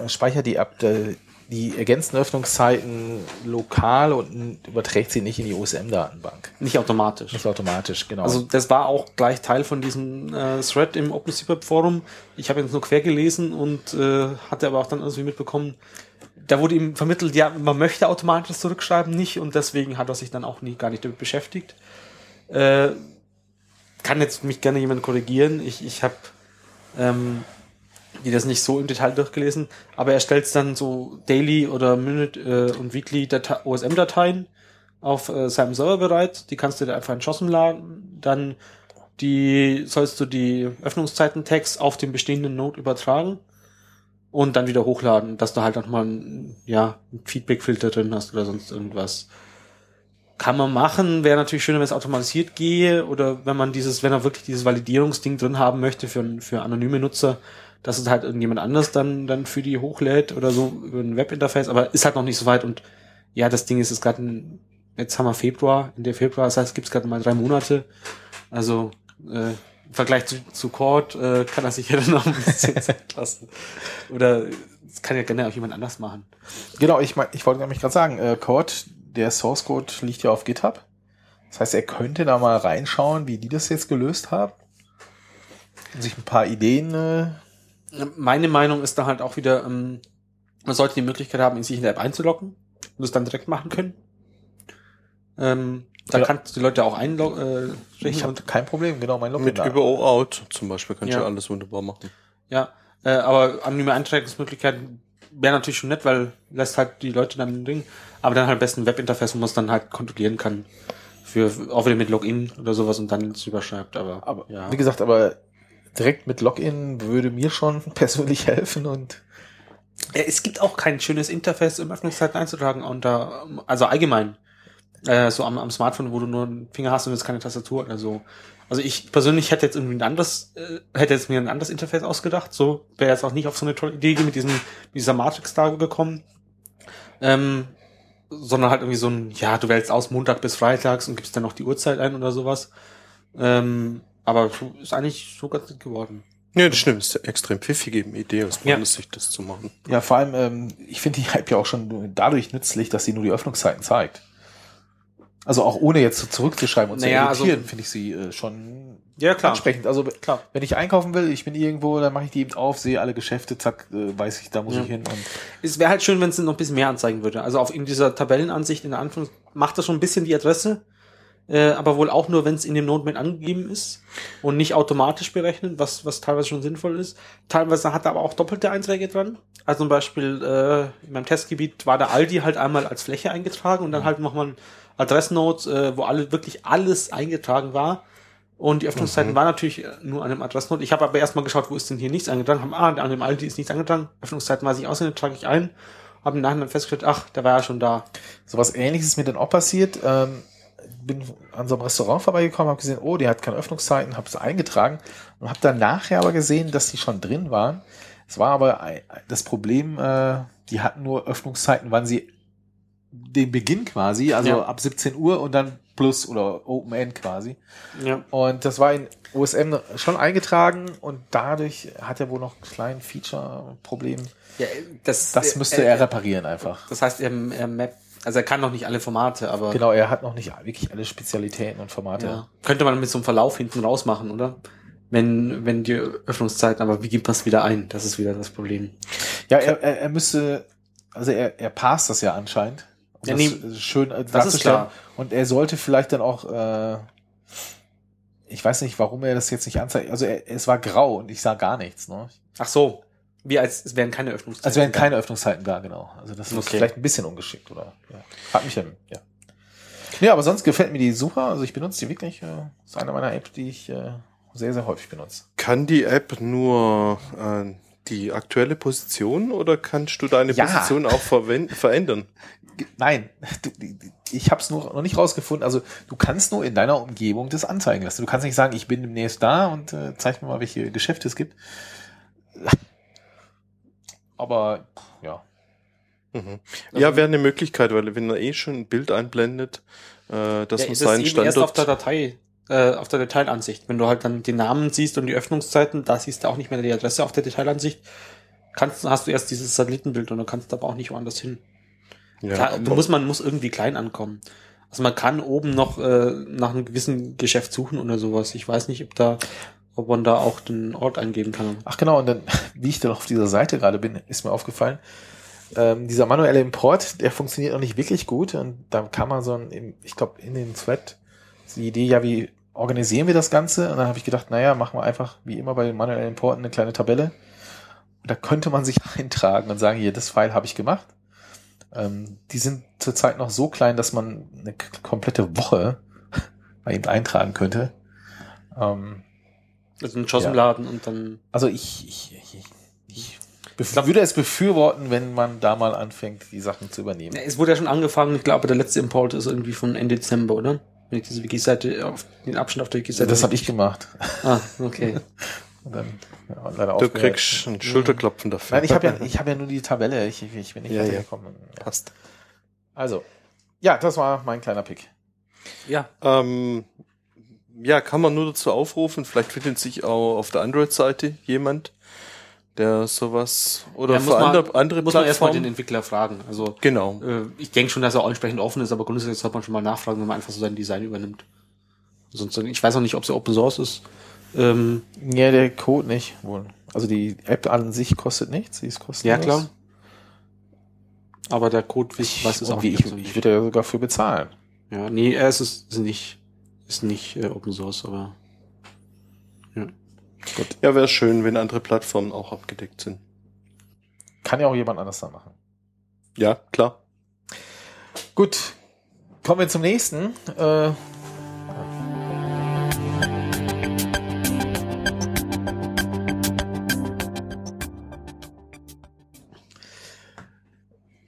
speichert die App äh, die ergänzten Öffnungszeiten lokal und überträgt sie nicht in die USM-Datenbank. Nicht automatisch. Nicht automatisch, genau. Also das war auch gleich Teil von diesem äh, Thread im OpenCPAP Forum. Ich habe jetzt nur quer gelesen und äh, hatte aber auch dann irgendwie mitbekommen, da wurde ihm vermittelt, ja, man möchte automatisch zurückschreiben, nicht und deswegen hat er sich dann auch nie gar nicht damit beschäftigt. Äh, kann jetzt mich gerne jemand korrigieren. Ich, ich habe ähm, die das nicht so im Detail durchgelesen, aber er stellt dann so Daily oder Minute äh, und Weekly Data OSM-Dateien auf äh, seinem Server bereit. Die kannst du dir einfach in JOSM laden. Dann die sollst du die Öffnungszeiten-Tags auf den bestehenden Node übertragen und dann wieder hochladen, dass du halt nochmal ein, ja, einen Feedback-Filter drin hast oder sonst irgendwas. Kann man machen, wäre natürlich schöner, wenn es automatisiert gehe oder wenn man dieses, wenn er wirklich dieses Validierungsding drin haben möchte für, für anonyme Nutzer, dass es halt irgendjemand anders dann, dann für die hochlädt oder so über ein Webinterface, aber ist halt noch nicht so weit und ja, das Ding ist, es gerade jetzt haben wir Februar, in der Februar, das heißt, es gibt gerade mal drei Monate, also äh, im Vergleich zu, zu Cord äh, kann er sich ja dann noch ein bisschen Zeit lassen. Oder das kann ja gerne auch jemand anders machen. genau, ich mein, ich wollte nämlich gerade sagen, äh, Code, der Source Code liegt ja auf GitHub. Das heißt, er könnte da mal reinschauen, wie die das jetzt gelöst haben. Und sich ein paar Ideen äh, Meine Meinung ist da halt auch wieder, ähm, man sollte die Möglichkeit haben, sich in der App einzuloggen und es dann direkt machen können. Ähm, da Ja. kannst du die Leute auch einloggen. Äh, Ich habe kein Problem, genau, mein Login Mit da. über O-Out zum Beispiel könnt ihr Ja. alles wunderbar machen. Ja, äh, aber anonyme Eintragungsmöglichkeiten wäre natürlich schon nett, weil lässt halt die Leute dann Ding, aber dann halt am besten ein Webinterface, wo man es dann halt kontrollieren kann. Für, auch wieder mit Login oder sowas und dann es überschreibt, aber, Aber ja. wie gesagt, aber direkt mit Login würde mir schon persönlich helfen und es gibt auch kein schönes Interface im Öffnungszeiten einzutragen unter, also allgemein. Äh, so am, am Smartphone, wo du nur einen Finger hast und jetzt keine Tastatur oder so. Also ich persönlich hätte jetzt irgendwie ein anderes, äh, hätte jetzt mir ein anderes Interface ausgedacht. So wäre jetzt auch nicht auf so eine tolle Idee mit diesem, dieser Matrix da gekommen. Ähm, sondern halt irgendwie so ein, ja, du wählst aus Montag bis Freitags und gibst dann noch die Uhrzeit ein oder sowas. Ähm, aber so- ist eigentlich so ganz nett geworden. Ja, das stimmt. Das ist eine extrem pfiffige Idee aus Ja. meiner Sicht, das zu machen. ja, vor allem, ähm, ich finde die Hype ja auch schon dadurch nützlich, dass sie nur die Öffnungszeiten zeigt. Also auch ohne jetzt zurückzuschreiben und Naja, zu also- editieren, finde ich sie äh, schon Ja, ansprechend. Also Klar. wenn ich einkaufen will, ich bin irgendwo, dann mache ich die eben auf, sehe alle Geschäfte, zack, äh, weiß ich, da muss Ja. ich hin und Es wäre halt schön, wenn es noch ein bisschen mehr anzeigen würde. Also auf in dieser Tabellenansicht in der Anfang macht das schon ein bisschen die Adresse, äh, aber wohl auch nur, wenn es in dem Notepad angegeben ist und nicht automatisch berechnet, was, was teilweise schon sinnvoll ist. Teilweise hat er aber auch doppelte Einträge dran. Also zum Beispiel äh, in meinem Testgebiet war der Aldi halt einmal als Fläche eingetragen und dann halt nochmal ein Adressnote, äh, wo alle wirklich alles eingetragen war. Und die Öffnungszeiten waren natürlich äh, nur an dem Adressnote. Ich habe aber erstmal geschaut, wo ist denn hier nichts eingetragen. Haben, ah, an dem Aldi ist nichts eingetragen. Öffnungszeiten weiß ich aussehen, trage ich ein. Habe im Nachhinein festgestellt, ach, der war ja schon da. sowas ähnliches ist mir dann auch passiert. Ähm, bin an so einem Restaurant vorbeigekommen, habe gesehen, oh, die hat keine Öffnungszeiten, habe es eingetragen und habe dann nachher aber gesehen, dass die schon drin waren. Es war aber das Problem, äh, die hatten nur Öffnungszeiten, wann sie den Beginn quasi, also Ja. ab 17 Uhr und dann Plus oder Open End quasi. Ja. Und das war in OSM schon eingetragen und dadurch hat er wohl noch ein kleines Feature-Problem. ja das, Das müsste äh, er reparieren einfach. Das heißt, er, er mappt, also er kann noch nicht alle Formate, aber Genau, er hat noch nicht wirklich alle Spezialitäten und Formate. ja. könnte man mit so einem Verlauf hinten raus machen, oder? Wenn, wenn die Öffnungszeiten, aber wie gibt man es wieder ein? Das ist wieder das Problem. Ja, er, er, er müsste, also er, er passt das ja anscheinend. Um Ja, das nee, schön äh, ist darzustellen. klar. Und er sollte vielleicht dann auch, äh, ich weiß nicht, warum er das jetzt nicht anzeigt. Also er, es war grau und ich sah gar nichts. Ne? Ach so. Wie als es wären keine Öffnungszeiten. Also wären keine Öffnungszeiten da, genau. Also das ist Okay. vielleicht ein bisschen ungeschickt, oder? Ja. Hat mich dann, ja. Ja, aber sonst gefällt mir die super. Also ich benutze die wirklich. Äh, ist eine meiner Apps, die ich äh, sehr, sehr häufig benutze. Kann die App nur äh, die aktuelle Position oder kannst du deine Ja. Position auch verändern? Nein, du, ich habe es noch nicht rausgefunden. Also du kannst nur in deiner Umgebung das anzeigen lassen. Du kannst nicht sagen, ich bin demnächst da und äh, zeig mir mal, welche Geschäfte es gibt. Aber ja, Mhm. Ja, wäre eine Möglichkeit, weil wenn er eh schon ein Bild einblendet, äh, dass ja, man seinen eben erst auf Standort der Datei, äh, auf der Detailansicht. Wenn du halt dann die Namen siehst und die Öffnungszeiten, da siehst du auch nicht mehr die Adresse auf der Detailansicht. Kannst, hast du erst dieses Satellitenbild und dann kannst du aber auch nicht woanders hin. ja, Klar, muss man muss irgendwie klein ankommen. Also man kann oben noch äh, nach einem gewissen Geschäft suchen oder sowas. Ich weiß nicht, ob da, ob man da auch den Ort eingeben kann. ach genau. Und dann, wie ich dann auf dieser Seite gerade bin, ist mir aufgefallen, ähm, dieser manuelle Import, der funktioniert noch nicht wirklich gut. Und da kam mal so ein, ich glaube, in den Thread die Idee, ja, wie organisieren wir das Ganze? Und dann habe ich gedacht, naja, machen wir einfach wie immer bei den manuellen Importen eine kleine Tabelle. Und da könnte man sich eintragen und sagen, hier, das File habe ich gemacht. Ähm, die sind zurzeit noch so klein, dass man eine komplette Woche bei ihm eintragen könnte. Ähm, Also einen Schoss im Ja. Laden und dann. also ich, ich, ich, ich bef- würde es befürworten, wenn man da mal anfängt, die Sachen zu übernehmen. Ja, Es wurde ja schon angefangen, ich glaube, der letzte Import ist irgendwie von Ende Dezember, oder? Wenn ich diese Wiki-Seite auf den Abschnitt auf der Wiki-Seite. Das habe ich gemacht. Ah, okay. Und dann ja, leider du aufgehört. kriegst ein Schulterklopfen dafür. Nein, ich habe ja, ich habe ja nur die Tabelle. Ich, ich, ich bin nicht ja. weitergekommen. Ja. Passt. Also, ja, das war mein kleiner Pick. Ja. Ähm, ja, kann man nur dazu aufrufen. Vielleicht findet sich auch auf der Android-Seite jemand, der sowas oder Ja, für muss man- andere, andere Muss man erstmal den Plattformen. Entwickler fragen. Also, Genau. äh, ich denke schon, dass er auch entsprechend offen ist, aber grundsätzlich sollte man schon mal nachfragen, wenn man einfach so sein Design übernimmt. Sonst, ich weiß auch nicht, ob sie Open Source ist. Ähm, Ja, der Code nicht wohl. Also die App an sich kostet nichts, sie ist kostenlos. ja, klar. Aber der Code, ich weiß es auch wie, nicht. ich, ich würde ja sogar für bezahlen. Ja, nee, es ist, ist nicht, ist nicht äh, Open Source, aber Ja, wäre schön, wenn andere Plattformen auch abgedeckt sind. Kann ja auch jemand anders da machen. Ja, klar. Gut, kommen wir zum nächsten. Äh,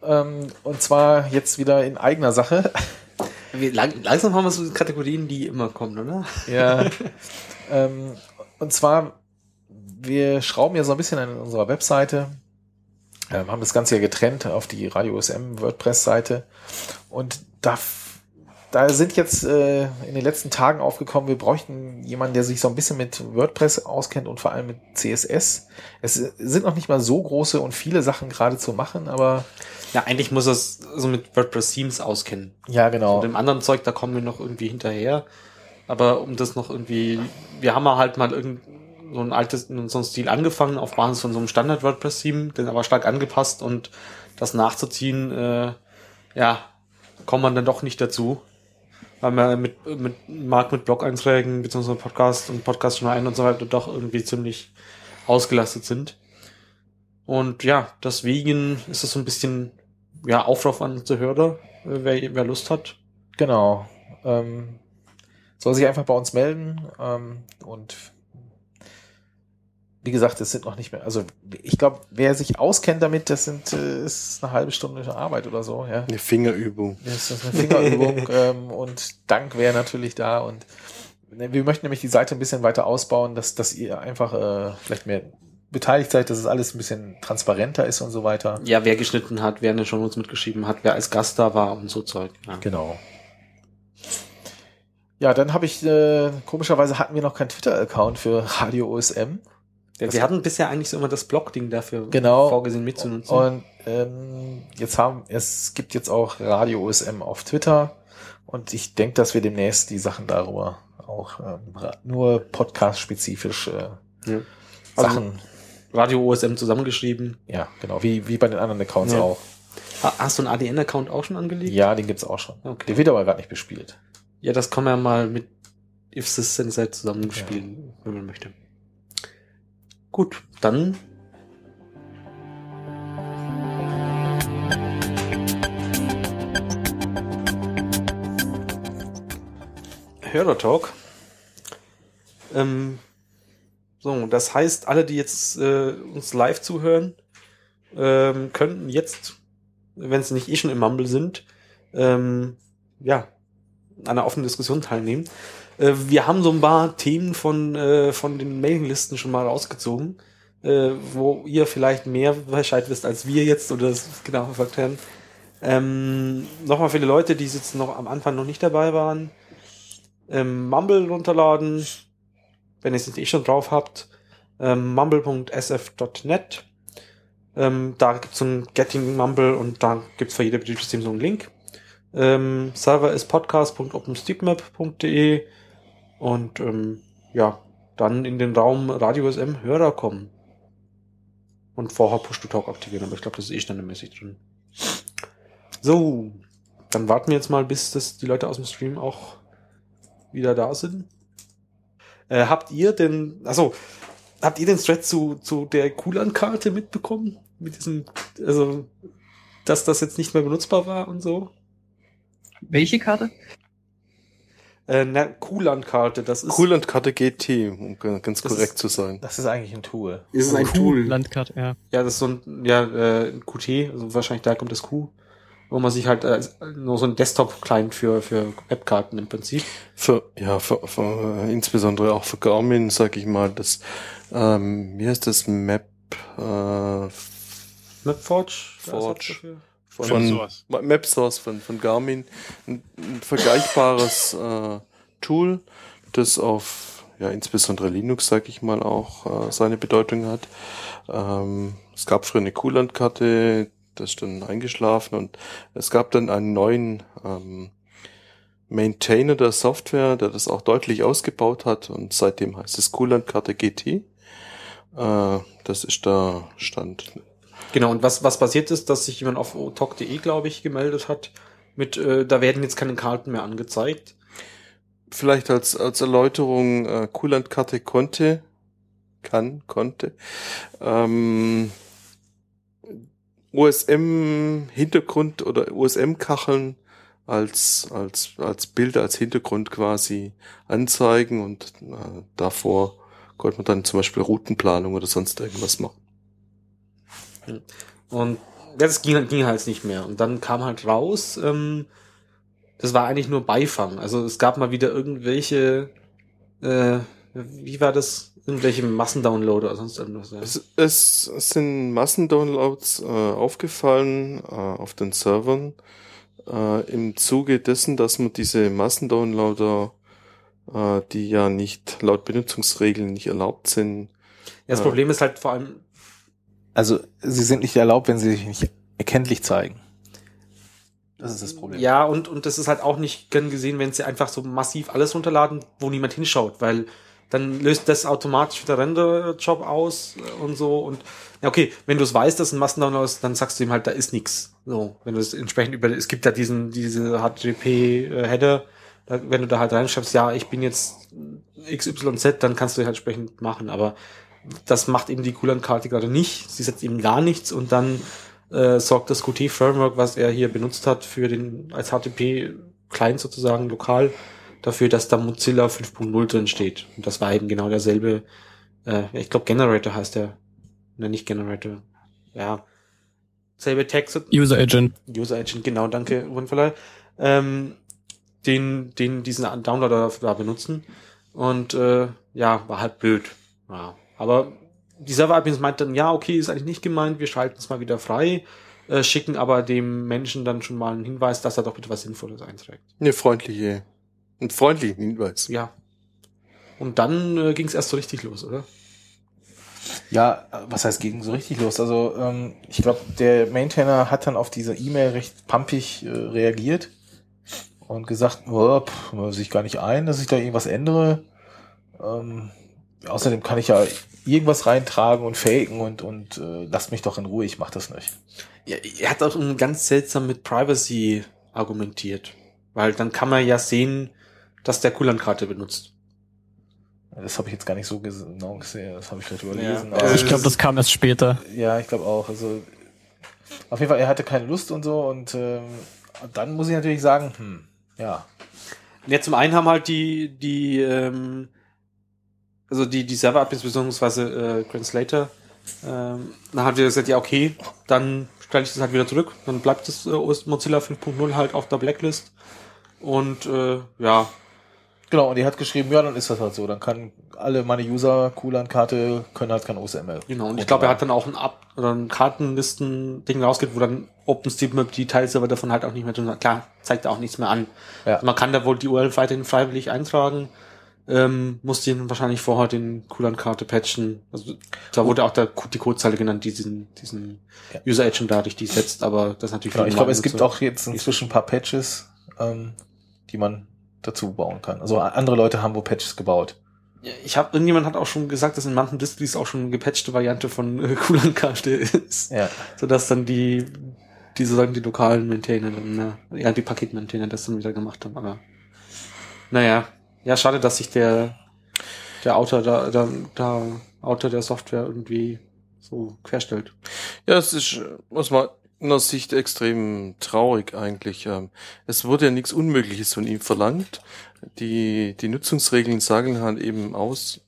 ähm, und zwar jetzt wieder in eigener Sache. Lang, langsam haben wir so Kategorien, die immer kommen, oder? Ja. ähm, und zwar, wir schrauben ja so ein bisschen an unserer Webseite, ähm, haben das Ganze ja getrennt auf die Radio SM WordPress-Seite. Und da, da sind jetzt äh, in den letzten Tagen aufgekommen, wir bräuchten jemanden, der sich so ein bisschen mit WordPress auskennt und vor allem mit CSS. Es sind noch nicht mal so große und viele Sachen gerade zu machen, aber Ja, eigentlich muss es so mit WordPress Themes auskennen. Ja, genau. Mit dem anderen Zeug, da kommen wir noch irgendwie hinterher. Aber um das noch irgendwie, wir haben halt mal irgend so ein altes, so einen Stil angefangen auf Basis von so einem Standard WordPress Theme, den aber stark angepasst und das nachzuziehen, äh, ja, kommt man dann doch nicht dazu. Weil man mit, mit Markt mit Blog-Einträgen, beziehungsweise Podcast und Podcast schneiden und so weiter doch irgendwie ziemlich ausgelastet sind. Und ja, deswegen ist es so ein bisschen, ja, Aufruf an unsere Hörer, äh, wer, wer Lust hat. Genau. Ähm, soll sich einfach bei uns melden ähm, und wie gesagt, es sind noch nicht mehr, also ich glaube, wer sich auskennt damit, das sind äh, ist eine halbe Stunde Arbeit oder so, ja. Eine Fingerübung. Das ist eine Fingerübung ähm, und Dank wäre natürlich da und ne, wir möchten nämlich die Seite ein bisschen weiter ausbauen, dass, dass ihr einfach äh, vielleicht mehr beteiligt seid, dass es alles ein bisschen transparenter ist und so weiter. Ja, wer geschnitten hat, wer eine schon uns mitgeschrieben hat, wer als Gast da war und so Zeug. Ja. Genau. Ja, dann habe ich, äh, komischerweise hatten wir noch keinen Twitter-Account für Radio OSM. Ja, wir hatten bisher eigentlich so immer das Blog-Ding dafür Genau. vorgesehen mitzunutzen. Und ähm, jetzt haben, es gibt jetzt auch Radio OSM auf Twitter und ich denke, dass wir demnächst die Sachen darüber auch ähm, nur podcast-spezifisch äh, Ja. Also- Sachen, Radio OSM zusammengeschrieben. ja, genau, wie, wie bei den anderen Accounts Ja. auch. Ha- Hast du einen ADN-Account auch schon angelegt? Ja, den gibt's auch schon. Okay. Der wird aber gerade nicht bespielt. Ja, das kann man ja mal mit If Sensei zusammenspielen, wenn man möchte. Gut, dann Hörertalk. Ähm, so, das heißt, alle, die jetzt äh, uns live zuhören, ähm, könnten jetzt, wenn sie nicht eh schon im Mumble sind, ähm, ja, an einer offenen Diskussion teilnehmen. Äh, wir haben so ein paar Themen von, äh, von den Mailinglisten schon mal rausgezogen, äh, wo ihr vielleicht mehr Bescheid wisst als wir jetzt oder das genau verfolgt haben. Ähm, Nochmal für die Leute, die jetzt noch am Anfang noch nicht dabei waren. Ähm, Mumble runterladen, wenn ihr es nicht eh schon drauf habt. Ähm, mumble.sf.net. Ähm, da gibt's so ein Getting Mumble und da gibt's für jede Betriebssystem so einen Link. Ähm, Server ist podcast.openstreetmap.de und ähm, ja, dann in den Raum Radio SM Hörer kommen. Und vorher Push-to-Talk aktivieren, aber ich glaube, das ist eh standardmäßig drin. So, dann warten wir jetzt mal, bis das die Leute aus dem Stream auch wieder da sind. Äh, habt ihr denn, also habt ihr den Thread zu, zu der Kulan-Karte mitbekommen? Mit diesem, also, dass das jetzt nicht mehr benutzbar war und so? Welche Karte? Äh, na, Kulan-Karte, das ist. Coolant-Karte GT, um ganz korrekt ist- zu sein. Das ist eigentlich ein Tool. Ist es ein Tool? Landkarte, ja. Ja, das ist so ein, ja, äh, ein QT, also wahrscheinlich da kommt das Q, wo man sich halt äh, nur so ein Desktop-Client für, für Webkarten im Prinzip. Für, ja, für, für, insbesondere auch für Garmin, sag ich mal, das, ähm, wie heißt das, Map, äh, Mapforge? Forge. Von, von sowas. Ma- MapSource von, von Garmin, ein, ein vergleichbares äh, Tool, das auf ja insbesondere Linux, sag ich mal, auch äh, seine Bedeutung hat. Ähm, es gab früher eine Kulantkarte, das ist dann eingeschlafen und es gab dann einen neuen ähm, Maintainer der Software, der das auch deutlich ausgebaut hat und seitdem heißt es Kulantkarte GT. Äh, das ist der Stand. Genau, und was, was passiert ist, dass sich jemand auf talk.de, glaube ich, gemeldet hat, mit, äh, da werden jetzt keine Karten mehr angezeigt. vielleicht als, als Erläuterung, äh, Kulantkarte konnte, kann, konnte, ähm, OSM-Hintergrund oder OSM-Kacheln als, als, als Bilder, als Hintergrund quasi anzeigen und äh, davor konnte man dann zum Beispiel Routenplanung oder sonst irgendwas machen. Und das ging, ging halt nicht mehr. Und dann kam halt raus, ähm, das war eigentlich nur Beifang. Also es gab mal wieder irgendwelche, äh, wie war das? Irgendwelche Massendownloader oder sonst irgendwas. Ja. Es, es sind Massendownloads äh, aufgefallen äh, auf den Servern äh, im Zuge dessen, dass man diese Massendownloader, äh, die ja nicht laut Benutzungsregeln nicht erlaubt sind, Ja, das Ja. Problem ist halt vor allem, Also sie sind nicht erlaubt, wenn sie sich nicht erkenntlich zeigen. Das ist das Problem. Ja, und, und das ist halt auch nicht gern gesehen, wenn sie einfach so massiv alles runterladen, wo niemand hinschaut, weil dann löst das automatisch wieder Render-Job aus und so und ja, okay, wenn du es weißt, dass ein Massendownload ist, dann sagst du ihm halt, da ist nix. So, wenn du es entsprechend über, es gibt ja diesen, diese HTTP-Header, da, wenn du da halt reinschreibst, ja, ich bin jetzt XYZ, dann kannst du halt entsprechend machen, aber das macht eben die Coolant-Karte gerade nicht. Sie setzt eben gar nichts und dann äh, sorgt das Qt-Framework, was er hier benutzt hat, für den als HTTP-Client sozusagen lokal dafür, dass da Mozilla 5.0 drin steht. Und das war eben genau derselbe, äh, ich glaube Generator heißt der. Ne, nicht Generator. Ja. Selbe Text. User Agent. User Agent, genau, danke, Wunderverleih. Ähm, den, den diesen Downloader da benutzen. Und äh, ja, war halt blöd. Ja. Aber die Server-Admins meinten, ja, okay, ist eigentlich nicht gemeint, wir schalten es mal wieder frei, äh, schicken aber dem Menschen dann schon mal einen Hinweis, dass er doch bitte was Sinnvolles einträgt. Eine freundliche, einen freundlichen Hinweis. Ja. Und dann äh, ging es erst so richtig los, oder? Ja, was heißt gegen so richtig los? Also ähm, ich glaube, der Maintainer hat dann auf diese E-Mail recht pumpig äh, reagiert und gesagt, oh, pff, man sich gar nicht ein, dass ich da irgendwas ändere. Ähm, außerdem kann ich ja irgendwas reintragen und faken und und äh, lasst mich doch in Ruhe, ich mach das nicht. Ja, er hat auch ganz seltsam mit Privacy argumentiert. Weil dann kann man ja sehen, dass der Kulan-Karte benutzt. Das habe ich jetzt gar nicht so genau gesehen, das habe ich vielleicht überlesen. Ja, Also ich glaube, das kam erst später. Ja, ich glaube auch. Also auf jeden Fall, er hatte keine Lust und so und ähm, dann muss ich natürlich sagen, hm, ja, Ja, zum einen haben halt die, die, ähm, also die, die Server-Admins beziehungsweise äh, Translator, ähm, dann hat er gesagt, ja okay, dann stelle ich das halt wieder zurück, dann bleibt das äh, OS Mozilla 5.0 halt auf der Blacklist und äh, ja, genau. Und er hat geschrieben, ja, dann ist das halt so. Dann kann alle meine User Kulan-Karte können halt kein OSML. genau. Und ich glaube, er hat dann auch ein Ab- oder ein Kartenlisten-Ding rausgeht, wo dann OpenStreetMap die Teilserver davon halt auch nicht mehr drin hat. Klar, zeigt er auch nichts mehr an. Ja. Man kann da wohl die URL weiterhin freiwillig eintragen. Ähm, muss den wahrscheinlich vorher den Kulan-Karte patchen. Also da wurde auch der, die Codezeile genannt, die diesen, diesen Ja. User Agent dadurch die setzt, aber das ist natürlich Genau, ich die glaube, es gibt auch jetzt inzwischen ein paar Patches, ähm, die man dazu bauen kann. Also andere Leute haben wo Patches gebaut. Ja, Ich habe irgendjemand hat auch schon gesagt, dass in manchen Distries auch schon eine gepatchte Variante von äh, Kulan-Karte ist, Ja. sodass dann die die sozusagen die lokalen Maintainer, ne, ja die Paketmaintainer das dann wieder gemacht haben. Aber naja, ja schade, dass sich der der Autor da, da, da Autor der Software irgendwie so querstellt. Ja, es ist äh, aus meiner Sicht extrem traurig eigentlich. Ähm, Es wurde ja nichts Unmögliches von ihm verlangt. Die, die Nutzungsregeln sagen halt eben aus,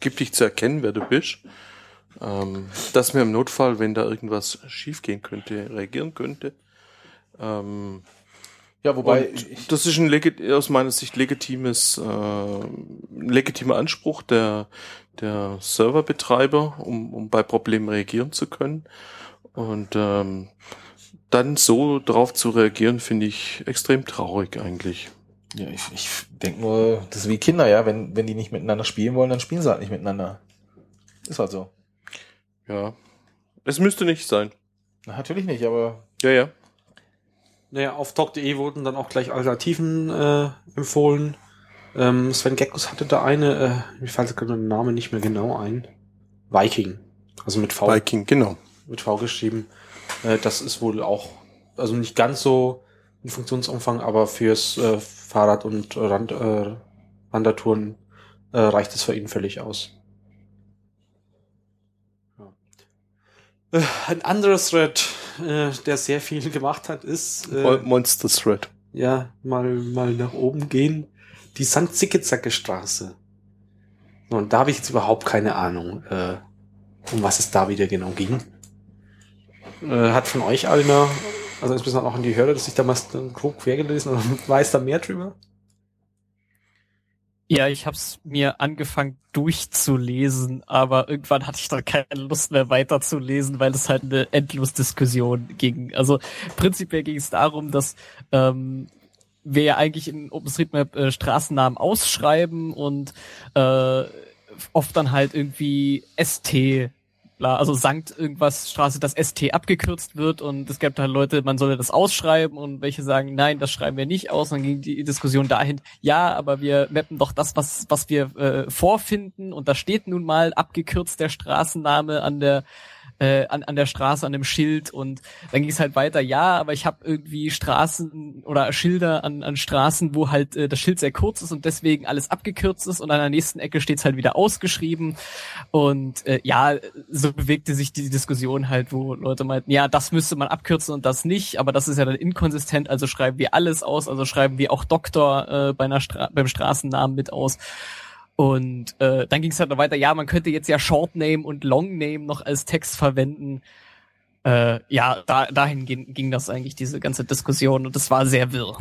gib dich zu erkennen, wer du bist. Ähm, dass mir im Notfall, wenn da irgendwas schiefgehen könnte, reagieren könnte. Ähm, Ja, wobei ich, das ist ein aus meiner Sicht legitimes, äh, ein legitimer Anspruch der, der Serverbetreiber, um, um bei Problemen reagieren zu können. Und ähm, dann so drauf zu reagieren, finde ich extrem traurig eigentlich. ja, ich, ich denke nur, das ist wie Kinder, ja. Wenn, wenn die nicht miteinander spielen wollen, dann spielen sie halt nicht miteinander. Ist halt so. Ja. Es müsste nicht sein. Na, natürlich nicht, aber Ja, ja. Naja, auf talk.de wurden dann auch gleich Alternativen äh, empfohlen. Ähm, Sven Geckos hatte da eine, äh, mir fällt gerade der Name nicht mehr genau ein. Viking. Also mit V, Viking, genau. Mit V geschrieben. Äh, das ist wohl auch, also nicht ganz so ein Funktionsumfang, aber fürs äh, Fahrrad- und Rand, äh, Wandertouren äh, reicht es für ihn völlig aus. Ja. Äh, ein anderes Thread, äh, der sehr viel gemacht hat, ist äh, Monster Thread. ja, mal, mal nach oben gehen. Die St. Zickezacke Straße. Und da habe ich jetzt überhaupt keine Ahnung, äh, um was es da wieder genau ging. Äh, hat von euch einer, also insbesondere auch an die Hörer, dass ich damals grob quer gelesen oder weiß da mehr drüber? Ja, ich hab's mir angefangen durchzulesen, aber irgendwann hatte ich dann keine Lust mehr weiterzulesen, weil es halt eine Endlosdiskussion ging. Also prinzipiell ging es darum, dass ähm, wir ja eigentlich in OpenStreetMap äh, Straßennamen ausschreiben und äh, oft dann halt irgendwie ST bla, also Sankt irgendwas Straße, das ST abgekürzt wird und es gibt halt Leute, man solle das ausschreiben und welche sagen, nein, das schreiben wir nicht aus. Und dann ging die Diskussion dahin, ja, aber wir mappen doch das, was, was wir äh, vorfinden und da steht nun mal abgekürzt der Straßenname an der äh, an, an der Straße, an dem Schild und dann ging es halt weiter, ja, aber ich habe irgendwie Straßen oder Schilder an, an Straßen, wo halt äh, das Schild sehr kurz ist und deswegen alles abgekürzt ist und an der nächsten Ecke steht's halt wieder ausgeschrieben. Und äh, ja, so bewegte sich die Diskussion halt, wo Leute meinten, ja, das müsste man abkürzen und das nicht, aber das ist ja dann inkonsistent, also schreiben wir alles aus, also schreiben wir auch Doktor äh, bei einer Stra beim Straßennamen mit aus und äh, dann ging es halt noch weiter, ja, man könnte jetzt ja Short Name und Long Name noch als Text verwenden. Äh, ja, da, dahin ging, ging das eigentlich, diese ganze Diskussion, und das war sehr wirr.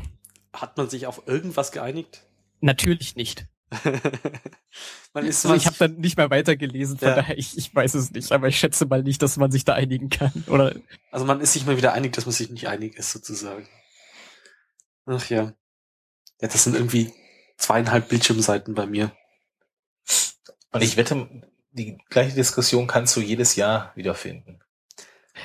Hat man sich auf irgendwas geeinigt? Natürlich nicht. man ist also ich habe dann nicht mehr weitergelesen, von ja. daher ich, ich weiß es nicht, aber ich schätze mal nicht, dass man sich da einigen kann. Oder also man ist sich mal wieder einig, dass man sich nicht einig ist, sozusagen. Ach ja. Ja, das sind irgendwie zweieinhalb Bildschirmseiten bei mir. Und ich wette, die gleiche Diskussion kannst du jedes Jahr wiederfinden.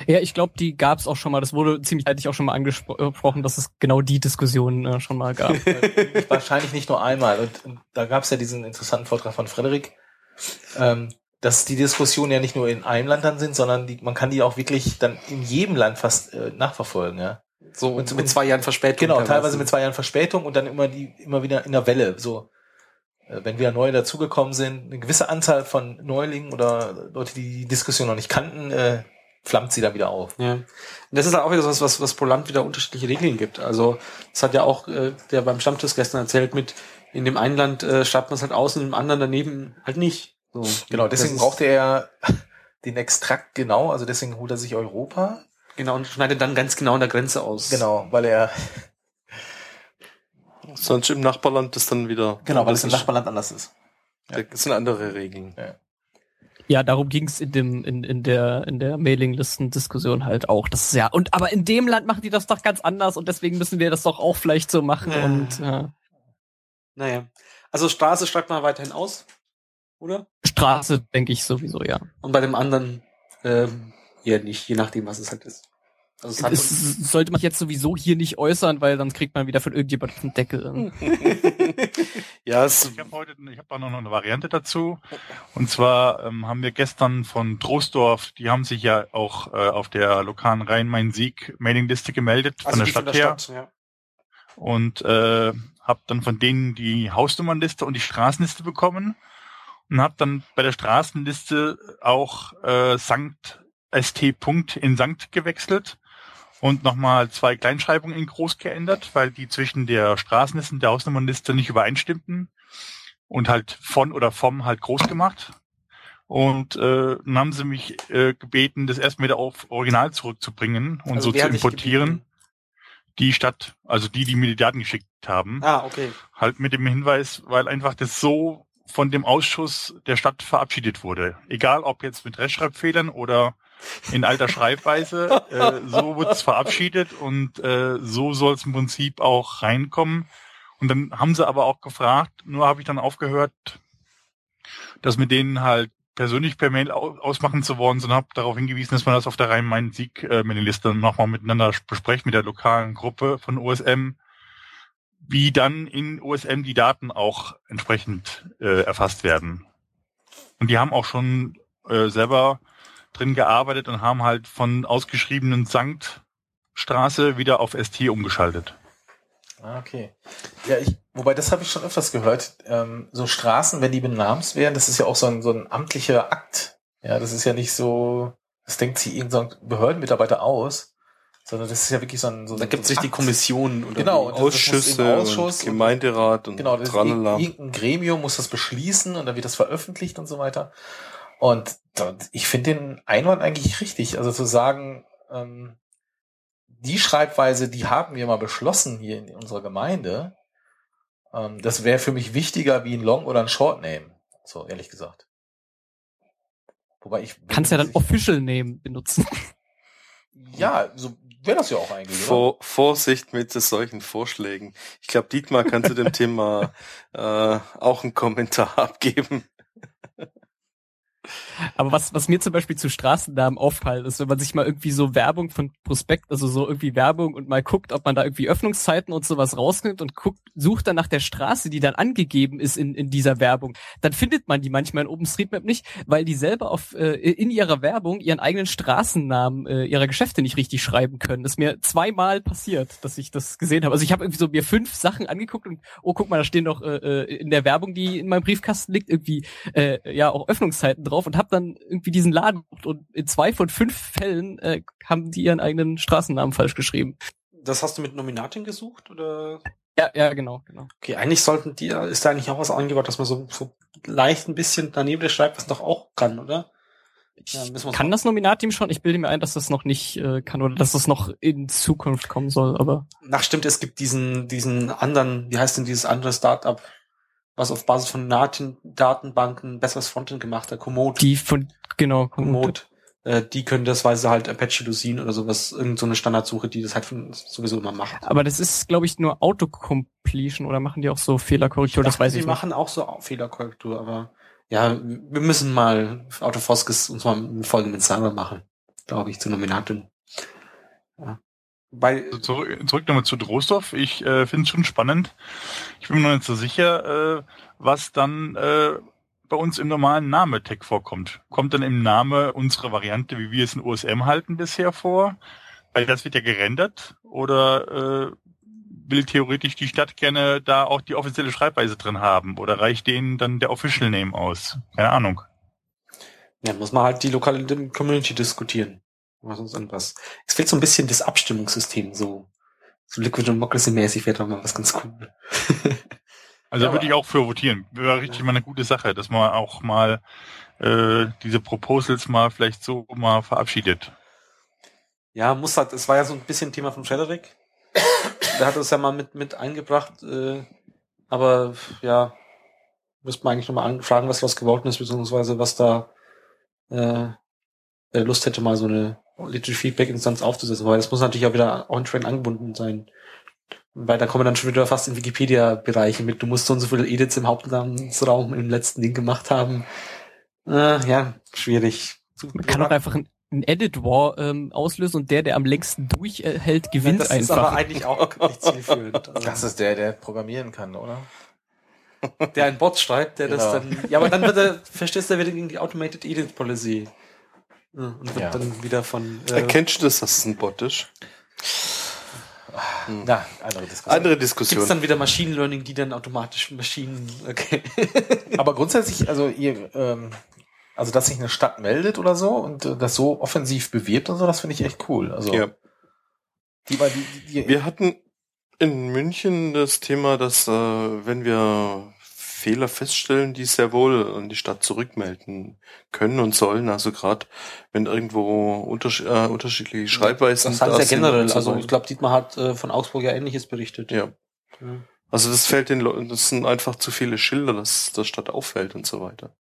Ja, ich glaube, die gab es auch schon mal. Das wurde ziemlich zeitig auch schon mal angesprochen, dass es genau die Diskussion äh, schon mal gab. Wahrscheinlich nicht nur einmal. Und, und da gab es ja diesen interessanten Vortrag von Frederik, ähm, dass die Diskussionen ja nicht nur in einem Land dann sind, sondern die, man kann die auch wirklich dann in jedem Land fast äh, nachverfolgen. Ja. So und, mit zwei Jahren Verspätung. Genau, teilweise mit zwei Jahren Verspätung und dann immer die immer wieder in der Welle. So wenn wieder neue dazugekommen sind, eine gewisse Anzahl von Neulingen oder Leute, die die Diskussion noch nicht kannten, äh, flammt sie da wieder auf. Ja. Und das ist auch wieder so was, was, was pro Land wieder unterschiedliche Regeln gibt. Also das hat ja auch äh, der beim Stammtisch gestern erzählt mit, in dem einen Land äh, schreibt man es halt aus und im anderen daneben halt nicht. So. Genau, deswegen braucht er ja den Extrakt genau, also deswegen holt er sich Europa. Genau, und schneidet dann ganz genau an der Grenze aus. Genau, weil er Sonst im Nachbarland das dann wieder. Genau, weil es im Nachbarland anders ist. Ja. Das sind andere Regeln. Ja. Ja, darum ging es in dem in, in der in der Mailinglisten-Diskussion halt auch. Das ist ja und aber in dem Land machen die das doch ganz anders und deswegen müssen wir das doch auch vielleicht so machen ja. und ja. Naja, also Straße schreibt man weiterhin aus, oder? Straße denke ich sowieso ja. Und bei dem anderen ähm, eher nicht, je nachdem was es halt ist. Also das sollte man jetzt sowieso hier nicht äußern, weil dann kriegt man wieder von irgendjemandem einen Deckel. ja, es ich habe heute, ich habe da noch eine Variante dazu. Und zwar ähm, haben wir gestern von Troisdorf, die haben sich ja auch äh, auf der lokalen Rhein-Main-Sieg-Mailingliste gemeldet also von der Stadt von der her. Stadt, ja. Und äh, habe dann von denen die Hausnummernliste und die Straßenliste bekommen und habe dann bei der Straßenliste auch äh, Sankt ST. Punkt in Sankt gewechselt und nochmal zwei Kleinschreibungen in groß geändert, weil die zwischen der Straßenliste und der Hausnummernliste nicht übereinstimmten und halt von oder vom halt groß gemacht. Und äh, dann haben sie mich äh, gebeten, das erstmal wieder auf Original zurückzubringen und also so zu importieren. Die Stadt, also die, die mir die Daten geschickt haben. Ah, okay. Halt mit dem Hinweis, weil einfach das so von dem Ausschuss der Stadt verabschiedet wurde. Egal ob jetzt mit Rechtschreibfehlern oder in alter Schreibweise. Äh, so wird es verabschiedet und äh, so soll es im Prinzip auch reinkommen. Und dann haben sie aber auch gefragt, nur habe ich dann aufgehört, das mit denen halt persönlich per Mail ausmachen zu wollen, sondern habe darauf hingewiesen, dass man das auf der Rhein-Main-Sieg äh, nochmal miteinander besprecht, mit der lokalen Gruppe von OSM, wie dann in OSM die Daten auch entsprechend äh, erfasst werden. Und die haben auch schon äh, selber drin gearbeitet und haben halt von ausgeschriebenen Sanktstraße wieder auf ST umgeschaltet. Ah, okay. Ja, ich, wobei das habe ich schon öfters gehört. Ähm, so Straßen, wenn die benamens werden, das ist ja auch so ein, so ein amtlicher Akt. Ja, das ist ja nicht so, das denkt sich irgendein Behördenmitarbeiter aus, sondern das ist ja wirklich so ein. So da gibt es die Kommission oder genau, die Ausschüsse, Ausschuss und Gemeinderat und, und genau, das irgendein Gremium muss das beschließen und dann wird das veröffentlicht und so weiter. Und ich finde den Einwand eigentlich richtig. Also zu sagen, ähm, die Schreibweise, die haben wir mal beschlossen hier in unserer Gemeinde, ähm, das wäre für mich wichtiger wie ein Long oder ein Short Name. So, ehrlich gesagt. Wobei ich. Kannst ja dann Official Name benutzen. Ja, so wäre das ja auch eigentlich. Vor, Vorsicht mit solchen Vorschlägen. Ich glaube, Dietmar kann zu dem Thema äh, auch einen Kommentar abgeben. Aber was, was mir zum Beispiel zu Straßennamen auffällt, ist, wenn man sich mal irgendwie so Werbung von Prospekt, also so irgendwie Werbung und mal guckt, ob man da irgendwie Öffnungszeiten und sowas rausnimmt und guckt, sucht dann nach der Straße, die dann angegeben ist in, in dieser Werbung, dann findet man die manchmal in OpenStreetMap nicht, weil die selber auf, äh, in ihrer Werbung ihren eigenen Straßennamen äh, ihrer Geschäfte nicht richtig schreiben können. Das ist mir zweimal passiert, dass ich das gesehen habe. Also ich habe irgendwie so mir fünf Sachen angeguckt und, oh, guck mal, da stehen doch äh, äh in der Werbung, die in meinem Briefkasten liegt, irgendwie äh, ja auch Öffnungszeiten drauf und habe dann irgendwie diesen Laden und in zwei von fünf Fällen äh, haben die ihren eigenen Straßennamen falsch geschrieben. Das hast du mit Nominatin gesucht oder? Ja, ja, genau, genau. Okay, eigentlich sollten die, ist da eigentlich auch was angebaut, dass man so, so leicht ein bisschen daneben schreibt, was doch auch kann, oder? Ja, kann das Nominatteam schon? Ich bilde mir ein, dass das noch nicht äh, kann oder dass das noch in Zukunft kommen soll, aber. Nach stimmt, es gibt diesen, diesen anderen, wie heißt denn dieses andere Startup, was auf Basis von Datenbanken besseres Frontend gemacht hat, Komoot. Die von, genau, Komoot. Äh, die können das, weil sie halt Apache Lucene oder sowas, irgend so eine Standardsuche, die das halt sowieso immer macht. Aber das ist, glaube ich, nur Autocompletion oder machen die auch so Fehlerkorrektur, das weiß ich nicht. Die machen auch so Fehlerkorrektur, aber ja, wir müssen mal Autofoskes uns mal eine Folge mit Cyber machen, glaube ich, zu Nominatin. Ja. Bei also zurück, zurück nochmal zu Drosdorf. Ich äh, finde es schon spannend. Ich bin mir noch nicht so sicher, äh, was dann äh, bei uns im normalen Name-Tag vorkommt. Kommt dann im Name unsere Variante, wie wir es in OSM halten, bisher vor? Weil das wird ja gerendert. Oder äh, will theoretisch die Stadt gerne da auch die offizielle Schreibweise drin haben? Oder reicht denen dann der Official Name aus? Keine Ahnung. Ja, muss man halt die lokale Community diskutieren was sonst irgendwas. Es fehlt so ein bisschen das Abstimmungssystem, so, so Liquid Democracy mäßig wäre doch mal was ganz cool. also da würde ich auch für votieren. Wäre richtig ja. mal eine gute Sache, dass man auch mal äh, diese Proposals mal vielleicht so mal verabschiedet. Ja, muss halt, es war ja so ein bisschen Thema von Frederik. Der hat es ja mal mit, mit eingebracht, äh, aber ja, müsste man eigentlich nochmal fragen, was was geworden ist, beziehungsweise was da äh, Lust hätte, mal so eine Literary Feedback Instanz aufzusetzen, weil das muss natürlich auch wieder on-train angebunden sein. Weil da kommen wir dann schon wieder fast in Wikipedia-Bereiche mit, du musst so und so viele Edits im Hauptnamensraum im letzten Ding gemacht haben. Äh, ja, schwierig. Man kann auch einfach ein, ein Edit War ähm, auslösen und der, der am längsten durchhält, gewinnt ja, das einfach. Das ist aber eigentlich auch nicht zielführend. Also. Das ist der, der programmieren kann, oder? Der ein Bot schreibt, der genau. das dann. Ja, aber dann wird er, verstehst du, der wird gegen die Automated Edit Policy und wird ja. dann wieder von. Äh, Erkennst du das, dass es ein Bot ist? Hm. Na, andere Diskussion. Andere Diskussion. Gibt's dann wieder Machine Learning, die dann automatisch Maschinen. Okay. Aber grundsätzlich, also ihr, ähm, also dass sich eine Stadt meldet oder so und äh, das so offensiv bewirbt und so, das finde ich echt cool. Also ja. die, die, die, wir hatten in München das Thema, dass äh, wenn wir Fehler feststellen, die sehr wohl an die Stadt zurückmelden können und sollen. Also gerade wenn irgendwo unterschied äh, unterschiedliche Schreibweisen das heißt da ja generell. So also ich glaube, Dietmar hat äh, von Augsburg ja Ähnliches berichtet. Ja. ja. Also das fällt den Leuten, das sind einfach zu viele Schilder, dass der Stadt auffällt und so weiter.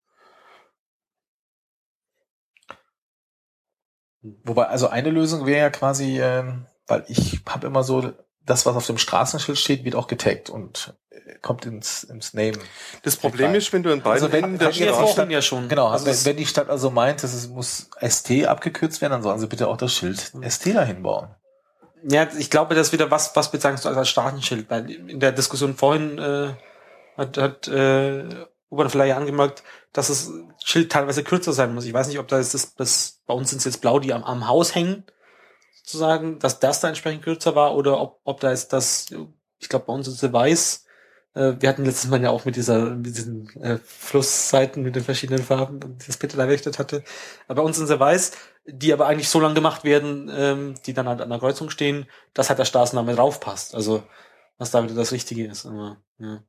Wobei, also eine Lösung wäre ja quasi, ähm, weil ich habe immer so, das, was auf dem Straßenschild steht, wird auch getaggt und kommt ins, ins Name. Das Problem ist, wenn du in beiden also wenn, der Stadt, ja schon. Genau, also wenn, wenn die Stadt also meint, dass es muss ST abgekürzt werden, dann sollen sie bitte auch das Schild ST dahin bauen. Ja, ich glaube, das ist wieder was, was bezeichnest du als Straßenschild, weil in der Diskussion vorhin äh, hat, hat äh, Uber vielleicht angemerkt, dass das Schild teilweise kürzer sein muss. Ich weiß nicht, ob da ist das, das bei uns sind es jetzt blau, die am, am Haus hängen, sozusagen, dass das da entsprechend kürzer war, oder ob, ob da ist das, ich glaube, bei uns ist es weiß, äh, wir hatten letztes Mal ja auch mit dieser, mit diesen äh, Flussseiten mit den verschiedenen Farben, die das Peter errichtet hatte. Aber bei uns sind sie weiß, die aber eigentlich so lang gemacht werden, ähm, die dann halt an der Kreuzung stehen, dass halt der Straßenname draufpasst. Also, was da wieder das Richtige ist. Aber, ja.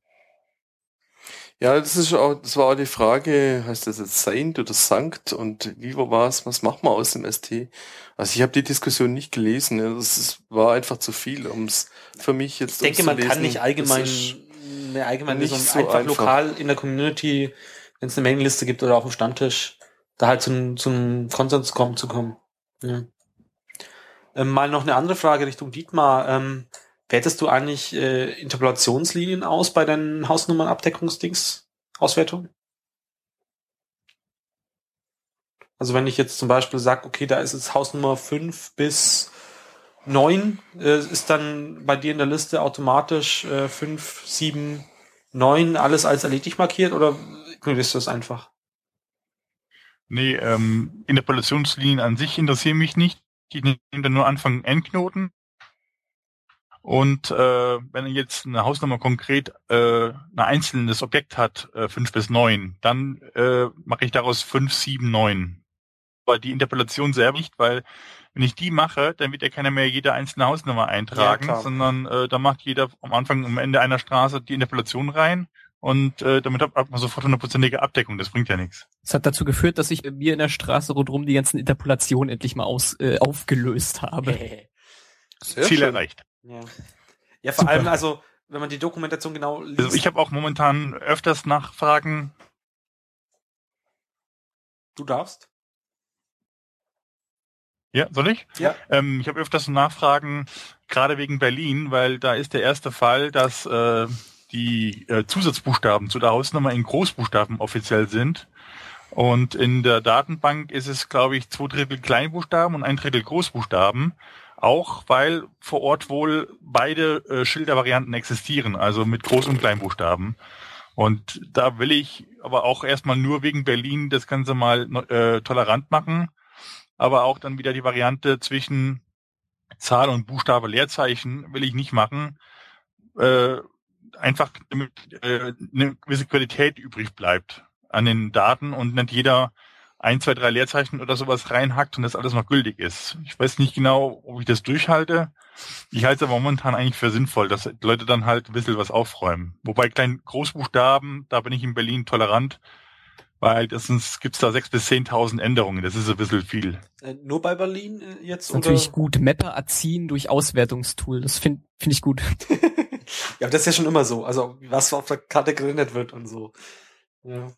Ja, das ist auch, das war auch die Frage, heißt das jetzt Saint oder Sankt und wie war es, was macht man aus dem ST? Also ich habe die Diskussion nicht gelesen, das war einfach zu viel, um es für mich jetzt Ich denke, man kann nicht allgemein eine allgemeine nicht so einfach, einfach, lokal in der Community, wenn es eine Mailingliste gibt oder auf dem Stammtisch, da halt zum, zum Konsens kommen zu kommen. Ja. Ähm, mal noch eine andere Frage Richtung Dietmar. Ähm, wertest du eigentlich äh, Interpolationslinien aus bei deinen Hausnummernabdeckungsdings? Auswertung? Also wenn ich jetzt zum Beispiel sage, okay, da ist jetzt Hausnummer 5 bis 9, äh, ist dann bei dir in der Liste automatisch äh, 5, 7, 9 alles als erledigt markiert oder ignorierst du das einfach? Nee, ähm, Interpolationslinien an sich interessieren mich nicht. Die nehmen dann nur Anfang Endknoten. Und äh, wenn jetzt eine Hausnummer konkret äh, ein einzelnes Objekt hat, äh, 5 bis 9, dann äh, mache ich daraus 5, 7, 9. Aber die Interpolation selber nicht, weil wenn ich die mache, dann wird ja keiner mehr jede einzelne Hausnummer eintragen, Ja, sondern äh, da macht jeder am Anfang und am Ende einer Straße die Interpolation rein und äh, damit hat man sofort hundertprozentige Abdeckung. Das bringt ja nichts. Das hat dazu geführt, dass ich bei mir in der Straße rundherum die ganzen Interpolationen endlich mal aus, äh, aufgelöst habe. Sehr Ziel schön. erreicht. Ja, ja vor Super. allem, also, wenn man die Dokumentation genau liest. Also ich habe auch momentan öfters Nachfragen. du darfst. Ja, soll ich? Ja. Ähm, ich habe öfters Nachfragen, gerade wegen Berlin, weil da ist der erste Fall, dass äh, die äh, Zusatzbuchstaben zu der Hausnummer in Großbuchstaben offiziell sind. Und in der Datenbank ist es, glaube ich, zwei Drittel Kleinbuchstaben und ein Drittel Großbuchstaben. Auch weil vor Ort wohl beide äh, Schildervarianten existieren, also mit Groß- und Kleinbuchstaben. Und da will ich aber auch erstmal nur wegen Berlin das Ganze mal äh, tolerant machen, aber auch dann wieder die Variante zwischen Zahl und Buchstabe Leerzeichen will ich nicht machen. Äh, einfach damit äh, eine gewisse Qualität übrig bleibt an den Daten und nicht jeder ein, zwei, drei Leerzeichen oder sowas reinhackt und das alles noch gültig ist. Ich weiß nicht genau, ob ich das durchhalte. Ich halte es aber momentan eigentlich für sinnvoll, dass Leute dann halt ein bisschen was aufräumen. Wobei kleinen Großbuchstaben, da bin ich in Berlin tolerant, weil das gibt's da sechs bis zehntausend Änderungen. Das ist ein bisschen viel. Äh, nur bei Berlin äh, jetzt? Ist natürlich gut. Mapper erziehen durch Auswertungstool. Das finde find ich gut. ja, aber das ist ja schon immer so. Also, was auf der Karte gerendert wird und so. Ja.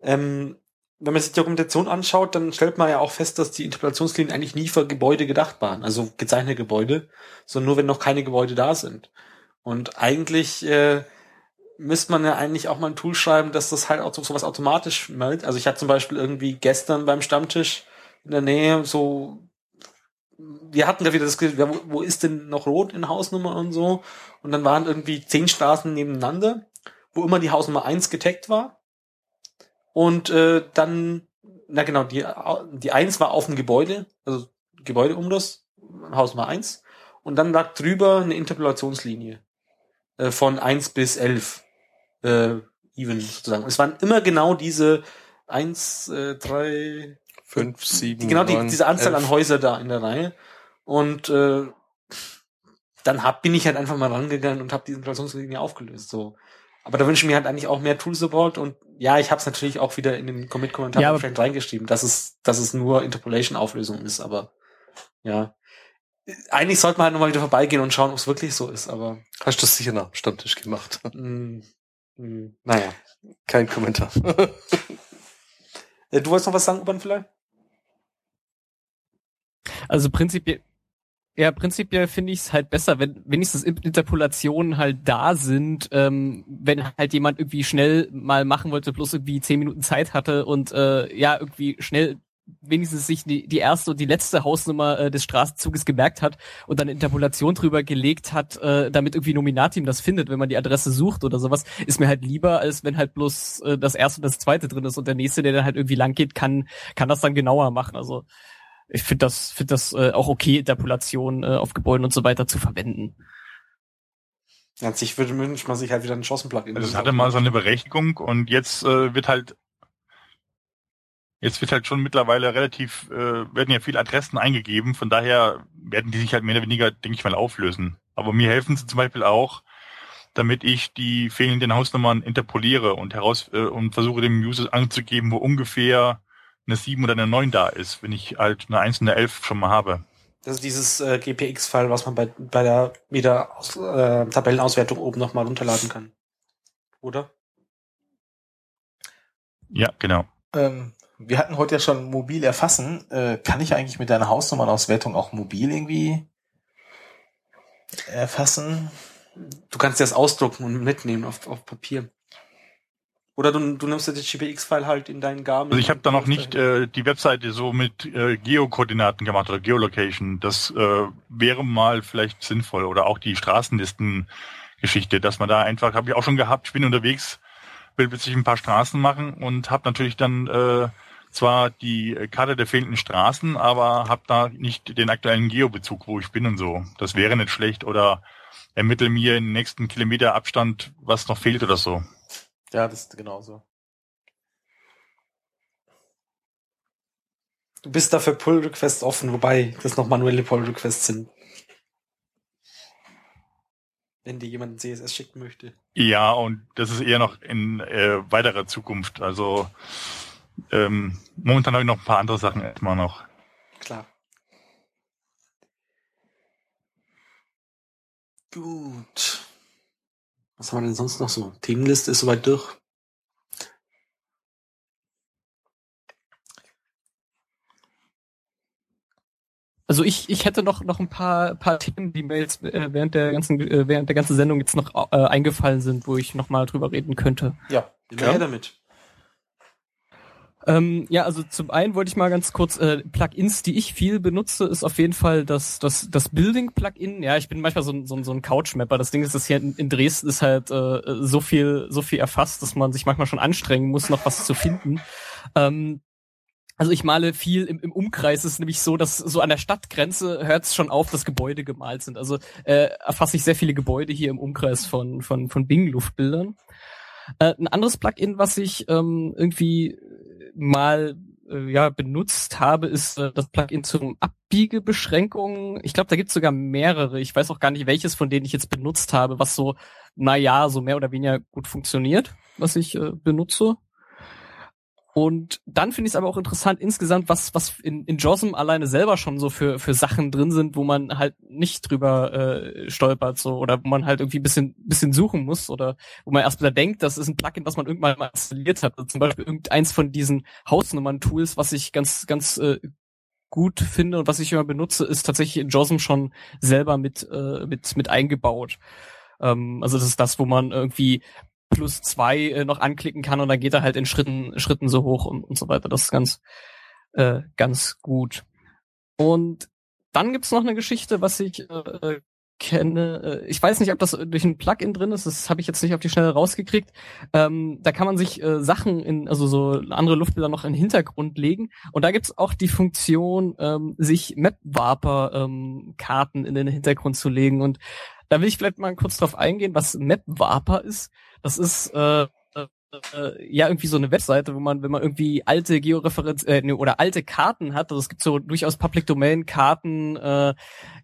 Ähm, wenn man sich die Dokumentation anschaut, dann stellt man ja auch fest, dass die Interpolationslinien eigentlich nie für Gebäude gedacht waren. Also gezeichnete Gebäude, sondern nur, wenn noch keine Gebäude da sind. Und eigentlich äh, müsste man ja eigentlich auch mal ein Tool schreiben, dass das halt auch so sowas automatisch meldet. Also ich hatte zum Beispiel irgendwie gestern beim Stammtisch in der Nähe so, wir hatten da wieder das wo, ist denn noch rot in Hausnummer und so. Und dann waren irgendwie zehn Straßen nebeneinander, wo immer die Hausnummer eins getaggt war. Und äh, dann, na genau, die, die eins war auf dem Gebäude, also Gebäudeumriss, Hausnummer eins. Und dann lag drüber eine Interpolationslinie äh, von eins bis elf äh, even sozusagen. Es waren immer genau diese eins, äh, drei, Fünf, sieben, die, genau die, neun, diese Anzahl elf. an Häuser da in der Reihe. Und äh, dann hab, bin ich halt einfach mal rangegangen und habe die Interpolationslinie aufgelöst. So. Aber da wünsche ich mir halt eigentlich auch mehr Tool-Support und ja, ich habe es natürlich auch wieder in den Commit-Kommentar Ja, reingeschrieben, dass es, dass es nur Interpolation-Auflösung ist, aber ja. Eigentlich sollte man halt nochmal wieder vorbeigehen und schauen, ob es wirklich so ist, aber Hast du das sicher nach dem Stammtisch gemacht? mh, mh, naja. Kein Kommentar. Äh, Du wolltest noch was sagen, Urban vielleicht? Also prinzipiell, ja, prinzipiell finde ich es halt besser, wenn wenigstens Interpolationen halt da sind, ähm, wenn halt jemand irgendwie schnell mal machen wollte, bloß irgendwie zehn Minuten Zeit hatte und äh, ja, irgendwie schnell wenigstens sich die, die erste und die letzte Hausnummer äh, des Straßenzuges gemerkt hat und dann eine Interpolation drüber gelegt hat, äh, damit irgendwie Nominatim das findet, wenn man die Adresse sucht oder sowas, ist mir halt lieber, als wenn halt bloß äh, das erste und das zweite drin ist und der nächste, der dann halt irgendwie lang geht, kann, kann das dann genauer machen. Also ich finde das, finde das äh, auch okay, Interpolation äh, auf Gebäuden und so weiter zu verwenden. An sich würde wünscht man sich halt wieder einen Chancen-Plugin. Also es hatte mal so eine Berechtigung und jetzt äh, wird halt jetzt wird halt schon mittlerweile relativ, äh, werden ja viele Adressen eingegeben, von daher werden die sich halt mehr oder weniger, denke ich mal, auflösen. Aber mir helfen sie zum Beispiel auch, damit ich die fehlenden Hausnummern interpoliere und heraus äh, und versuche dem User anzugeben, wo ungefähr eine 7 oder eine 9 da ist, wenn ich halt eine 1 und eine 11 schon mal habe. Das ist dieses äh, GPX-File, was man bei, bei der wieder aus, äh, Tabellenauswertung oben nochmal runterladen kann. Oder? Ja, genau. Ähm, wir hatten heute ja schon mobil erfassen. Äh, kann ich eigentlich mit deiner Hausnummernauswertung auch mobil irgendwie erfassen? Du kannst dir das ausdrucken und mitnehmen auf, auf Papier. Oder du, du nimmst ja das GPX-File halt in deinen Garmin. Also ich habe da noch nicht äh, die Webseite so mit äh, Geokoordinaten gemacht oder Geolocation. Das äh, wäre mal vielleicht sinnvoll. Oder auch die Straßenlisten-Geschichte, dass man da einfach, habe ich auch schon gehabt, ich bin unterwegs, will plötzlich ein paar Straßen machen und habe natürlich dann äh, zwar die Karte der fehlenden Straßen, aber habe da nicht den aktuellen Geobezug, wo ich bin und so. Das wäre nicht schlecht. Oder ermittel mir in den nächsten Kilometer Abstand, was noch fehlt oder so. Ja, das ist genauso. Du bist dafür Pull-Requests offen, wobei das noch manuelle Pull-Requests sind. Wenn dir jemand CSS schicken möchte. Ja, und das ist eher noch in äh, weiterer Zukunft. Also ähm, momentan habe ich noch ein paar andere Sachen erstmal noch. Klar. Gut. Was haben wir denn sonst noch so? Themenliste ist soweit durch. Also ich, ich hätte noch noch ein paar paar Themen, die mir jetzt äh, während der ganzen äh, während der ganzen Sendung jetzt noch äh, eingefallen sind, wo ich noch mal drüber reden könnte. Ja, immer ja. damit. Ähm, ja, also zum einen wollte ich mal ganz kurz äh, Plugins, die ich viel benutze, ist auf jeden Fall das das das Building Plugin. Ja, ich bin manchmal so ein so ein, so ein Couchmapper. Das Ding ist, dass hier in, in Dresden ist halt äh, so viel so viel erfasst, dass man sich manchmal schon anstrengen muss, noch was zu finden. Ähm, also ich male viel im, im Umkreis. Es ist nämlich so, dass so an der Stadtgrenze hört es schon auf, dass Gebäude gemalt sind. Also äh, erfasse ich sehr viele Gebäude hier im Umkreis von von von Bing-Luftbildern. Äh, ein anderes Plugin, was ich ähm, irgendwie mal äh, ja benutzt habe, ist äh, das Plugin zum Abbiegebeschränkungen. Ich glaube, da gibt es sogar mehrere. Ich weiß auch gar nicht, welches von denen ich jetzt benutzt habe, was so, na ja, so mehr oder weniger gut funktioniert, was ich äh, benutze. Und dann finde ich es aber auch interessant insgesamt, was, was in, in JOSM alleine selber schon so für, für Sachen drin sind, wo man halt nicht drüber äh, stolpert, so, oder wo man halt irgendwie bisschen, bisschen suchen muss, oder wo man erst wieder denkt, das ist ein Plugin, was man irgendwann mal installiert hat. Also zum Beispiel irgendeins von diesen Hausnummern-Tools, was ich ganz, ganz äh, gut finde und was ich immer benutze, ist tatsächlich in JOSM schon selber mit, äh, mit, mit eingebaut. Ähm, also das ist das, wo man irgendwie plus zwei äh, noch anklicken kann und dann geht er halt in Schritten, Schritten so hoch und, und so weiter. Das ist ganz, äh, ganz gut. Und dann gibt's noch eine Geschichte, was ich äh, kenne. Äh, ich weiß nicht, ob das durch ein Plugin drin ist. Das habe ich jetzt nicht auf die Schnelle rausgekriegt. Ähm, da kann man sich äh, Sachen in, also so andere Luftbilder noch in den Hintergrund legen. Und da gibt's auch die Funktion, ähm, sich Map-Warper-Karten ähm, in den Hintergrund zu legen. Und da will ich vielleicht mal kurz drauf eingehen, was Map-Warper ist. Das ist äh, äh, ja irgendwie so eine Webseite, wo man, wenn man irgendwie alte Georeferenz äh, ne, oder alte Karten hat, also es gibt so durchaus Public Domain Karten, äh,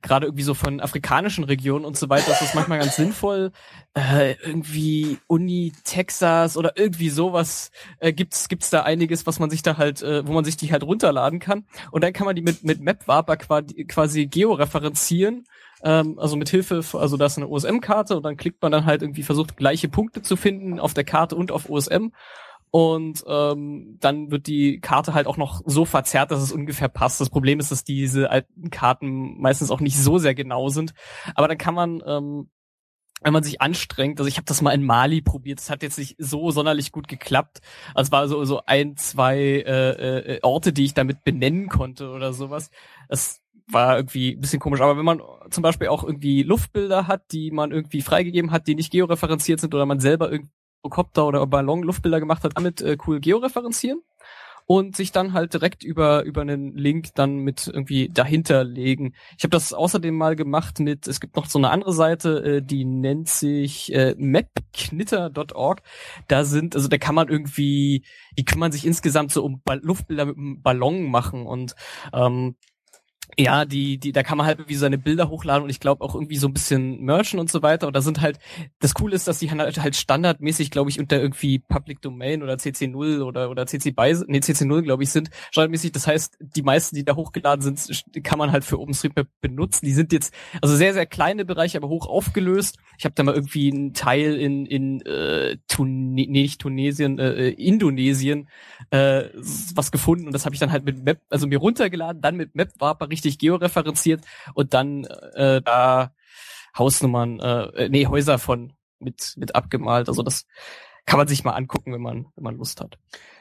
gerade irgendwie so von afrikanischen Regionen und so weiter, das ist manchmal ganz sinnvoll. Äh, irgendwie Uni Texas oder irgendwie sowas äh, gibt's gibt's da einiges, was man sich da halt, äh, wo man sich die halt runterladen kann und dann kann man die mit mit MapWarper quasi, quasi georeferenzieren ähm, also mit Hilfe, also da ist eine OSM-Karte und dann klickt man dann halt irgendwie versucht gleiche Punkte zu finden auf der Karte und auf OSM und ähm, dann wird die Karte halt auch noch so verzerrt, dass es ungefähr passt. Das Problem ist, dass diese alten Karten meistens auch nicht so sehr genau sind, aber dann kann man ähm, wenn man sich anstrengt, also ich habe das mal in Mali probiert, es hat jetzt nicht so sonderlich gut geklappt. Also es war so so ein, zwei äh, äh, Orte, die ich damit benennen konnte oder sowas. Es war irgendwie ein bisschen komisch. Aber wenn man zum Beispiel auch irgendwie Luftbilder hat, die man irgendwie freigegeben hat, die nicht georeferenziert sind oder man selber irgendwie Helikopter oder Ballon Luftbilder gemacht hat, damit äh, cool georeferenzieren und sich dann halt direkt über über einen Link dann mit irgendwie dahinter legen. Ich habe das außerdem mal gemacht mit, es gibt noch so eine andere Seite, äh, die nennt sich äh, mapknitter.org. Da sind, also da kann man irgendwie, die kann man sich insgesamt so um Luftbilder mit einem Ballon machen und ähm, ja, die, die, da kann man halt irgendwie seine Bilder hochladen und ich glaube auch irgendwie so ein bisschen merchen und so weiter. Und da sind halt, das Coole ist, dass die halt, halt standardmäßig, glaube ich, unter irgendwie Public Domain oder CC0 oder, oder CC BY, nee, CC0, glaube ich, sind standardmäßig. Das heißt, die meisten, die da hochgeladen sind, kann man halt für OpenStreetMap benutzen. Die sind jetzt, also sehr, sehr kleine Bereiche, aber hoch aufgelöst. Ich habe da mal irgendwie einen Teil in, in äh, Tun nee, nicht Tunesien, äh, Indonesien äh, was gefunden und das habe ich dann halt mit Map, also mir runtergeladen, dann mit MapWarper richtig georeferenziert und dann äh, da Hausnummern, äh, nee, Häuser von mit, mit abgemalt. Also das kann man sich mal angucken, wenn man, wenn man Lust hat.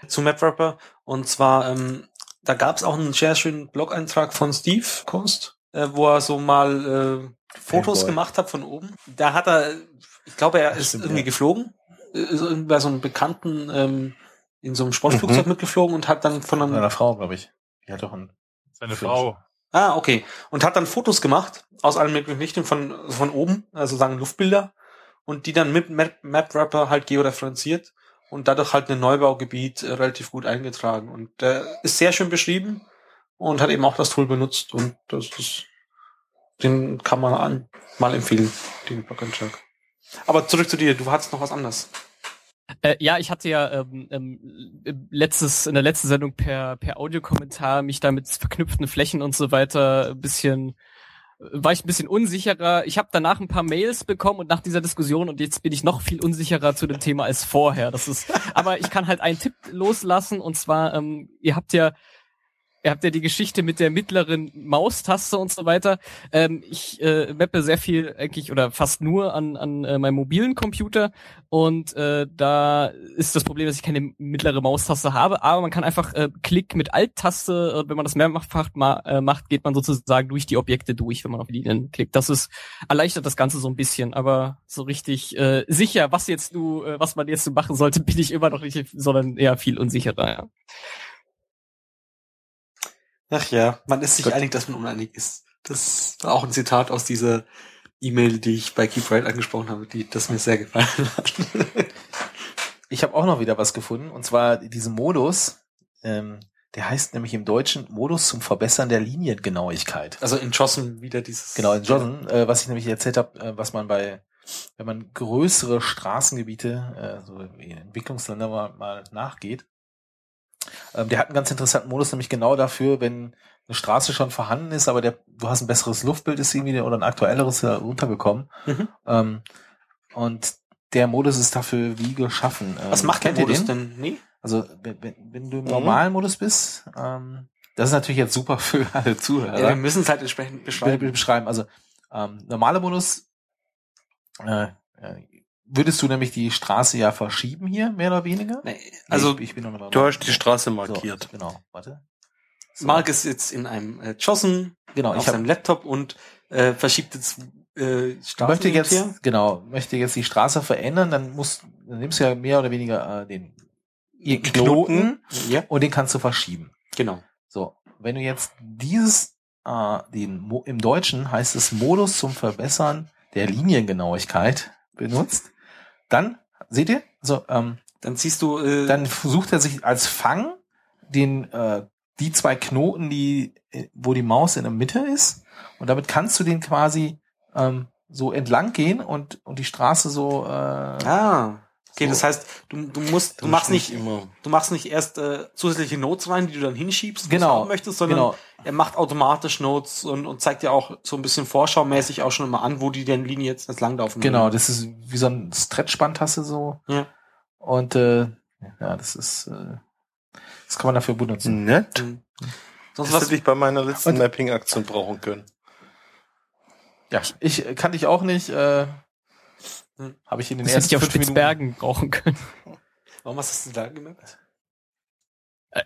Zu MapWrapper. Und zwar, ähm, da gab es auch einen sehr schönen Blog-Eintrag von Steve Coast, äh, wo er so mal äh, Fotos Fanboy. gemacht hat von oben. Da hat er, ich glaube, er ist stimmt, irgendwie ja. geflogen, äh, ist irgendwie bei so einem Bekannten ähm, in so einem Sportflugzeug Mhm. mitgeflogen und hat dann von einem Meiner Frau, glaube ich. Die hat doch ein Seine. Frau. Ah, okay. Und hat dann Fotos gemacht aus allen möglichen von, von oben, also sagen Luftbilder, und die dann mit Map- MapWrapper halt georeferenziert und dadurch halt ein Neubaugebiet äh, relativ gut eingetragen. Und der ist sehr schön beschrieben und hat eben auch das Tool benutzt und das ist, den kann man an, mal empfehlen, den Blog-Eintrag. Aber zurück zu dir, du hattest noch was anderes. Äh, ja, ich hatte ja ähm, ähm, letztes in der letzten Sendung per per Audiokommentar mich da mit verknüpften Flächen und so weiter ein bisschen war ich ein bisschen unsicherer. Ich habe danach ein paar Mails bekommen und nach dieser Diskussion und jetzt bin ich noch viel unsicherer zu dem Thema als vorher. Das ist, aber ich kann halt einen Tipp loslassen und zwar, ähm, ihr habt ja Ihr habt ja die Geschichte mit der mittleren Maustaste und so weiter. Ähm, ich äh, mappe sehr viel eigentlich oder fast nur an, an äh, meinem mobilen Computer und äh, da ist das Problem, dass ich keine mittlere Maustaste habe, aber man kann einfach äh, Klick mit Alt-Taste, äh, wenn man das mehrfach ma äh, macht, geht man sozusagen durch die Objekte durch, wenn man auf Linien klickt. Das ist erleichtert das Ganze so ein bisschen, aber so richtig äh, sicher, was jetzt du, äh, was man jetzt so machen sollte, bin ich immer noch nicht, sondern eher viel unsicherer. Ja. Ach ja, man ist sich Gut. einig, dass man uneinig ist. Das war auch ein Zitat aus dieser E-Mail, die ich bei Keep Right angesprochen habe, die das mir sehr gefallen hat. Ich habe auch noch wieder was gefunden, und zwar diesen Modus, ähm, der heißt nämlich im Deutschen Modus zum Verbessern der Liniengenauigkeit. Also in Jossen wieder dieses. Genau, in Johnson, äh, was ich nämlich erzählt habe, äh, was man bei, wenn man größere Straßengebiete, äh, so in Entwicklungsländern mal, mal nachgeht, ähm, der hat einen ganz interessanten Modus, nämlich genau dafür, wenn eine Straße schon vorhanden ist, aber der, du hast ein besseres Luftbild ist irgendwie oder ein aktuelleres runterbekommen. Mhm. Ähm, und der Modus ist dafür wie geschaffen. Ähm, Was macht der Modus den? denn? Nee? Also wenn, wenn, du im Mhm. normalen Modus bist, ähm, das ist natürlich jetzt super für alle Zuhörer. Ja, wir müssen es halt entsprechend Be- beschreiben. beschreiben. Also ähm, normaler Modus äh, äh, würdest du nämlich die Straße ja verschieben hier, mehr oder weniger? Nee, Nee, also ich, ich bin noch mal Du hast die Straße markiert. So, genau, warte. So. Mark ist jetzt in einem äh, Jossen genau, auf seinem Laptop und äh, verschiebt jetzt äh, ich Straßen möchte jetzt, genau, möchte jetzt die Straße verändern, dann musst, dann nimmst du ja mehr oder weniger äh, den ihr Knoten Ja, und den kannst du verschieben. genau. So, wenn du jetzt dieses, äh, den im Deutschen heißt es Modus zum Verbessern der Liniengenauigkeit benutzt, dann seht ihr, also ähm, Dann siehst du, äh, dann sucht er sich als Fang den äh, die zwei Knoten, die äh, wo die Maus in der Mitte ist, und damit kannst du den quasi ähm, so entlang gehen und und die Straße so. Äh, ah, okay, so. das heißt, du, du musst, du machst nicht, immer. du machst nicht erst äh, zusätzliche Notes rein, die du dann hinschiebst, du Genau, haben möchtest, sondern genau, er macht automatisch Notes und, und zeigt dir auch so ein bisschen vorschaumäßig auch schon immer an, wo die denn Linie jetzt langlaufen genau. würde. Das ist wie so ein Stretchbandtasse so. Ja. Und äh, ja, das ist äh, das kann man dafür benutzen. Nett. Mhm. Sonst Das was, hätte ich bei meiner letzten Mapping-Aktion brauchen können. Ja, ich kannte ich auch nicht. Äh, Hm. Habe ich in den Das hätte ersten ich auf fünf Minuten Spitzbergen brauchen können. warum hast du da gemerkt?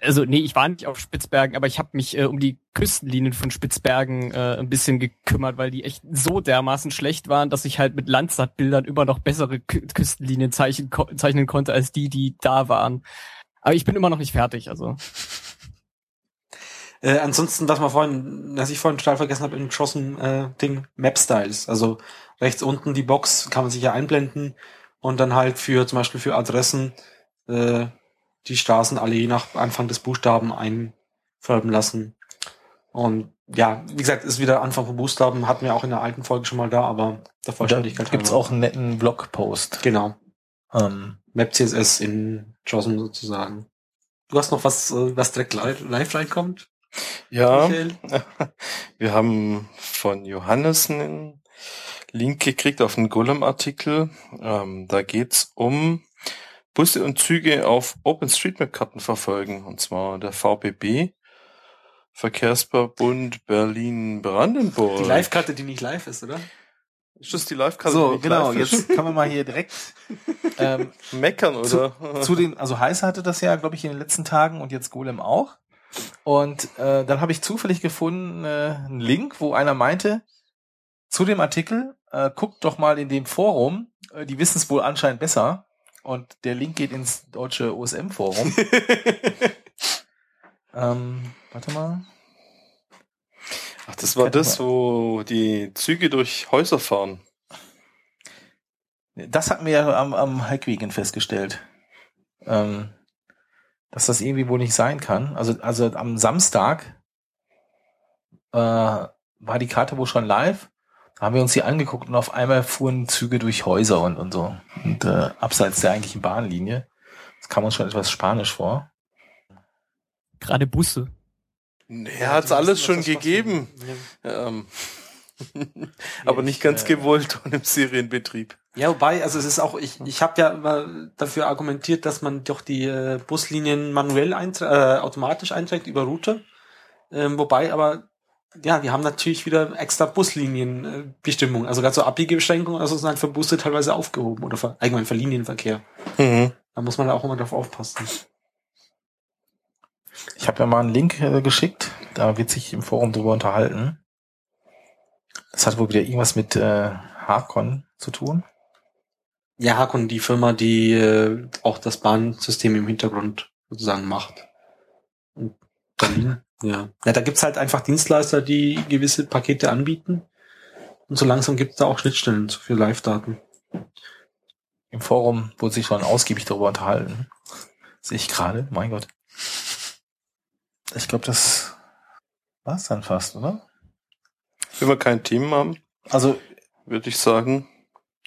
Also nee, ich war nicht auf Spitzbergen, aber ich habe mich äh, um die Küstenlinien von Spitzbergen äh, ein bisschen gekümmert, weil die echt so dermaßen schlecht waren, dass ich halt mit Landsat-Bildern immer noch bessere Kü Küstenlinien zeichnen, ko zeichnen konnte als die, die da waren. Aber ich bin immer noch nicht fertig, also. Äh, ansonsten, was man vorhin, was ich vorhin total vergessen habe, im Chosen äh, Ding, Map Styles. Also rechts unten die Box kann man sich ja einblenden und dann halt für zum Beispiel für Adressen äh, die Straßen alle je nach Anfang des Buchstaben einfärben lassen. Und ja, wie gesagt, ist wieder Anfang von Buchstaben, hatten wir auch in der alten Folge schon mal da, aber der Da Vollständigkeit gibt's auch einen netten Blogpost. Genau. Ähm, Map CSS in JOSM sozusagen. Du hast noch was, äh, was direkt live, live reinkommt? Ja, Michael? wir haben von Johannes einen Link gekriegt auf einen Golem-Artikel. Ähm, da geht's um Busse und Züge auf OpenStreetMap-Karten verfolgen. Und zwar der VBB, Verkehrsverbund Berlin-Brandenburg. Die Live-Karte, die nicht live ist, oder? Ist das die Live-Karte? So, genau, live jetzt kann man mal hier direkt ähm, meckern, oder? zu den, also Heiß hatte das ja, glaube ich, in den letzten Tagen und jetzt Golem auch. Und äh, dann habe ich zufällig gefunden äh, einen Link, wo einer meinte, zu dem Artikel, äh, guckt doch mal in dem Forum, äh, die wissen es wohl anscheinend besser. Und der Link geht ins deutsche OSM-Forum. ähm, warte mal. Ach, das war das, wo die Züge durch Häuser fahren. Das hatten wir ja am, am Highweekend festgestellt. Ähm, dass das irgendwie wohl nicht sein kann. Also, also am Samstag äh, war die Karte wohl schon live. Haben wir uns die angeguckt und auf einmal fuhren Züge durch Häuser und, und so. Und äh, abseits der eigentlichen Bahnlinie. Das kam uns schon etwas spanisch vor. Gerade Busse. Er hat's alles schon gegeben. Ähm, aber nicht ganz gewollt und im Serienbetrieb. Ja, wobei, also es ist auch, ich, ich habe ja immer dafür argumentiert, dass man doch die äh, Buslinien manuell eintra äh, automatisch einträgt über Route. Ähm, wobei aber, ja, wir haben natürlich wieder extra Buslinienbestimmungen. Äh, also gerade so Abbiegebeschränkungen, also sind halt für Busse teilweise aufgehoben oder für, allgemein für Linienverkehr. Mhm. Da muss man auch immer drauf aufpassen. Ich habe ja mal einen Link äh, geschickt. Da wird sich im Forum drüber unterhalten. Das hat wohl wieder irgendwas mit äh, Harkon zu tun. Ja, Hakon, die Firma, die äh, auch das Bahnsystem im Hintergrund sozusagen macht. Und Berlin, ja. Ja, da gibt's halt einfach Dienstleister, die gewisse Pakete anbieten. Und so langsam gibt's da auch Schnittstellen für Live-Daten. Im Forum wurde sich schon ausgiebig darüber unterhalten. Sehe ich gerade. Mein Gott. Ich glaube, das war's dann fast, oder? Wenn wir kein Team haben, Also, würde ich sagen,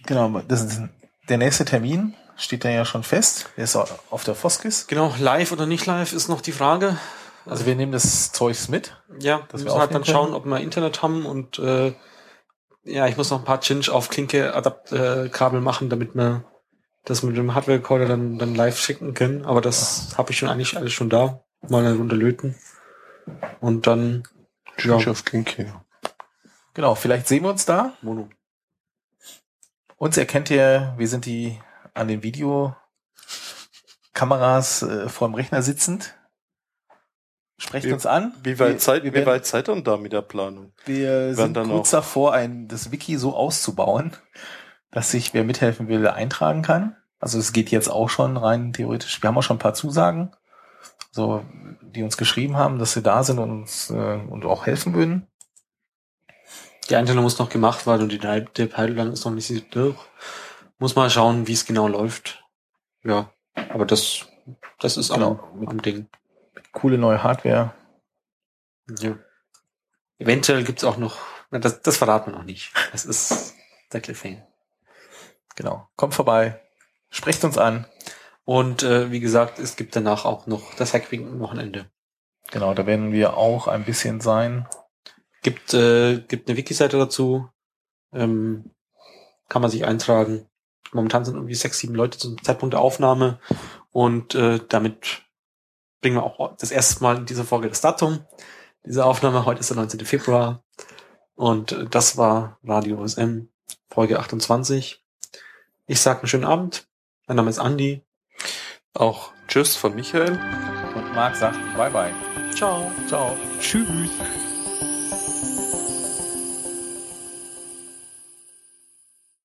genau, das ist, der nächste Termin steht dann ja schon fest. Der ist auf der Foskis. Genau, live oder nicht live ist noch die Frage. Also wir nehmen das Zeugs mit. Ja, Dass wir müssen halt dann aufnehmen schauen, können? ob wir Internet haben und äh, ja, ich muss noch ein paar Cinch auf Klinke Adapt äh, Kabel machen, damit wir das mit dem Hardware Recorder dann dann live schicken können, aber das habe ich schon eigentlich alles schon da. Mal eine Runde löten. Und dann ja, ja. auf Klinke. Genau, vielleicht sehen wir uns da. Mono. Uns erkennt ihr, wir sind die an den Videokameras äh, vor dem Rechner sitzend. Sprecht Wie- uns an. Wie weit, wir, Zeit, wir, wie weit ihr denn da mit der Planung? wir sind dann kurz davor, ein, das Wiki so auszubauen, dass sich wer mithelfen will, eintragen kann. Also es geht jetzt auch schon rein theoretisch. Wir haben auch schon ein paar Zusagen, so die uns geschrieben haben, dass sie da sind und uns äh, und auch helfen würden. Die Einteilung muss noch gemacht werden und die der Pipeline ist noch nicht so durch. Muss mal schauen, wie es genau läuft. Ja, aber das das ist Genau. am, am Ding. Coole neue Hardware. Ja. Eventuell gibt's auch noch, na, das, das verraten wir noch nicht. Das ist der Cliffhanger. Genau. Kommt vorbei. Sprecht uns an. Und äh, wie gesagt, es gibt danach auch noch das Hackwing-Wochenende. Genau, da werden wir auch ein bisschen sein. Gibt, äh, gibt eine Wiki-Seite dazu. Ähm, kann man sich eintragen. Momentan sind irgendwie sechs, sieben Leute zum Zeitpunkt der Aufnahme. Und äh, damit bringen wir auch das erste Mal in dieser Folge das Datum. Diese Aufnahme, heute ist der 19. Februar. Und das war Radio OSM, Folge 28. Ich sag einen schönen Abend. Mein Name ist Andi. Auch Tschüss von Michael. Und Marc sagt Bye bye. Ciao. Ciao. Tschüss.